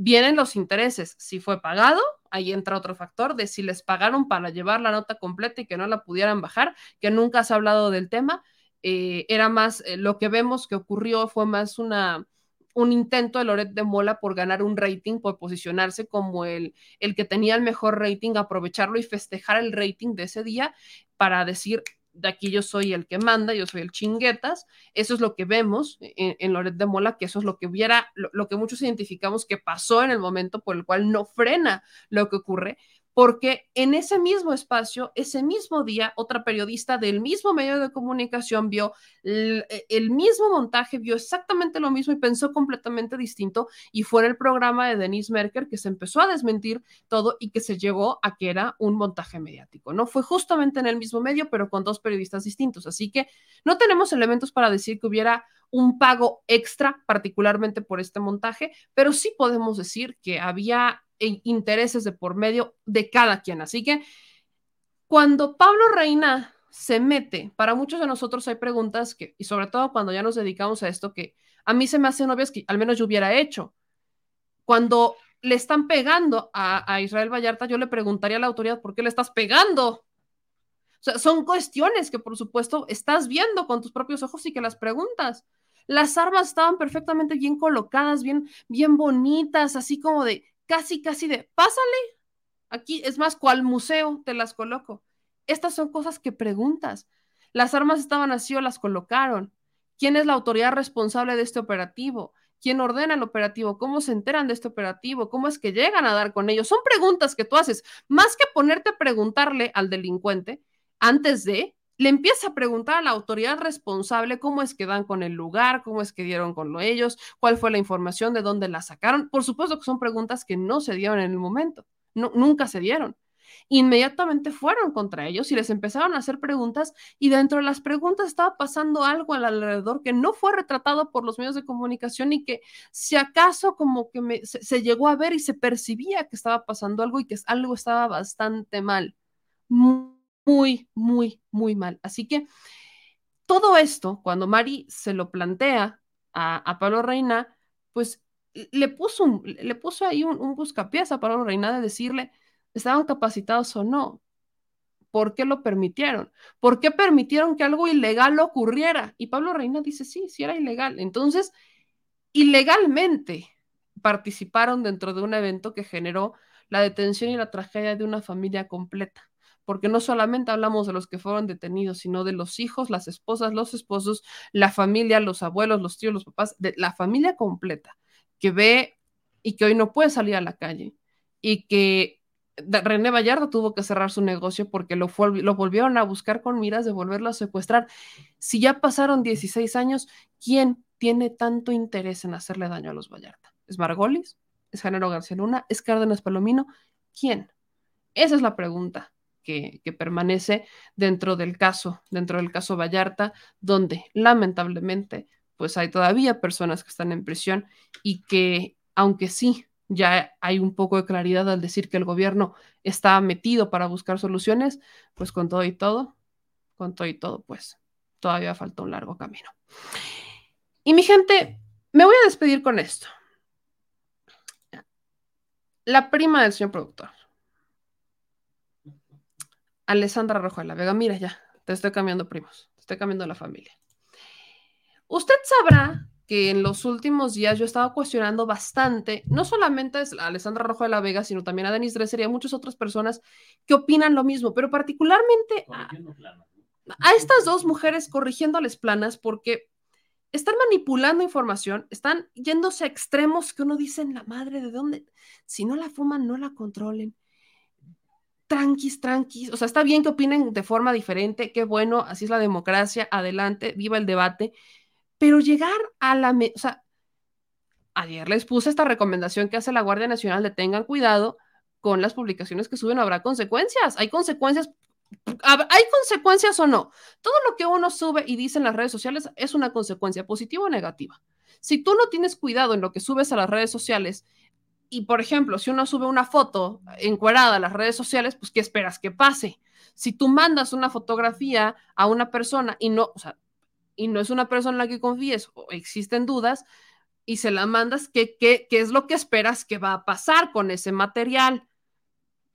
Vienen los intereses. Si fue pagado, ahí entra otro factor de si les pagaron para llevar la nota completa y que no la pudieran bajar, que nunca se ha hablado del tema. Eh, era más, eh, lo que vemos que ocurrió fue más una, un intento de Loret de Mola por ganar un rating, por posicionarse como el, el que tenía el mejor rating, aprovecharlo y festejar el rating de ese día para decir, de aquí yo soy el que manda, yo soy el chinguetas. Eso es lo que vemos en, Loret de Mola, que eso es lo que hubiera, lo, que muchos identificamos que pasó en el momento por el cual no frena lo que ocurre, porque en ese mismo espacio, ese mismo día, otra periodista del mismo medio de comunicación vio el, el, mismo montaje, vio exactamente lo mismo y pensó completamente distinto y fue el programa de Denise Merker que se empezó a desmentir todo y que se llegó a que era un montaje mediático, ¿no? Fue justamente en el mismo medio, pero con dos periodistas distintos, así que no tenemos elementos para decir que hubiera un pago extra, particularmente por este montaje, pero sí podemos decir que había intereses de por medio de cada quien. Así que cuando Pablo Reina se mete, para muchos de nosotros hay preguntas que, y sobre todo cuando ya nos dedicamos a esto, que a mí se me hacen obvias que al menos yo hubiera hecho. Cuando le están pegando a, Israel Vallarta, yo le preguntaría a la autoridad, ¿por qué le estás pegando? O sea, son cuestiones que por supuesto estás viendo con tus propios ojos y que las preguntas. Las armas estaban perfectamente bien colocadas, bien, bien bonitas, así como de, casi, casi de, pásale, aquí es más, cual museo te las coloco. Estas son cosas que preguntas. Las armas estaban así o las colocaron. ¿Quién es la autoridad responsable de este operativo? ¿Quién ordena el operativo? ¿Cómo se enteran de este operativo? ¿Cómo es que llegan a dar con ellos? Son preguntas que tú haces. Más que ponerte a preguntarle al delincuente antes de, le empieza a preguntar a la autoridad responsable cómo es que dan con el lugar, cómo es que dieron con lo ellos, cuál fue la información, de dónde la sacaron. Por supuesto que son preguntas que no se dieron en el momento, nunca se dieron. Inmediatamente fueron contra ellos y les empezaron a hacer preguntas y dentro de las preguntas estaba pasando algo al alrededor que no fue retratado por los medios de comunicación y que si acaso como que se, llegó a ver y se percibía que estaba pasando algo y que algo estaba bastante mal. Muy, muy, muy mal. Así que todo esto, cuando Mari se lo plantea a, Pablo Reina, pues le puso, un, le puso ahí un, un buscapiés a Pablo Reina de decirle, ¿estaban capacitados o no? ¿Por qué lo permitieron? ¿Por qué permitieron que algo ilegal ocurriera? Y Pablo Reina dice, sí, sí era ilegal. Entonces, ilegalmente participaron dentro de un evento que generó la detención y la tragedia de una familia completa porque no solamente hablamos de los que fueron detenidos, sino de los hijos, las esposas, los esposos, la familia, los abuelos, los tíos, los papás, de la familia completa, que ve y que hoy no puede salir a la calle y que René Vallardo tuvo que cerrar su negocio porque lo, lo volvieron a buscar con miras de volverlo a secuestrar. Si ya pasaron 16 años, ¿quién tiene tanto interés en hacerle daño a los Vallarta? ¿Es Margolis? ¿Es Janero García Luna? ¿Es Cárdenas Palomino? ¿Quién? Esa es la pregunta que, permanece dentro del caso, dentro del caso Vallarta, donde lamentablemente pues hay todavía personas que están en prisión y que aunque sí ya hay un poco de claridad al decir que el gobierno está metido para buscar soluciones, pues con todo y todo, con todo y todo, pues todavía falta un largo camino. Y mi gente, me voy a despedir con esto. La prima del señor productor. Alessandra Rojo de la Vega, mira ya, te estoy cambiando primos, te estoy cambiando la familia. Usted sabrá que en los últimos días yo estaba cuestionando bastante, no solamente a Alessandra Rojo de la Vega, sino también a Denis Dresser y a muchas otras personas que opinan lo mismo, pero particularmente a, a estas dos mujeres corrigiéndoles planas porque están manipulando información, están yéndose a extremos que uno dice en la madre de dónde, si no la fuman, no la controlen tranquis, tranquis. O sea, está bien que opinen de forma diferente, qué bueno, así es la democracia, adelante, viva el debate. Pero llegar a la. O sea, ayer les puse esta recomendación que hace la Guardia Nacional de tengan cuidado con las publicaciones que suben, habrá consecuencias. Hay consecuencias. ¿Hay consecuencias o no? Todo lo que uno sube y dice en las redes sociales es una consecuencia positiva o negativa. Si tú no tienes cuidado en lo que subes a las redes sociales y por ejemplo, si uno sube una foto encuerada a las redes sociales, pues ¿qué esperas que pase? Si tú mandas una fotografía a una persona y no, o sea, y no es una persona en la que confíes o existen dudas y se la mandas, ¿qué, qué, qué es lo que esperas que va a pasar con ese material?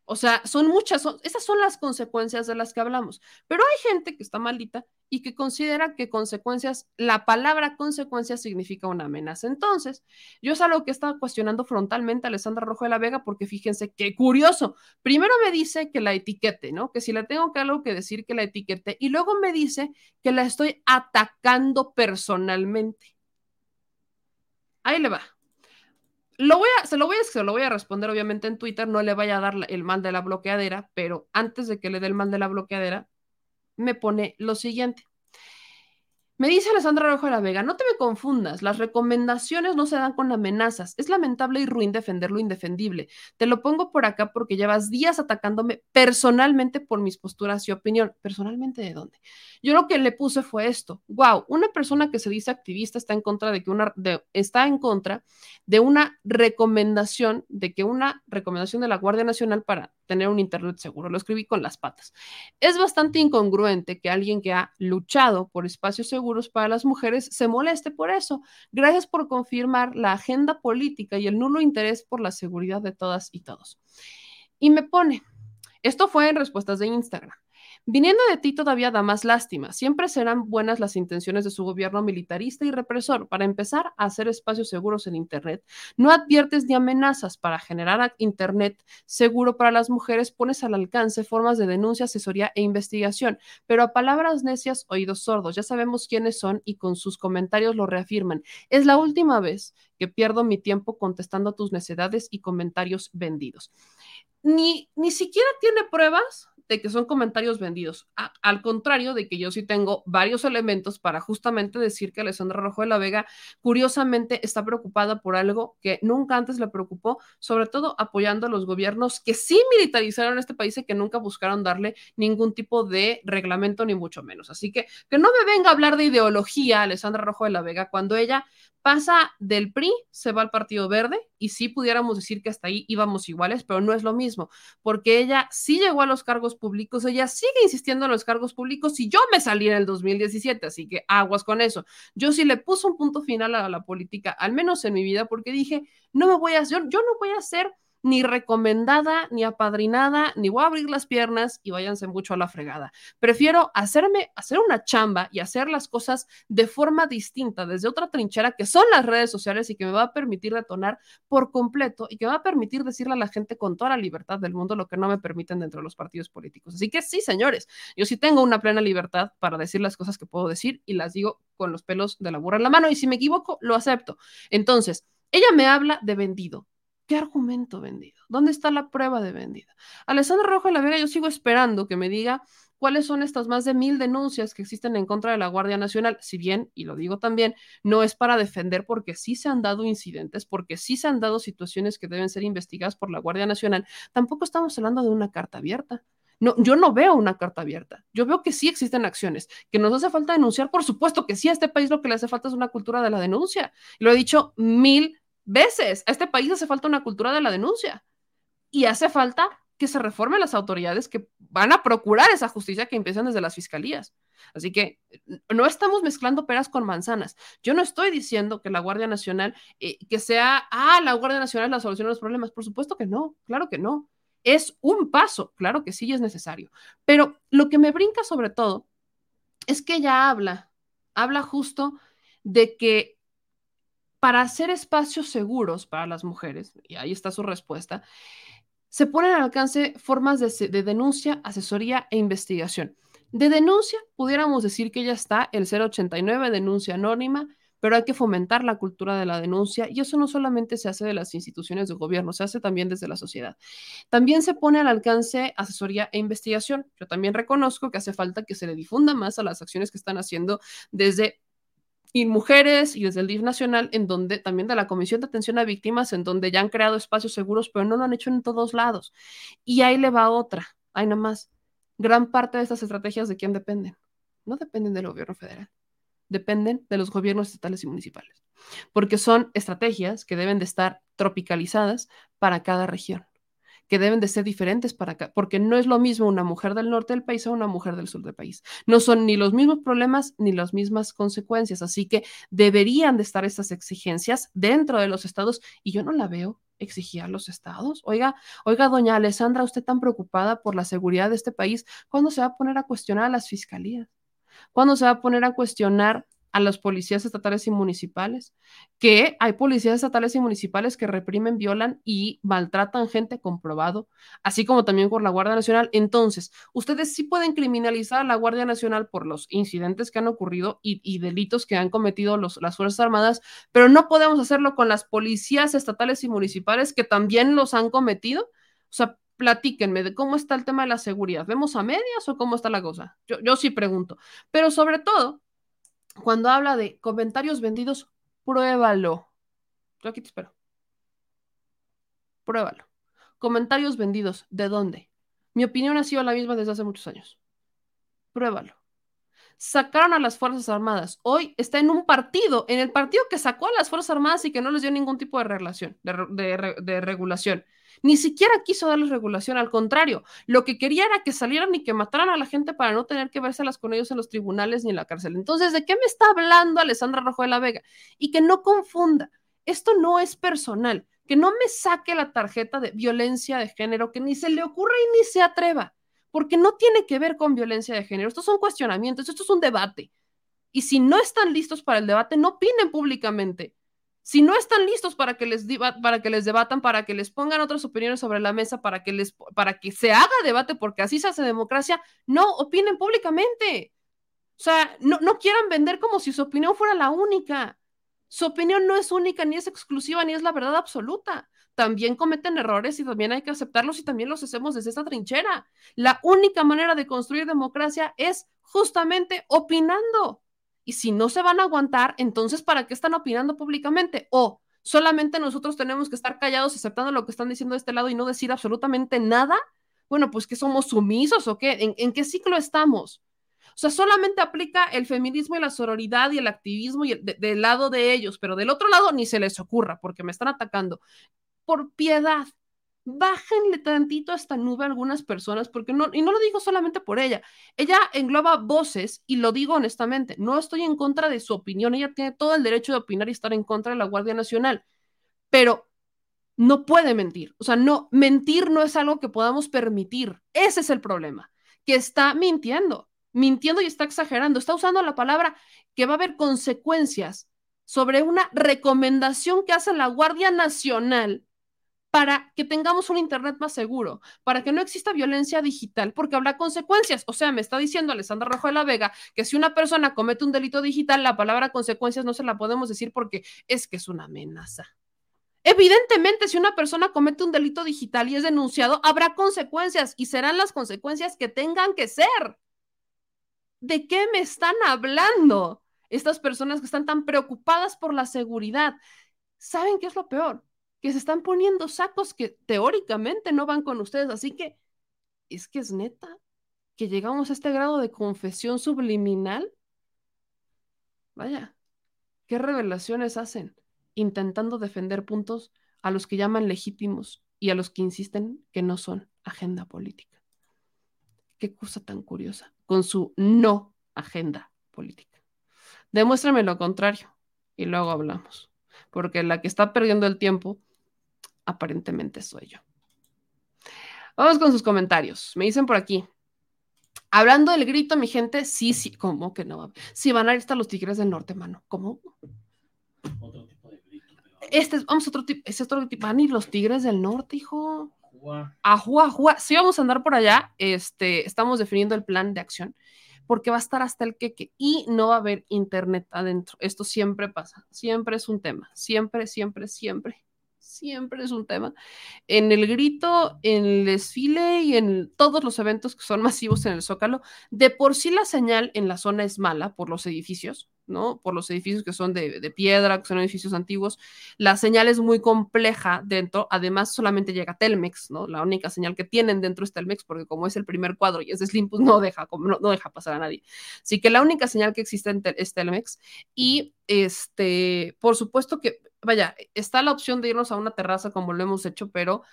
O sea, son muchas, esas son las consecuencias de las que hablamos. Pero hay gente que está maldita y que considera que consecuencias, la palabra consecuencias significa una amenaza. Entonces, yo es algo que estaba cuestionando frontalmente a Alessandra Rojo de la Vega, porque fíjense qué curioso. Primero me dice que la etiquete, ¿no? Que si le tengo que algo que decir, que la etiquete. Y luego me dice que la estoy atacando personalmente. Ahí le va. Lo voy a, se lo voy a, se lo voy a responder obviamente en Twitter, no le vaya a dar el mal de la bloqueadera, pero antes de que le dé el mal de la bloqueadera, me pone lo siguiente. Me dice Alessandra Rojo de la Vega, no te me confundas, las recomendaciones no se dan con amenazas. Es lamentable y ruin defender lo indefendible. Te lo pongo por acá porque llevas días atacándome personalmente por mis posturas y opinión. ¿Personalmente de dónde? Yo lo que le puse fue esto. Wow, una persona que se dice activista está en contra de que una está en contra de una recomendación, de que una recomendación de la Guardia Nacional para tener un internet seguro. Lo escribí con las patas. Es bastante incongruente que alguien que ha luchado por espacios seguros para las mujeres se moleste por eso. Gracias por confirmar la agenda política y el nulo interés por la seguridad de todas y todos. Y me pone, esto fue en respuestas de Instagram. Viniendo de ti todavía da más lástima. Siempre serán buenas las intenciones de su gobierno militarista y represor para empezar a hacer espacios seguros en Internet. No adviertes ni amenazas para generar Internet seguro para las mujeres. Pones al alcance formas de denuncia, asesoría e investigación. Pero a palabras necias, oídos sordos. Ya sabemos quiénes son y con sus comentarios lo reafirman. Es la última vez que pierdo mi tiempo contestando a tus necedades y comentarios vendidos. Ni, ni siquiera tiene pruebas de que son comentarios vendidos. al contrario de que yo sí tengo varios elementos para justamente decir que Alessandra Rojo de la Vega, curiosamente, está preocupada por algo que nunca antes le preocupó, sobre todo apoyando a los gobiernos que sí militarizaron este país y que nunca buscaron darle ningún tipo de reglamento, ni mucho menos. Así que que no me venga a hablar de ideología, Alessandra Rojo de la Vega, cuando ella pasa del PRI, se va al Partido Verde y sí pudiéramos decir que hasta ahí íbamos iguales, pero no es lo mismo, porque ella sí llegó a los cargos públicos, ella sigue insistiendo en los cargos públicos y yo me salí en el 2017, así que aguas con eso. Yo sí le puse un punto final a la política, al menos en mi vida, porque dije, no me voy a, yo, yo no voy a ser ni recomendada, ni apadrinada, ni voy a abrir las piernas y váyanse mucho a la fregada. Prefiero hacerme, hacer una chamba y hacer las cosas de forma distinta, desde otra trinchera que son las redes sociales y que me va a permitir detonar por completo y que va a permitir decirle a la gente con toda la libertad del mundo lo que no me permiten dentro de los partidos políticos. Así que sí, señores, yo sí tengo una plena libertad para decir las cosas que puedo decir y las digo con los pelos de la burra en la mano y si me equivoco, lo acepto. Entonces, ella me habla de vendido, ¿Qué argumento vendido? ¿Dónde está la prueba de vendido? Alessandra Rojo de la Vega, yo sigo esperando que me diga cuáles son estas más de mil denuncias que existen en contra de la Guardia Nacional, si bien, y lo digo también, no es para defender porque sí se han dado incidentes, porque sí se han dado situaciones que deben ser investigadas por la Guardia Nacional, tampoco estamos hablando de una carta abierta. No, yo no veo una carta abierta. Yo veo que sí existen acciones, que nos hace falta denunciar. Por supuesto que sí, a este país lo que le hace falta es una cultura de la denuncia. Lo he dicho mil veces. A este país hace falta una cultura de la denuncia y hace falta que se reformen las autoridades que van a procurar esa justicia que empiezan desde las fiscalías. Así que no estamos mezclando peras con manzanas. Yo no estoy diciendo que la Guardia Nacional, eh, que sea, ah, la Guardia Nacional la solución a los problemas. Por supuesto que no, claro que no. Es un paso, claro que sí es necesario. Pero lo que me brinca sobre todo es que ella habla, habla justo de que para hacer espacios seguros para las mujeres, y ahí está su respuesta, se ponen al alcance formas de, denuncia, asesoría e investigación. De denuncia, pudiéramos decir que ya está el 089, denuncia anónima, pero hay que fomentar la cultura de la denuncia y eso no solamente se hace de las instituciones de gobierno, se hace también desde la sociedad. También se pone al alcance asesoría e investigación. Yo también reconozco que hace falta que se le difunda más a las acciones que están haciendo desde y mujeres y desde el DIF nacional, en donde también de la Comisión de Atención a Víctimas, en donde ya han creado espacios seguros, pero no lo han hecho en todos lados. Y ahí le va otra, ahí nomás. Gran parte de estas estrategias de quién dependen. No dependen del gobierno federal, dependen de los gobiernos estatales y municipales, porque son estrategias que deben de estar tropicalizadas para cada región que deben de ser diferentes para acá, porque no es lo mismo una mujer del norte del país a una mujer del sur del país. No son ni los mismos problemas ni las mismas consecuencias, así que deberían de estar estas exigencias dentro de los estados y yo no la veo exigir a los estados. Oiga, oiga, doña Alessandra, usted tan preocupada por la seguridad de este país, ¿cuándo se va a poner a cuestionar a las fiscalías? ¿Cuándo se va a poner a cuestionar a los policías estatales y municipales, que hay policías estatales y municipales que reprimen, violan y maltratan gente comprobado, así como también por la Guardia Nacional. Entonces, ustedes sí pueden criminalizar a la Guardia Nacional por los incidentes que han ocurrido y, y delitos que han cometido los, las Fuerzas Armadas, pero no podemos hacerlo con las policías estatales y municipales que también los han cometido. O sea, platíquenme de cómo está el tema de la seguridad. ¿Vemos a medias o cómo está la cosa? Yo, yo sí pregunto. Pero sobre todo, cuando habla de comentarios vendidos, pruébalo. Yo aquí te espero. Pruébalo. Comentarios vendidos, ¿de dónde? Mi opinión ha sido la misma desde hace muchos años. Pruébalo. Sacaron a las Fuerzas Armadas. Hoy está en un partido, en el partido que sacó a las Fuerzas Armadas y que no les dio ningún tipo de relación, de, de, regulación. Ni siquiera quiso darles regulación, al contrario, lo que quería era que salieran y que mataran a la gente para no tener que vérselas con ellos en los tribunales ni en la cárcel. Entonces, ¿de qué me está hablando Alessandra Rojo de la Vega? Y que no confunda, esto no es personal, que no me saque la tarjeta de violencia de género, que ni se le ocurra y ni se atreva, porque no tiene que ver con violencia de género, estos son cuestionamientos, esto es un debate. Y si no están listos para el debate, no opinen públicamente si no están listos para que les, para que les debatan, para que les pongan otras opiniones sobre la mesa, para que, les, para que se haga debate, porque así se hace democracia, no opinen públicamente. O sea, no, no quieran vender como si su opinión fuera la única. Su opinión no es única, ni es exclusiva, ni es la verdad absoluta. También cometen errores y también hay que aceptarlos y también los hacemos desde esta trinchera. La única manera de construir democracia es justamente opinando. Y si no se van a aguantar, entonces ¿para qué están opinando públicamente? O solamente nosotros tenemos que estar callados aceptando lo que están diciendo de este lado y no decir absolutamente nada. Bueno, pues que somos sumisos o qué? ¿En, qué ciclo estamos? O sea, solamente aplica el feminismo y la sororidad y el activismo y del lado de ellos, pero del otro lado ni se les ocurra porque me están atacando. Por piedad, bájenle tantito a esta nube algunas personas, porque no, y no lo digo solamente por ella, ella engloba voces, y lo digo honestamente, no estoy en contra de su opinión, ella tiene todo el derecho de opinar y estar en contra de la Guardia Nacional, pero no puede mentir, o sea, no, mentir no es algo que podamos permitir, ese es el problema, que está mintiendo, mintiendo y está exagerando, está usando la palabra que va a haber consecuencias sobre una recomendación que hace la Guardia Nacional para que tengamos un Internet más seguro, para que no exista violencia digital, porque habrá consecuencias. O sea, me está diciendo Alessandra Rojo de la Vega que si una persona comete un delito digital, la palabra consecuencias no se la podemos decir porque es que es una amenaza. Evidentemente, si una persona comete un delito digital y es denunciado, habrá consecuencias y serán las consecuencias que tengan que ser. ¿De qué me están hablando estas personas que están tan preocupadas por la seguridad? ¿Saben qué es lo peor? Que se están poniendo sacos que teóricamente no van con ustedes. Así que es que es neta que llegamos a este grado de confesión subliminal. Vaya, ¿qué revelaciones hacen intentando defender puntos a los que llaman legítimos y a los que insisten que no son agenda política? Qué cosa tan curiosa, con su no agenda política. Demuéstrame lo contrario y luego hablamos, porque la que está perdiendo el tiempo aparentemente soy yo. Vamos con sus comentarios. Me dicen por aquí. Hablando del grito, mi gente, sí, sí, ¿cómo que no? Sí, van a ir hasta los tigres del norte, mano. ¿Cómo? Otro tipo de grito. Este, vamos, otro tipo, es otro tipo. Van a ir los tigres del norte, hijo. Ajua, ajua. Sí, vamos a andar por allá. Este, estamos definiendo el plan de acción porque va a estar hasta el queque y no va a haber internet adentro. Esto siempre pasa, siempre es un tema, siempre, siempre, siempre siempre es un tema. En el grito, en el desfile y en todos los eventos que son masivos en el Zócalo, de por sí la señal en la zona es mala por los edificios, ¿no? Por los edificios que son de, piedra, que son edificios antiguos. La señal es muy compleja dentro, además solamente llega Telmex, ¿no? La única señal que tienen dentro es Telmex, porque como es el primer cuadro y es de Slim, pues no deja, no, deja pasar a nadie. Así que la única señal que existe es Telmex y, este, por supuesto que vaya, está la opción de irnos a una terraza como lo hemos hecho, pero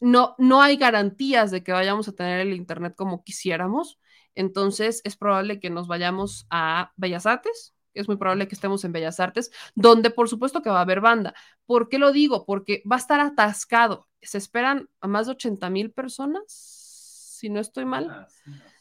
no, no hay garantías de que vayamos a tener el Internet como quisiéramos. Entonces es probable que nos vayamos a Bellas Artes, es muy probable que estemos en Bellas Artes, donde por supuesto que va a haber banda. ¿Por qué lo digo? Porque va a estar atascado. Se esperan a más de 80 mil personas, si no estoy mal. Ah,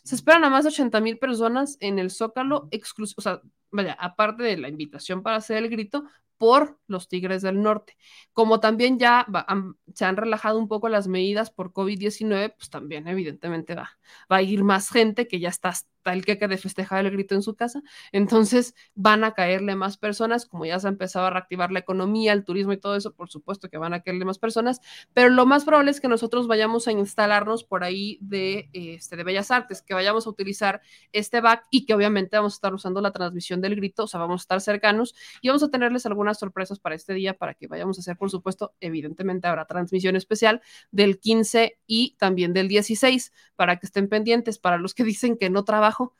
Se esperan a más de 80 mil personas en el Zócalo exclusivo, o sea, vaya, aparte de la invitación para hacer el grito, por los Tigres del Norte. Como también ya va, han, se han relajado un poco las medidas por COVID-19, pues también evidentemente va, va a ir más gente que ya está hasta el que de festejar el grito en su casa. Entonces van a caerle más personas, como ya se ha empezado a reactivar la economía, el turismo y todo eso, por supuesto que van a caerle más personas, pero lo más probable es que nosotros vayamos a instalarnos por ahí de, este, de Bellas Artes, que vayamos a utilizar este back y que obviamente vamos a estar usando la transmisión del grito, o sea, vamos a estar cercanos y vamos a tenerles algunas sorpresas para este día, para que vayamos a hacer, por supuesto, evidentemente habrá transmisión especial del 15 y también del 16, para que estén pendientes, para los que dicen que no trabajo.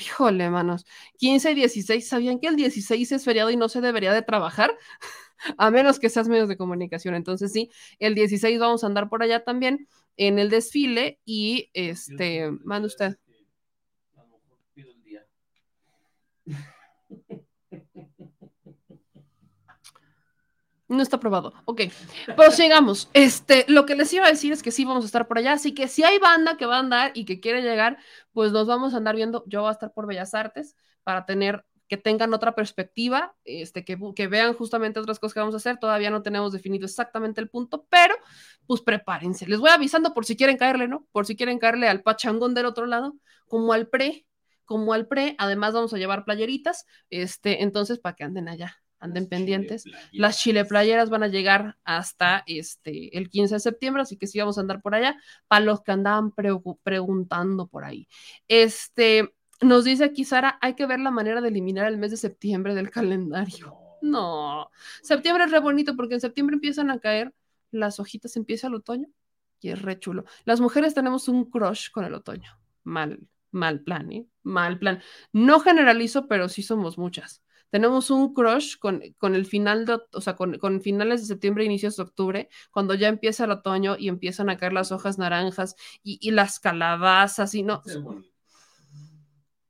Híjole, manos, 15 y 16, ¿sabían que el 16 es feriado y no se debería de trabajar? a menos que seas medios de comunicación. Entonces, sí, el 16 vamos a andar por allá también en el desfile y este, manda usted. No está aprobado. Ok, pues sigamos. Este, lo que les iba a decir es que sí vamos a estar por allá, así que si hay banda que va a andar y que quiere llegar, pues nos vamos a andar viendo. Yo voy a estar por Bellas Artes para tener que tengan otra perspectiva, este, que, que vean justamente otras cosas que vamos a hacer. Todavía no tenemos definido exactamente el punto, pero pues prepárense. Les voy avisando por si quieren caerle, ¿no? Por si quieren caerle al pachangón del otro lado, como al pre, como al pre. Además vamos a llevar playeritas, este, entonces para que anden allá anden pendientes. Las chile playeras van a llegar hasta este, el 15 de septiembre, así que sí vamos a andar por allá, para los que andaban preguntando por ahí. Este, nos dice aquí Sara, hay que ver la manera de eliminar el mes de septiembre del calendario. No, septiembre es re bonito porque en septiembre empiezan a caer las hojitas, empieza el otoño y es re chulo. Las mujeres tenemos un crush con el otoño. Mal, mal plan, ¿eh? Mal plan. No generalizo, pero sí somos muchas tenemos un crush con, con el final de, o sea, con, con, finales de septiembre, inicios de octubre, cuando ya empieza el otoño y empiezan a caer las hojas naranjas y, y las calabazas y no.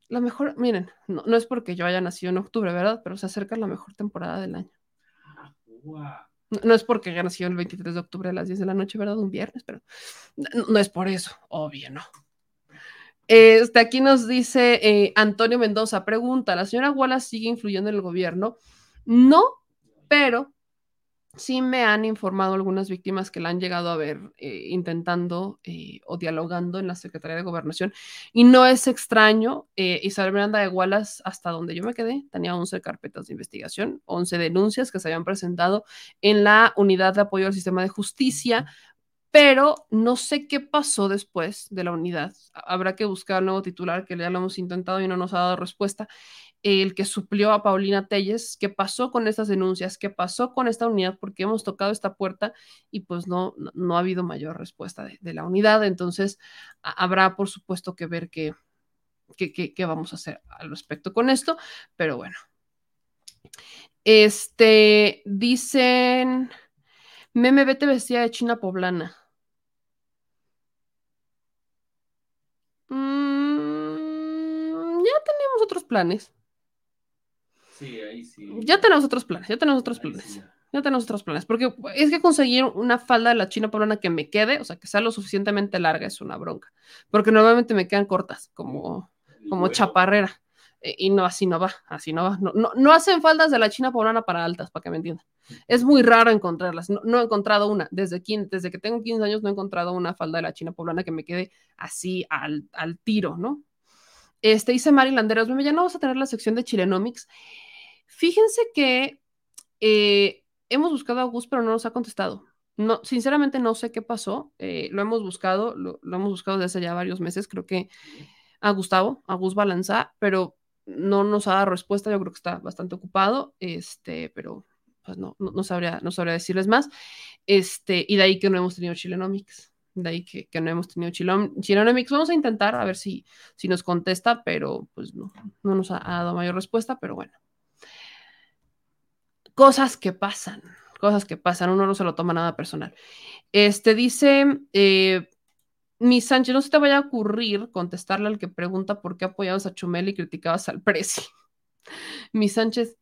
La mejor, miren, no, no, es porque yo haya nacido en octubre, ¿verdad? Pero se acerca la mejor temporada del año. No, no es porque haya nacido el 23 de octubre a las 10 de la noche, ¿verdad? Un viernes, pero no, no es por eso, obvio, no. Este, aquí nos dice eh, Antonio Mendoza, pregunta, ¿la señora Wallace sigue influyendo en el gobierno? No, pero sí me han informado algunas víctimas que la han llegado a ver eh, intentando eh, o dialogando en la Secretaría de Gobernación. Y no es extraño, Isabel Miranda de Wallace, hasta donde yo me quedé, tenía 11 carpetas de investigación, 11 denuncias que se habían presentado en la Unidad de Apoyo al Sistema de Justicia pero no sé qué pasó después de la unidad. Habrá que buscar un nuevo titular que ya lo hemos intentado y no nos ha dado respuesta. El que suplió a Paulina Telles, qué pasó con estas denuncias, qué pasó con esta unidad, porque hemos tocado esta puerta y pues no, no ha habido mayor respuesta de, la unidad. Entonces, habrá por supuesto que ver qué, qué, qué, qué vamos a hacer al respecto con esto, pero bueno. Este, dicen, meme, vete vestida de china poblana. Planes. Sí, ahí sí. Ya tenemos otros planes, ya tenemos otros planes. Sí. Ya tenemos otros planes, porque es que conseguir una falda de la china poblana que me quede, o sea, que sea lo suficientemente larga, es una bronca. Porque normalmente me quedan cortas, como, como chaparrera. Y no, así no va, así no va. No, no, no, hacen faldas de la china poblana para altas, para que me entiendan. Es muy raro encontrarlas. No, no he encontrado una. Desde, 15, desde que tengo 15 años no he encontrado una falda de la china poblana que me quede así al, al tiro, ¿no? Este, dice Mari Landeros, ya no vamos a tener la sección de Chilenomics. Fíjense que eh, hemos buscado a Gus, pero no nos ha contestado. No, sinceramente no sé qué pasó. Eh, lo hemos buscado, lo, hemos buscado desde ya varios meses. Creo que a Gustavo, a Gus Balanza, pero no nos ha dado respuesta. Yo creo que está bastante ocupado, este, pero pues no, no, no, sabría, no sabría decirles más. Este, y de ahí que no hemos tenido Chilenomics. De ahí que, que no hemos tenido Chilenomics. Vamos a intentar a ver si, si nos contesta, pero pues no, no nos ha, ha dado mayor respuesta, pero bueno. Cosas que pasan, cosas que pasan, uno no se lo toma nada personal. Este dice, eh, mi Sánchez, no se te vaya a ocurrir contestarle al que pregunta por qué apoyabas a Chumel y criticabas al Prezi. mi Sánchez,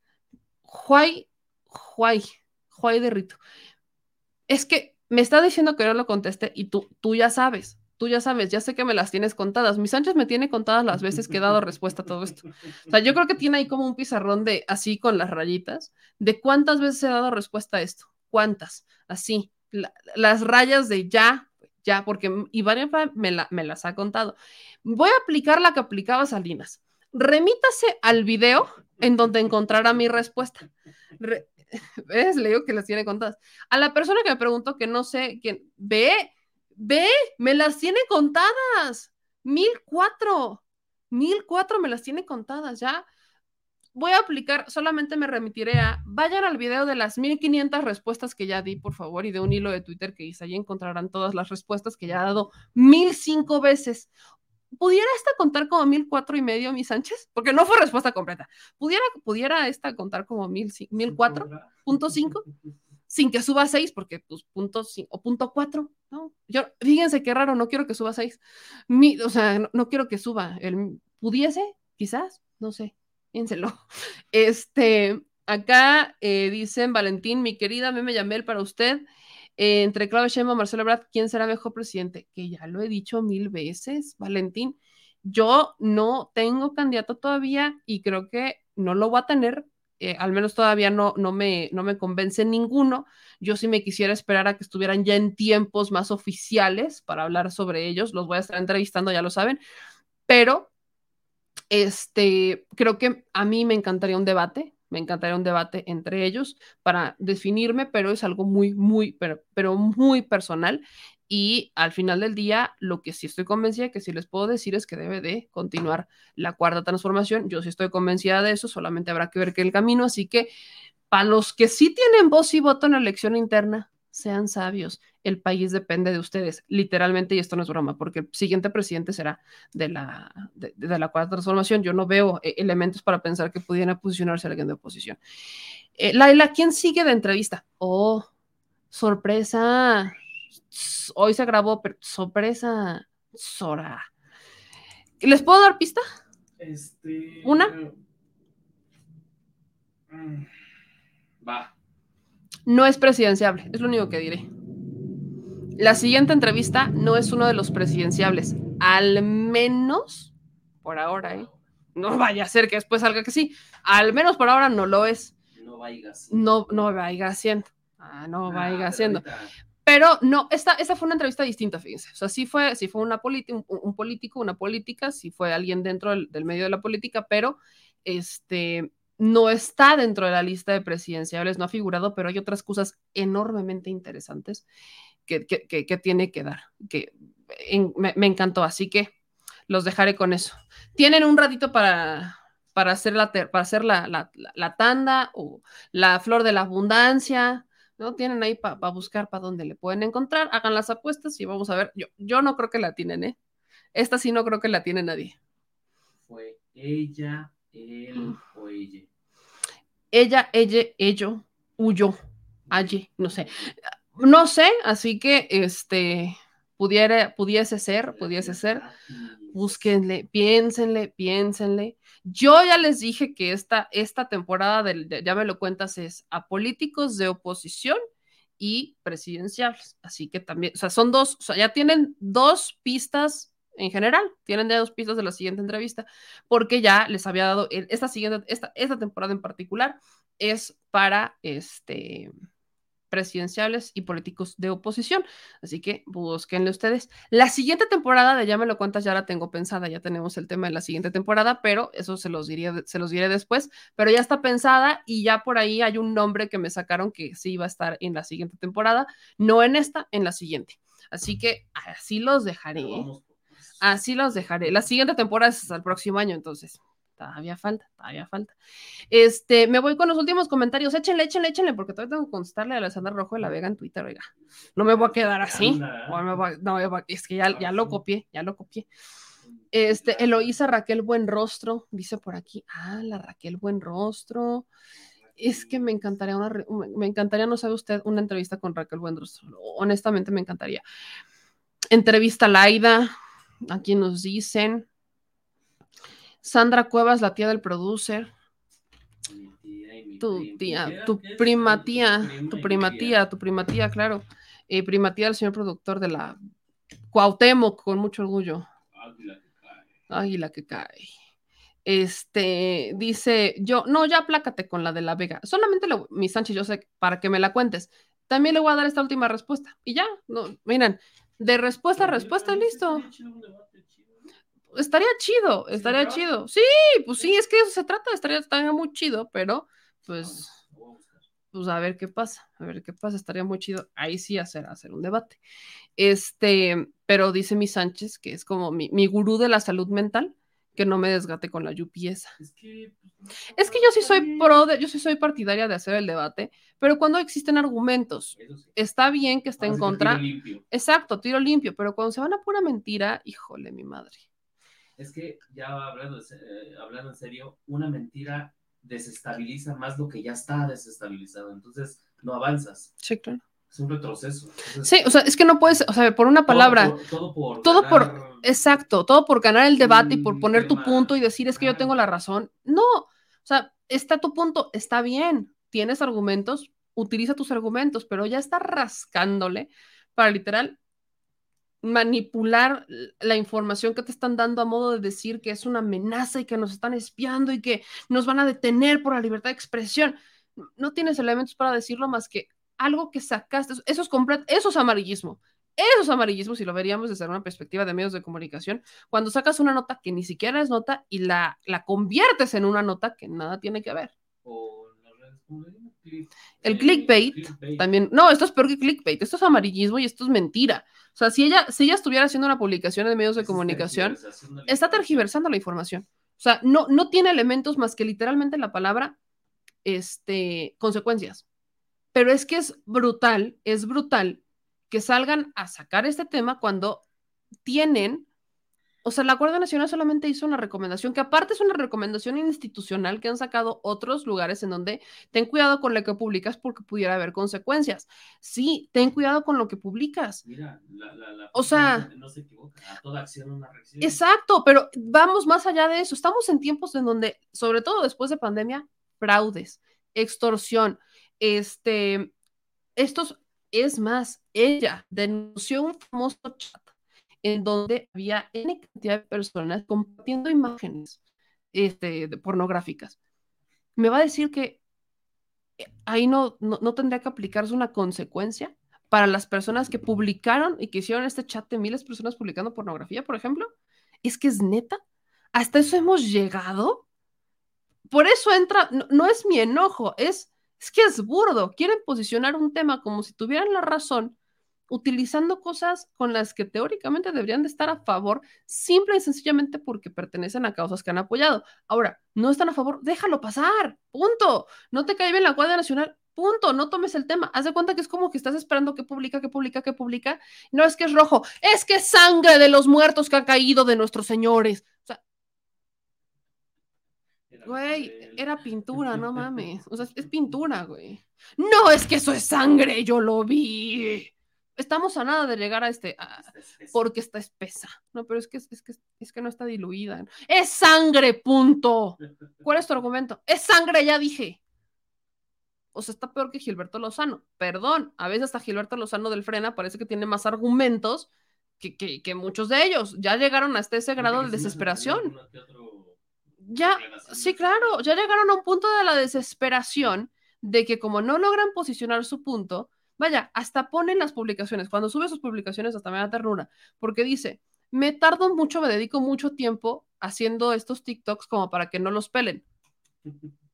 Juay, Juay, Juay de Rito. Es que me está diciendo que no lo conteste y tú, tú ya sabes. Tú ya sabes, ya sé que me las tienes contadas. Mi Sánchez me tiene contadas las veces que he dado respuesta a todo esto. O sea, yo creo que tiene ahí como un pizarrón de así con las rayitas, de cuántas veces he dado respuesta a esto. ¿Cuántas? Así. La- las rayas de ya, ya, porque Iván me, me las ha contado. Voy a aplicar la que aplicaba Salinas. Remítase al video en donde encontrará mi respuesta. Re- ¿Ves? Le digo que las tiene contadas. A la persona que me preguntó que no sé quién, ve, ve, me las tiene contadas. Mil cuatro. Mil cuatro me las tiene contadas, ya. Voy a aplicar, solamente me remitiré a, vayan al video de las 1500 respuestas que ya di, por favor, y de un hilo de Twitter que hice, ahí encontrarán todas las respuestas que ya ha dado mil cinco veces. ¿Pudiera esta contar como mil cuatro y medio, mi Sánchez? Porque no fue respuesta completa. ¿Pudiera, pudiera esta contar como mil, mil cuatro, punto cinco? Sin que suba seis, porque pues punto cin- o punto cuatro, ¿no? Yo, fíjense qué raro, no quiero que suba seis. Mi, o sea, no, no quiero que suba. El, ¿Pudiese? Quizás, no sé. Piénselo. Este, acá eh, dicen, Valentín, mi querida, me llamé para usted. Eh, entre Claudia Sheinbaum, Marcelo Ebrard, ¿quién será mejor presidente? Que ya lo he dicho mil veces, Valentín. Yo no tengo candidato todavía y creo que no lo voy a tener. eh, al menos todavía no, no, me, no me convence ninguno. Yo sí me quisiera esperar a que estuvieran ya en tiempos más oficiales para hablar sobre ellos. Los voy a estar entrevistando, ya lo saben. Pero este, creo que a mí me encantaría un debate, me encantaría un debate entre ellos para definirme, pero es algo muy, muy, pero, pero muy personal. Y al final del día, lo que sí estoy convencida que sí les puedo decir es que debe de continuar la cuarta transformación. Yo sí estoy convencida de eso, solamente habrá que ver que el camino. Así que para los que sí tienen voz y voto en la elección interna, sean sabios. El país depende de ustedes, literalmente, y esto no es broma, porque el siguiente presidente será de la, de, de la cuarta transformación. Yo no veo eh, elementos para pensar que pudiera posicionarse alguien de oposición. Eh, Laila, ¿quién sigue de entrevista? Oh, sorpresa. Hoy se grabó, pero sorpresa. Sora. ¿Les puedo dar pista? Este. ¿Una? Mm, Va. No es presidenciable, es lo único que diré. La siguiente entrevista no es uno de los presidenciables, al menos por ahora, ¿eh? No vaya a ser que después salga que sí, al menos por ahora no lo es. No vayas. No, no vaya siendo. Ah, no Ah, vaya ahorita- Pero no, esta, esta fue una entrevista distinta, fíjense. O sea, sí fue, sí fue una un, un político, una política, sí fue alguien dentro del, del medio de la política, pero este no está dentro de la lista de presidenciables, no ha figurado, pero hay otras cosas enormemente interesantes que, que, tiene que dar, que me, encantó, así que los dejaré con eso. Tienen un ratito para, para hacer, la, para hacer la- la tanda o la flor de la abundancia, ¿no? Tienen ahí para buscar para dónde le pueden encontrar, hagan las apuestas y vamos a ver. Yo, yo no creo que la tienen, ¿eh? Esta sí no creo que la tiene nadie. Fue ella, él o ella. Ella, ella, ello, huyo, aye, no sé. No sé, así que este pudiera, pudiese ser, pudiese ser. Búsquenle, piénsenle, piénsenle. Yo ya les dije que esta, esta temporada del, de- ya me lo cuentas, es a políticos de oposición y presidenciales. Así que también, o sea, son dos, o sea, ya tienen dos pistas en general, tienen ya dos pistas de la siguiente entrevista, porque ya les había dado, el- esta siguiente, esta, esta temporada en particular es para este presidenciales y políticos de oposición. Así que búsquenle ustedes. La siguiente temporada de Ya me lo cuentas, ya la tengo pensada, ya tenemos el tema de la siguiente temporada, pero eso se los diré, se los diré después, pero ya está pensada y ya por ahí hay un nombre que me sacaron que sí va a estar en la siguiente temporada, no en esta, en la siguiente. Así que así los dejaré. Así los dejaré. La siguiente temporada es hasta el próximo año, entonces todavía falta, todavía falta. Este, me voy con los últimos comentarios. Échenle, échenle, échenle, porque todavía tengo que contestarle a Alessandra Rojo de la Vega en Twitter, oiga. No me voy a quedar así. O me voy a- no, es que ya, ya lo copié, ya lo copié. Este, Eloísa Raquel Buenrostro, dice por aquí. Ah, la Raquel Buenrostro. Es que me encantaría una, me encantaría, no sabe usted, una entrevista con Raquel Buenrostro. Honestamente me encantaría. Entrevista a Laida, aquí nos dicen. Sandra Cuevas, la tía del producer. Tu tía, tu prima tía, tu prima tía, tu prima tía, claro. Eh, prima tía del señor productor de la Cuauhtémoc, con mucho orgullo. Águila que cae. Que cae. Este, dice, yo, no, ya aplácate con la de la Vega. Solamente lo, mi Sánchez, yo sé, para que me la cuentes. También le voy a dar esta última respuesta. Y ya, no, miren, de respuesta a respuesta, listo. Estaría chido, estaría chido. Sí, pues sí, es que eso se trata, estaría, estaría muy chido, pero pues, pues a ver qué pasa, a ver qué pasa, estaría muy chido. Ahí sí hacer, hacer un debate. Este, pero dice mi Sánchez, que es como mi, mi gurú de la salud mental, que no me desgate con la yupi esa. Es que, Es que yo sí soy pro, de, yo sí soy partidaria de hacer el debate, pero cuando existen argumentos, está bien que esté en contra. tiro limpio. Exacto, tiro limpio, pero cuando se van a pura mentira, híjole, mi madre. Es que ya hablando, eh, hablando en serio, una mentira desestabiliza más lo que ya está desestabilizado. Entonces no avanzas. Sí, claro. Es un retroceso. Entonces, Sí, o sea, es que no puedes, o sea, por una palabra, todo por todo ganar por, exacto, todo por ganar el debate y por poner tu punto y decir es que yo tengo la razón. No, o sea, está tu punto, está bien, tienes argumentos, utiliza tus argumentos, pero ya está rascándole para literal manipular la información que te están dando a modo de decir que es una amenaza y que nos están espiando y que nos van a detener por la libertad de expresión. No tienes elementos para decirlo más que algo que sacaste. Eso es eso es amarillismo. Eso es amarillismo si lo veríamos desde una perspectiva de medios de comunicación. Cuando sacas una nota que ni siquiera es nota y la, la conviertes en una nota que nada tiene que ver. El clickbait, clickbait. también, no, esto es peor que clickbait, esto es amarillismo y esto es mentira. O sea, si ella, si ella estuviera haciendo una publicación en medios de comunicación, de está tergiversando la información. O sea, no, no tiene elementos más que literalmente la palabra este, consecuencias. Pero es que es brutal, es brutal que salgan a sacar este tema cuando tienen, o sea, la Guardia Nacional solamente hizo una recomendación, que aparte es una recomendación institucional que han sacado otros lugares en donde ten cuidado con lo que publicas porque pudiera haber consecuencias. Sí, ten cuidado con lo que publicas. Mira, la, la, la O sea- no se, no se equivoca. A toda acción una reacción. Exacto, pero vamos más allá de eso. Estamos en tiempos en donde, sobre todo después de pandemia, fraudes, extorsión, este, estos, es más, ella denunció un famoso chat en donde había N cantidad de personas compartiendo imágenes este, de pornográficas. Me va a decir que eh, ahí no, no, no tendría que aplicarse una consecuencia para las personas que publicaron y que hicieron este chat de miles de personas publicando pornografía, por ejemplo. Es que es neta. Hasta eso hemos llegado. Por eso entra, no, no es mi enojo, es, es que es burdo. Quieren posicionar un tema como si tuvieran la razón, utilizando cosas con las que teóricamente deberían de estar a favor, simple y sencillamente porque pertenecen a causas que han apoyado. Ahora, no están a favor, déjalo pasar, punto. No te cae bien la Guardia Nacional, punto. No tomes el tema. Haz de cuenta que es como que estás esperando que publica, que publica, que publica. No es que es rojo, es que es sangre de los muertos que ha caído de nuestros señores. Güey, era pintura, no mames. O sea, es pintura, güey. No, es que eso es sangre, yo lo vi. Estamos a nada de llegar a este, a- porque está espesa. No, pero es que, es, que, es que no está diluida. Es sangre, punto. ¿Cuál es tu argumento? Es sangre, ya dije. O sea, está peor que Gilberto Lozano. Perdón, a veces hasta Gilberto Lozano del Frena parece que tiene más argumentos que, que, que muchos de ellos. Ya llegaron hasta ese grado de desesperación ya, sí, claro, ya llegaron a un punto de la desesperación de que como no logran posicionar su punto, vaya, hasta ponen las publicaciones, cuando sube sus publicaciones hasta me da ternura, porque dice, me tardo mucho, me dedico mucho tiempo haciendo estos TikToks como para que no los pelen.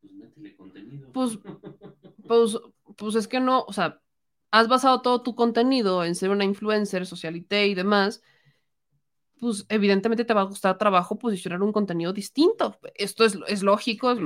Pues métele contenido. Pues, pues, pues es que no, o sea, has basado todo tu contenido en ser una influencer, socialité y demás, pues evidentemente te va a costar trabajo posicionar un contenido distinto. Esto es, es lógico, es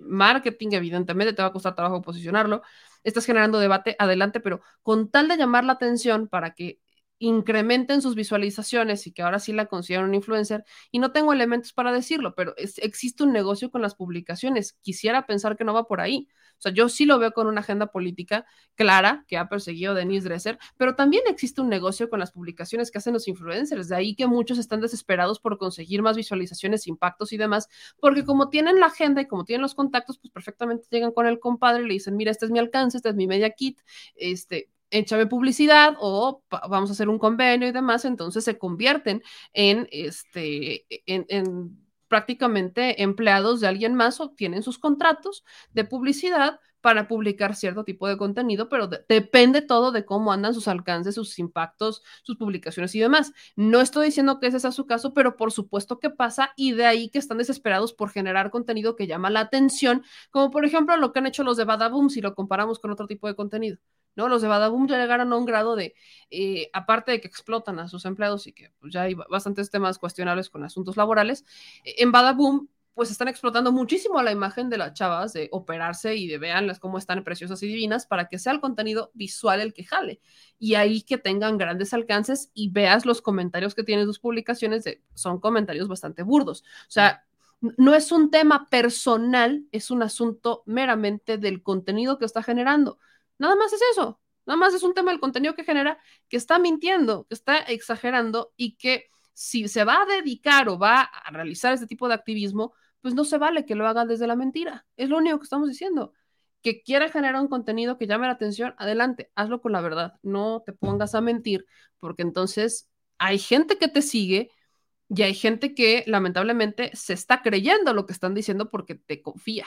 marketing, evidentemente te va a costar trabajo posicionarlo. Estás generando debate, adelante, pero con tal de llamar la atención para que incrementen sus visualizaciones y que ahora sí la consideren un influencer, y no tengo elementos para decirlo, pero es- existe un negocio con las publicaciones. Quisiera pensar que no va por ahí. O sea, yo sí lo veo con una agenda política clara que ha perseguido Denise Dresser, pero también existe un negocio con las publicaciones que hacen los influencers. De ahí que muchos están desesperados por conseguir más visualizaciones, impactos y demás, porque como tienen la agenda y como tienen los contactos, pues perfectamente llegan con el compadre y le dicen, mira, este es mi alcance, este es mi media kit, este, échame publicidad o vamos a hacer un convenio y demás, entonces se convierten en, este, en, en prácticamente empleados de alguien más o tienen sus contratos de publicidad para publicar cierto tipo de contenido, pero depende todo de cómo andan sus alcances, sus impactos, sus publicaciones y demás. No estoy diciendo que ese sea su caso, pero por supuesto que pasa y de ahí que están desesperados por generar contenido que llama la atención, como por ejemplo lo que han hecho los de Badaboom si lo comparamos con otro tipo de contenido. ¿No? Los de Badaboom ya llegaron a un grado de, eh, aparte de que explotan a sus empleados y que pues, ya hay bastantes temas cuestionables con asuntos laborales, en Badaboom pues están explotando muchísimo la imagen de las chavas de operarse y de veanlas cómo están preciosas y divinas para que sea el contenido visual el que jale y ahí que tengan grandes alcances y veas los comentarios que tienen sus publicaciones de, son comentarios bastante burdos. O sea, no es un tema personal, es un asunto meramente del contenido que está generando. Nada más es eso, nada más es un tema del contenido que genera, que está mintiendo, que está exagerando y que si se va a dedicar o va a realizar este tipo de activismo, pues no se vale que lo haga desde la mentira. Es lo único que estamos diciendo. Que quiera generar un contenido que llame la atención, adelante, hazlo con la verdad. No te pongas a mentir, porque entonces hay gente que te sigue y hay gente que lamentablemente se está creyendo lo que están diciendo porque te confía.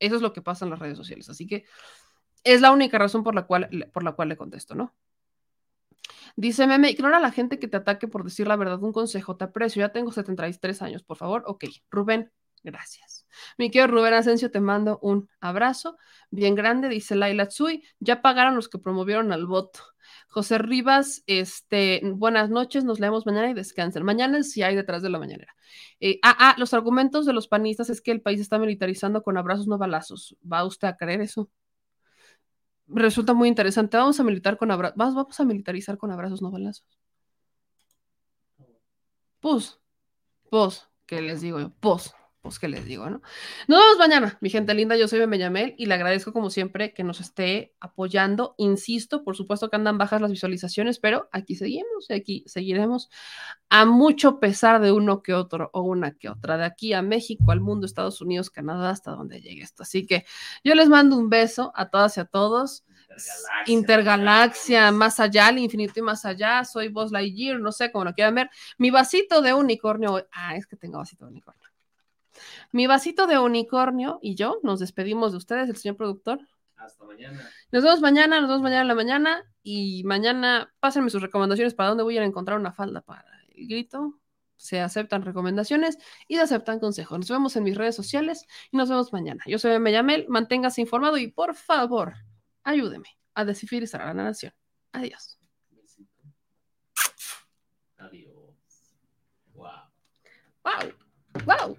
Eso es lo que pasa en las redes sociales. Así que es la única razón por la cual, por la cual le contesto, ¿no? Dice Meme, ignora a la gente que te ataque por decir la verdad. Un consejo, te aprecio. Ya tengo 73 años, por favor. Ok, Rubén, Gracias. Mi querido Rubén Asensio, te mando un abrazo bien grande, dice Laila Tsui. Ya pagaron los que promovieron al voto. José Rivas, este, buenas noches, nos leemos mañana y descansen. Mañana sí hay detrás de la mañanera. Eh, ah, ah, los argumentos de los panistas es que el país está militarizando con abrazos no balazos. ¿Va usted a creer eso? Resulta muy interesante. Vamos a militar con abrazos. Vamos a militarizar con abrazos no balazos. Pues, pues, ¿qué les digo yo? Pues pues que les digo, ¿no? Nos vemos mañana, mi gente linda. Yo soy Bemeyamel y le agradezco como siempre que nos esté apoyando. Insisto, por supuesto que andan bajas las visualizaciones, pero aquí seguimos y aquí seguiremos a mucho pesar de uno que otro o una que otra, de aquí a México, al mundo, Estados Unidos, Canadá, hasta donde llegue esto. Así que yo les mando un beso a todas y a todos. Intergalaxia, Intergalaxia más allá, al infinito y más allá. Soy Buzz Lightyear, no sé cómo lo quieran ver. Mi vasito de unicornio. Ah, es que tengo vasito de unicornio. Mi vasito de unicornio y yo nos despedimos de ustedes, el señor productor. Hasta mañana. Nos vemos mañana, nos vemos mañana en la mañana y mañana pásenme sus recomendaciones para dónde voy a, encontrar una falda para el grito. Se aceptan recomendaciones y se aceptan consejos. Nos vemos en mis redes sociales y nos vemos mañana. Yo soy Meyamel, manténgase informado y por favor, ayúdeme a descifrar a la nación. Adiós. Adiós. Wow. Wow. Wow.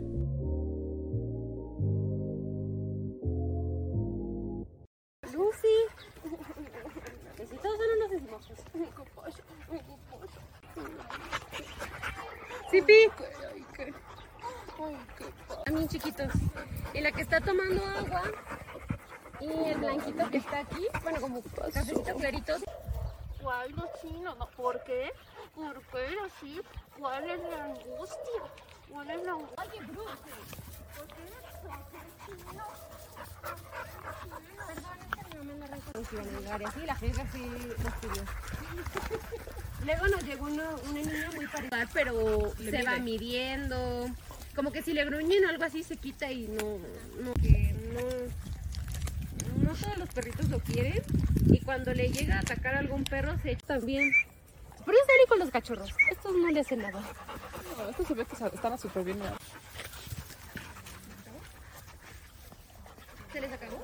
Sipi. También chiquitos. Y la que está tomando agua. Y el blanquito que está aquí. Bueno, como cafecito clarito. ¿Cuál los chinos? No, ¿Por qué? ¿Por qué así? ¿Cuál es la angustia? ¿Cuál es la angustia? Oye, Bruce. ¿Por qué son chinos? Perdón, es que me arranca los iban a llegar y así la jefa sí los pidió. Luego nos llegó una, una niña muy parecida, pero Le se va midiendo. Como que si le gruñen o algo así se quita y no, no, que no, no todos los perritos lo quieren. Y cuando le llega a atacar a algún perro se echa también. Pero yo salí con los cachorros. Estos no le hacen nada. No, esto se ve que estaba súper bien. ¿Se les acabó?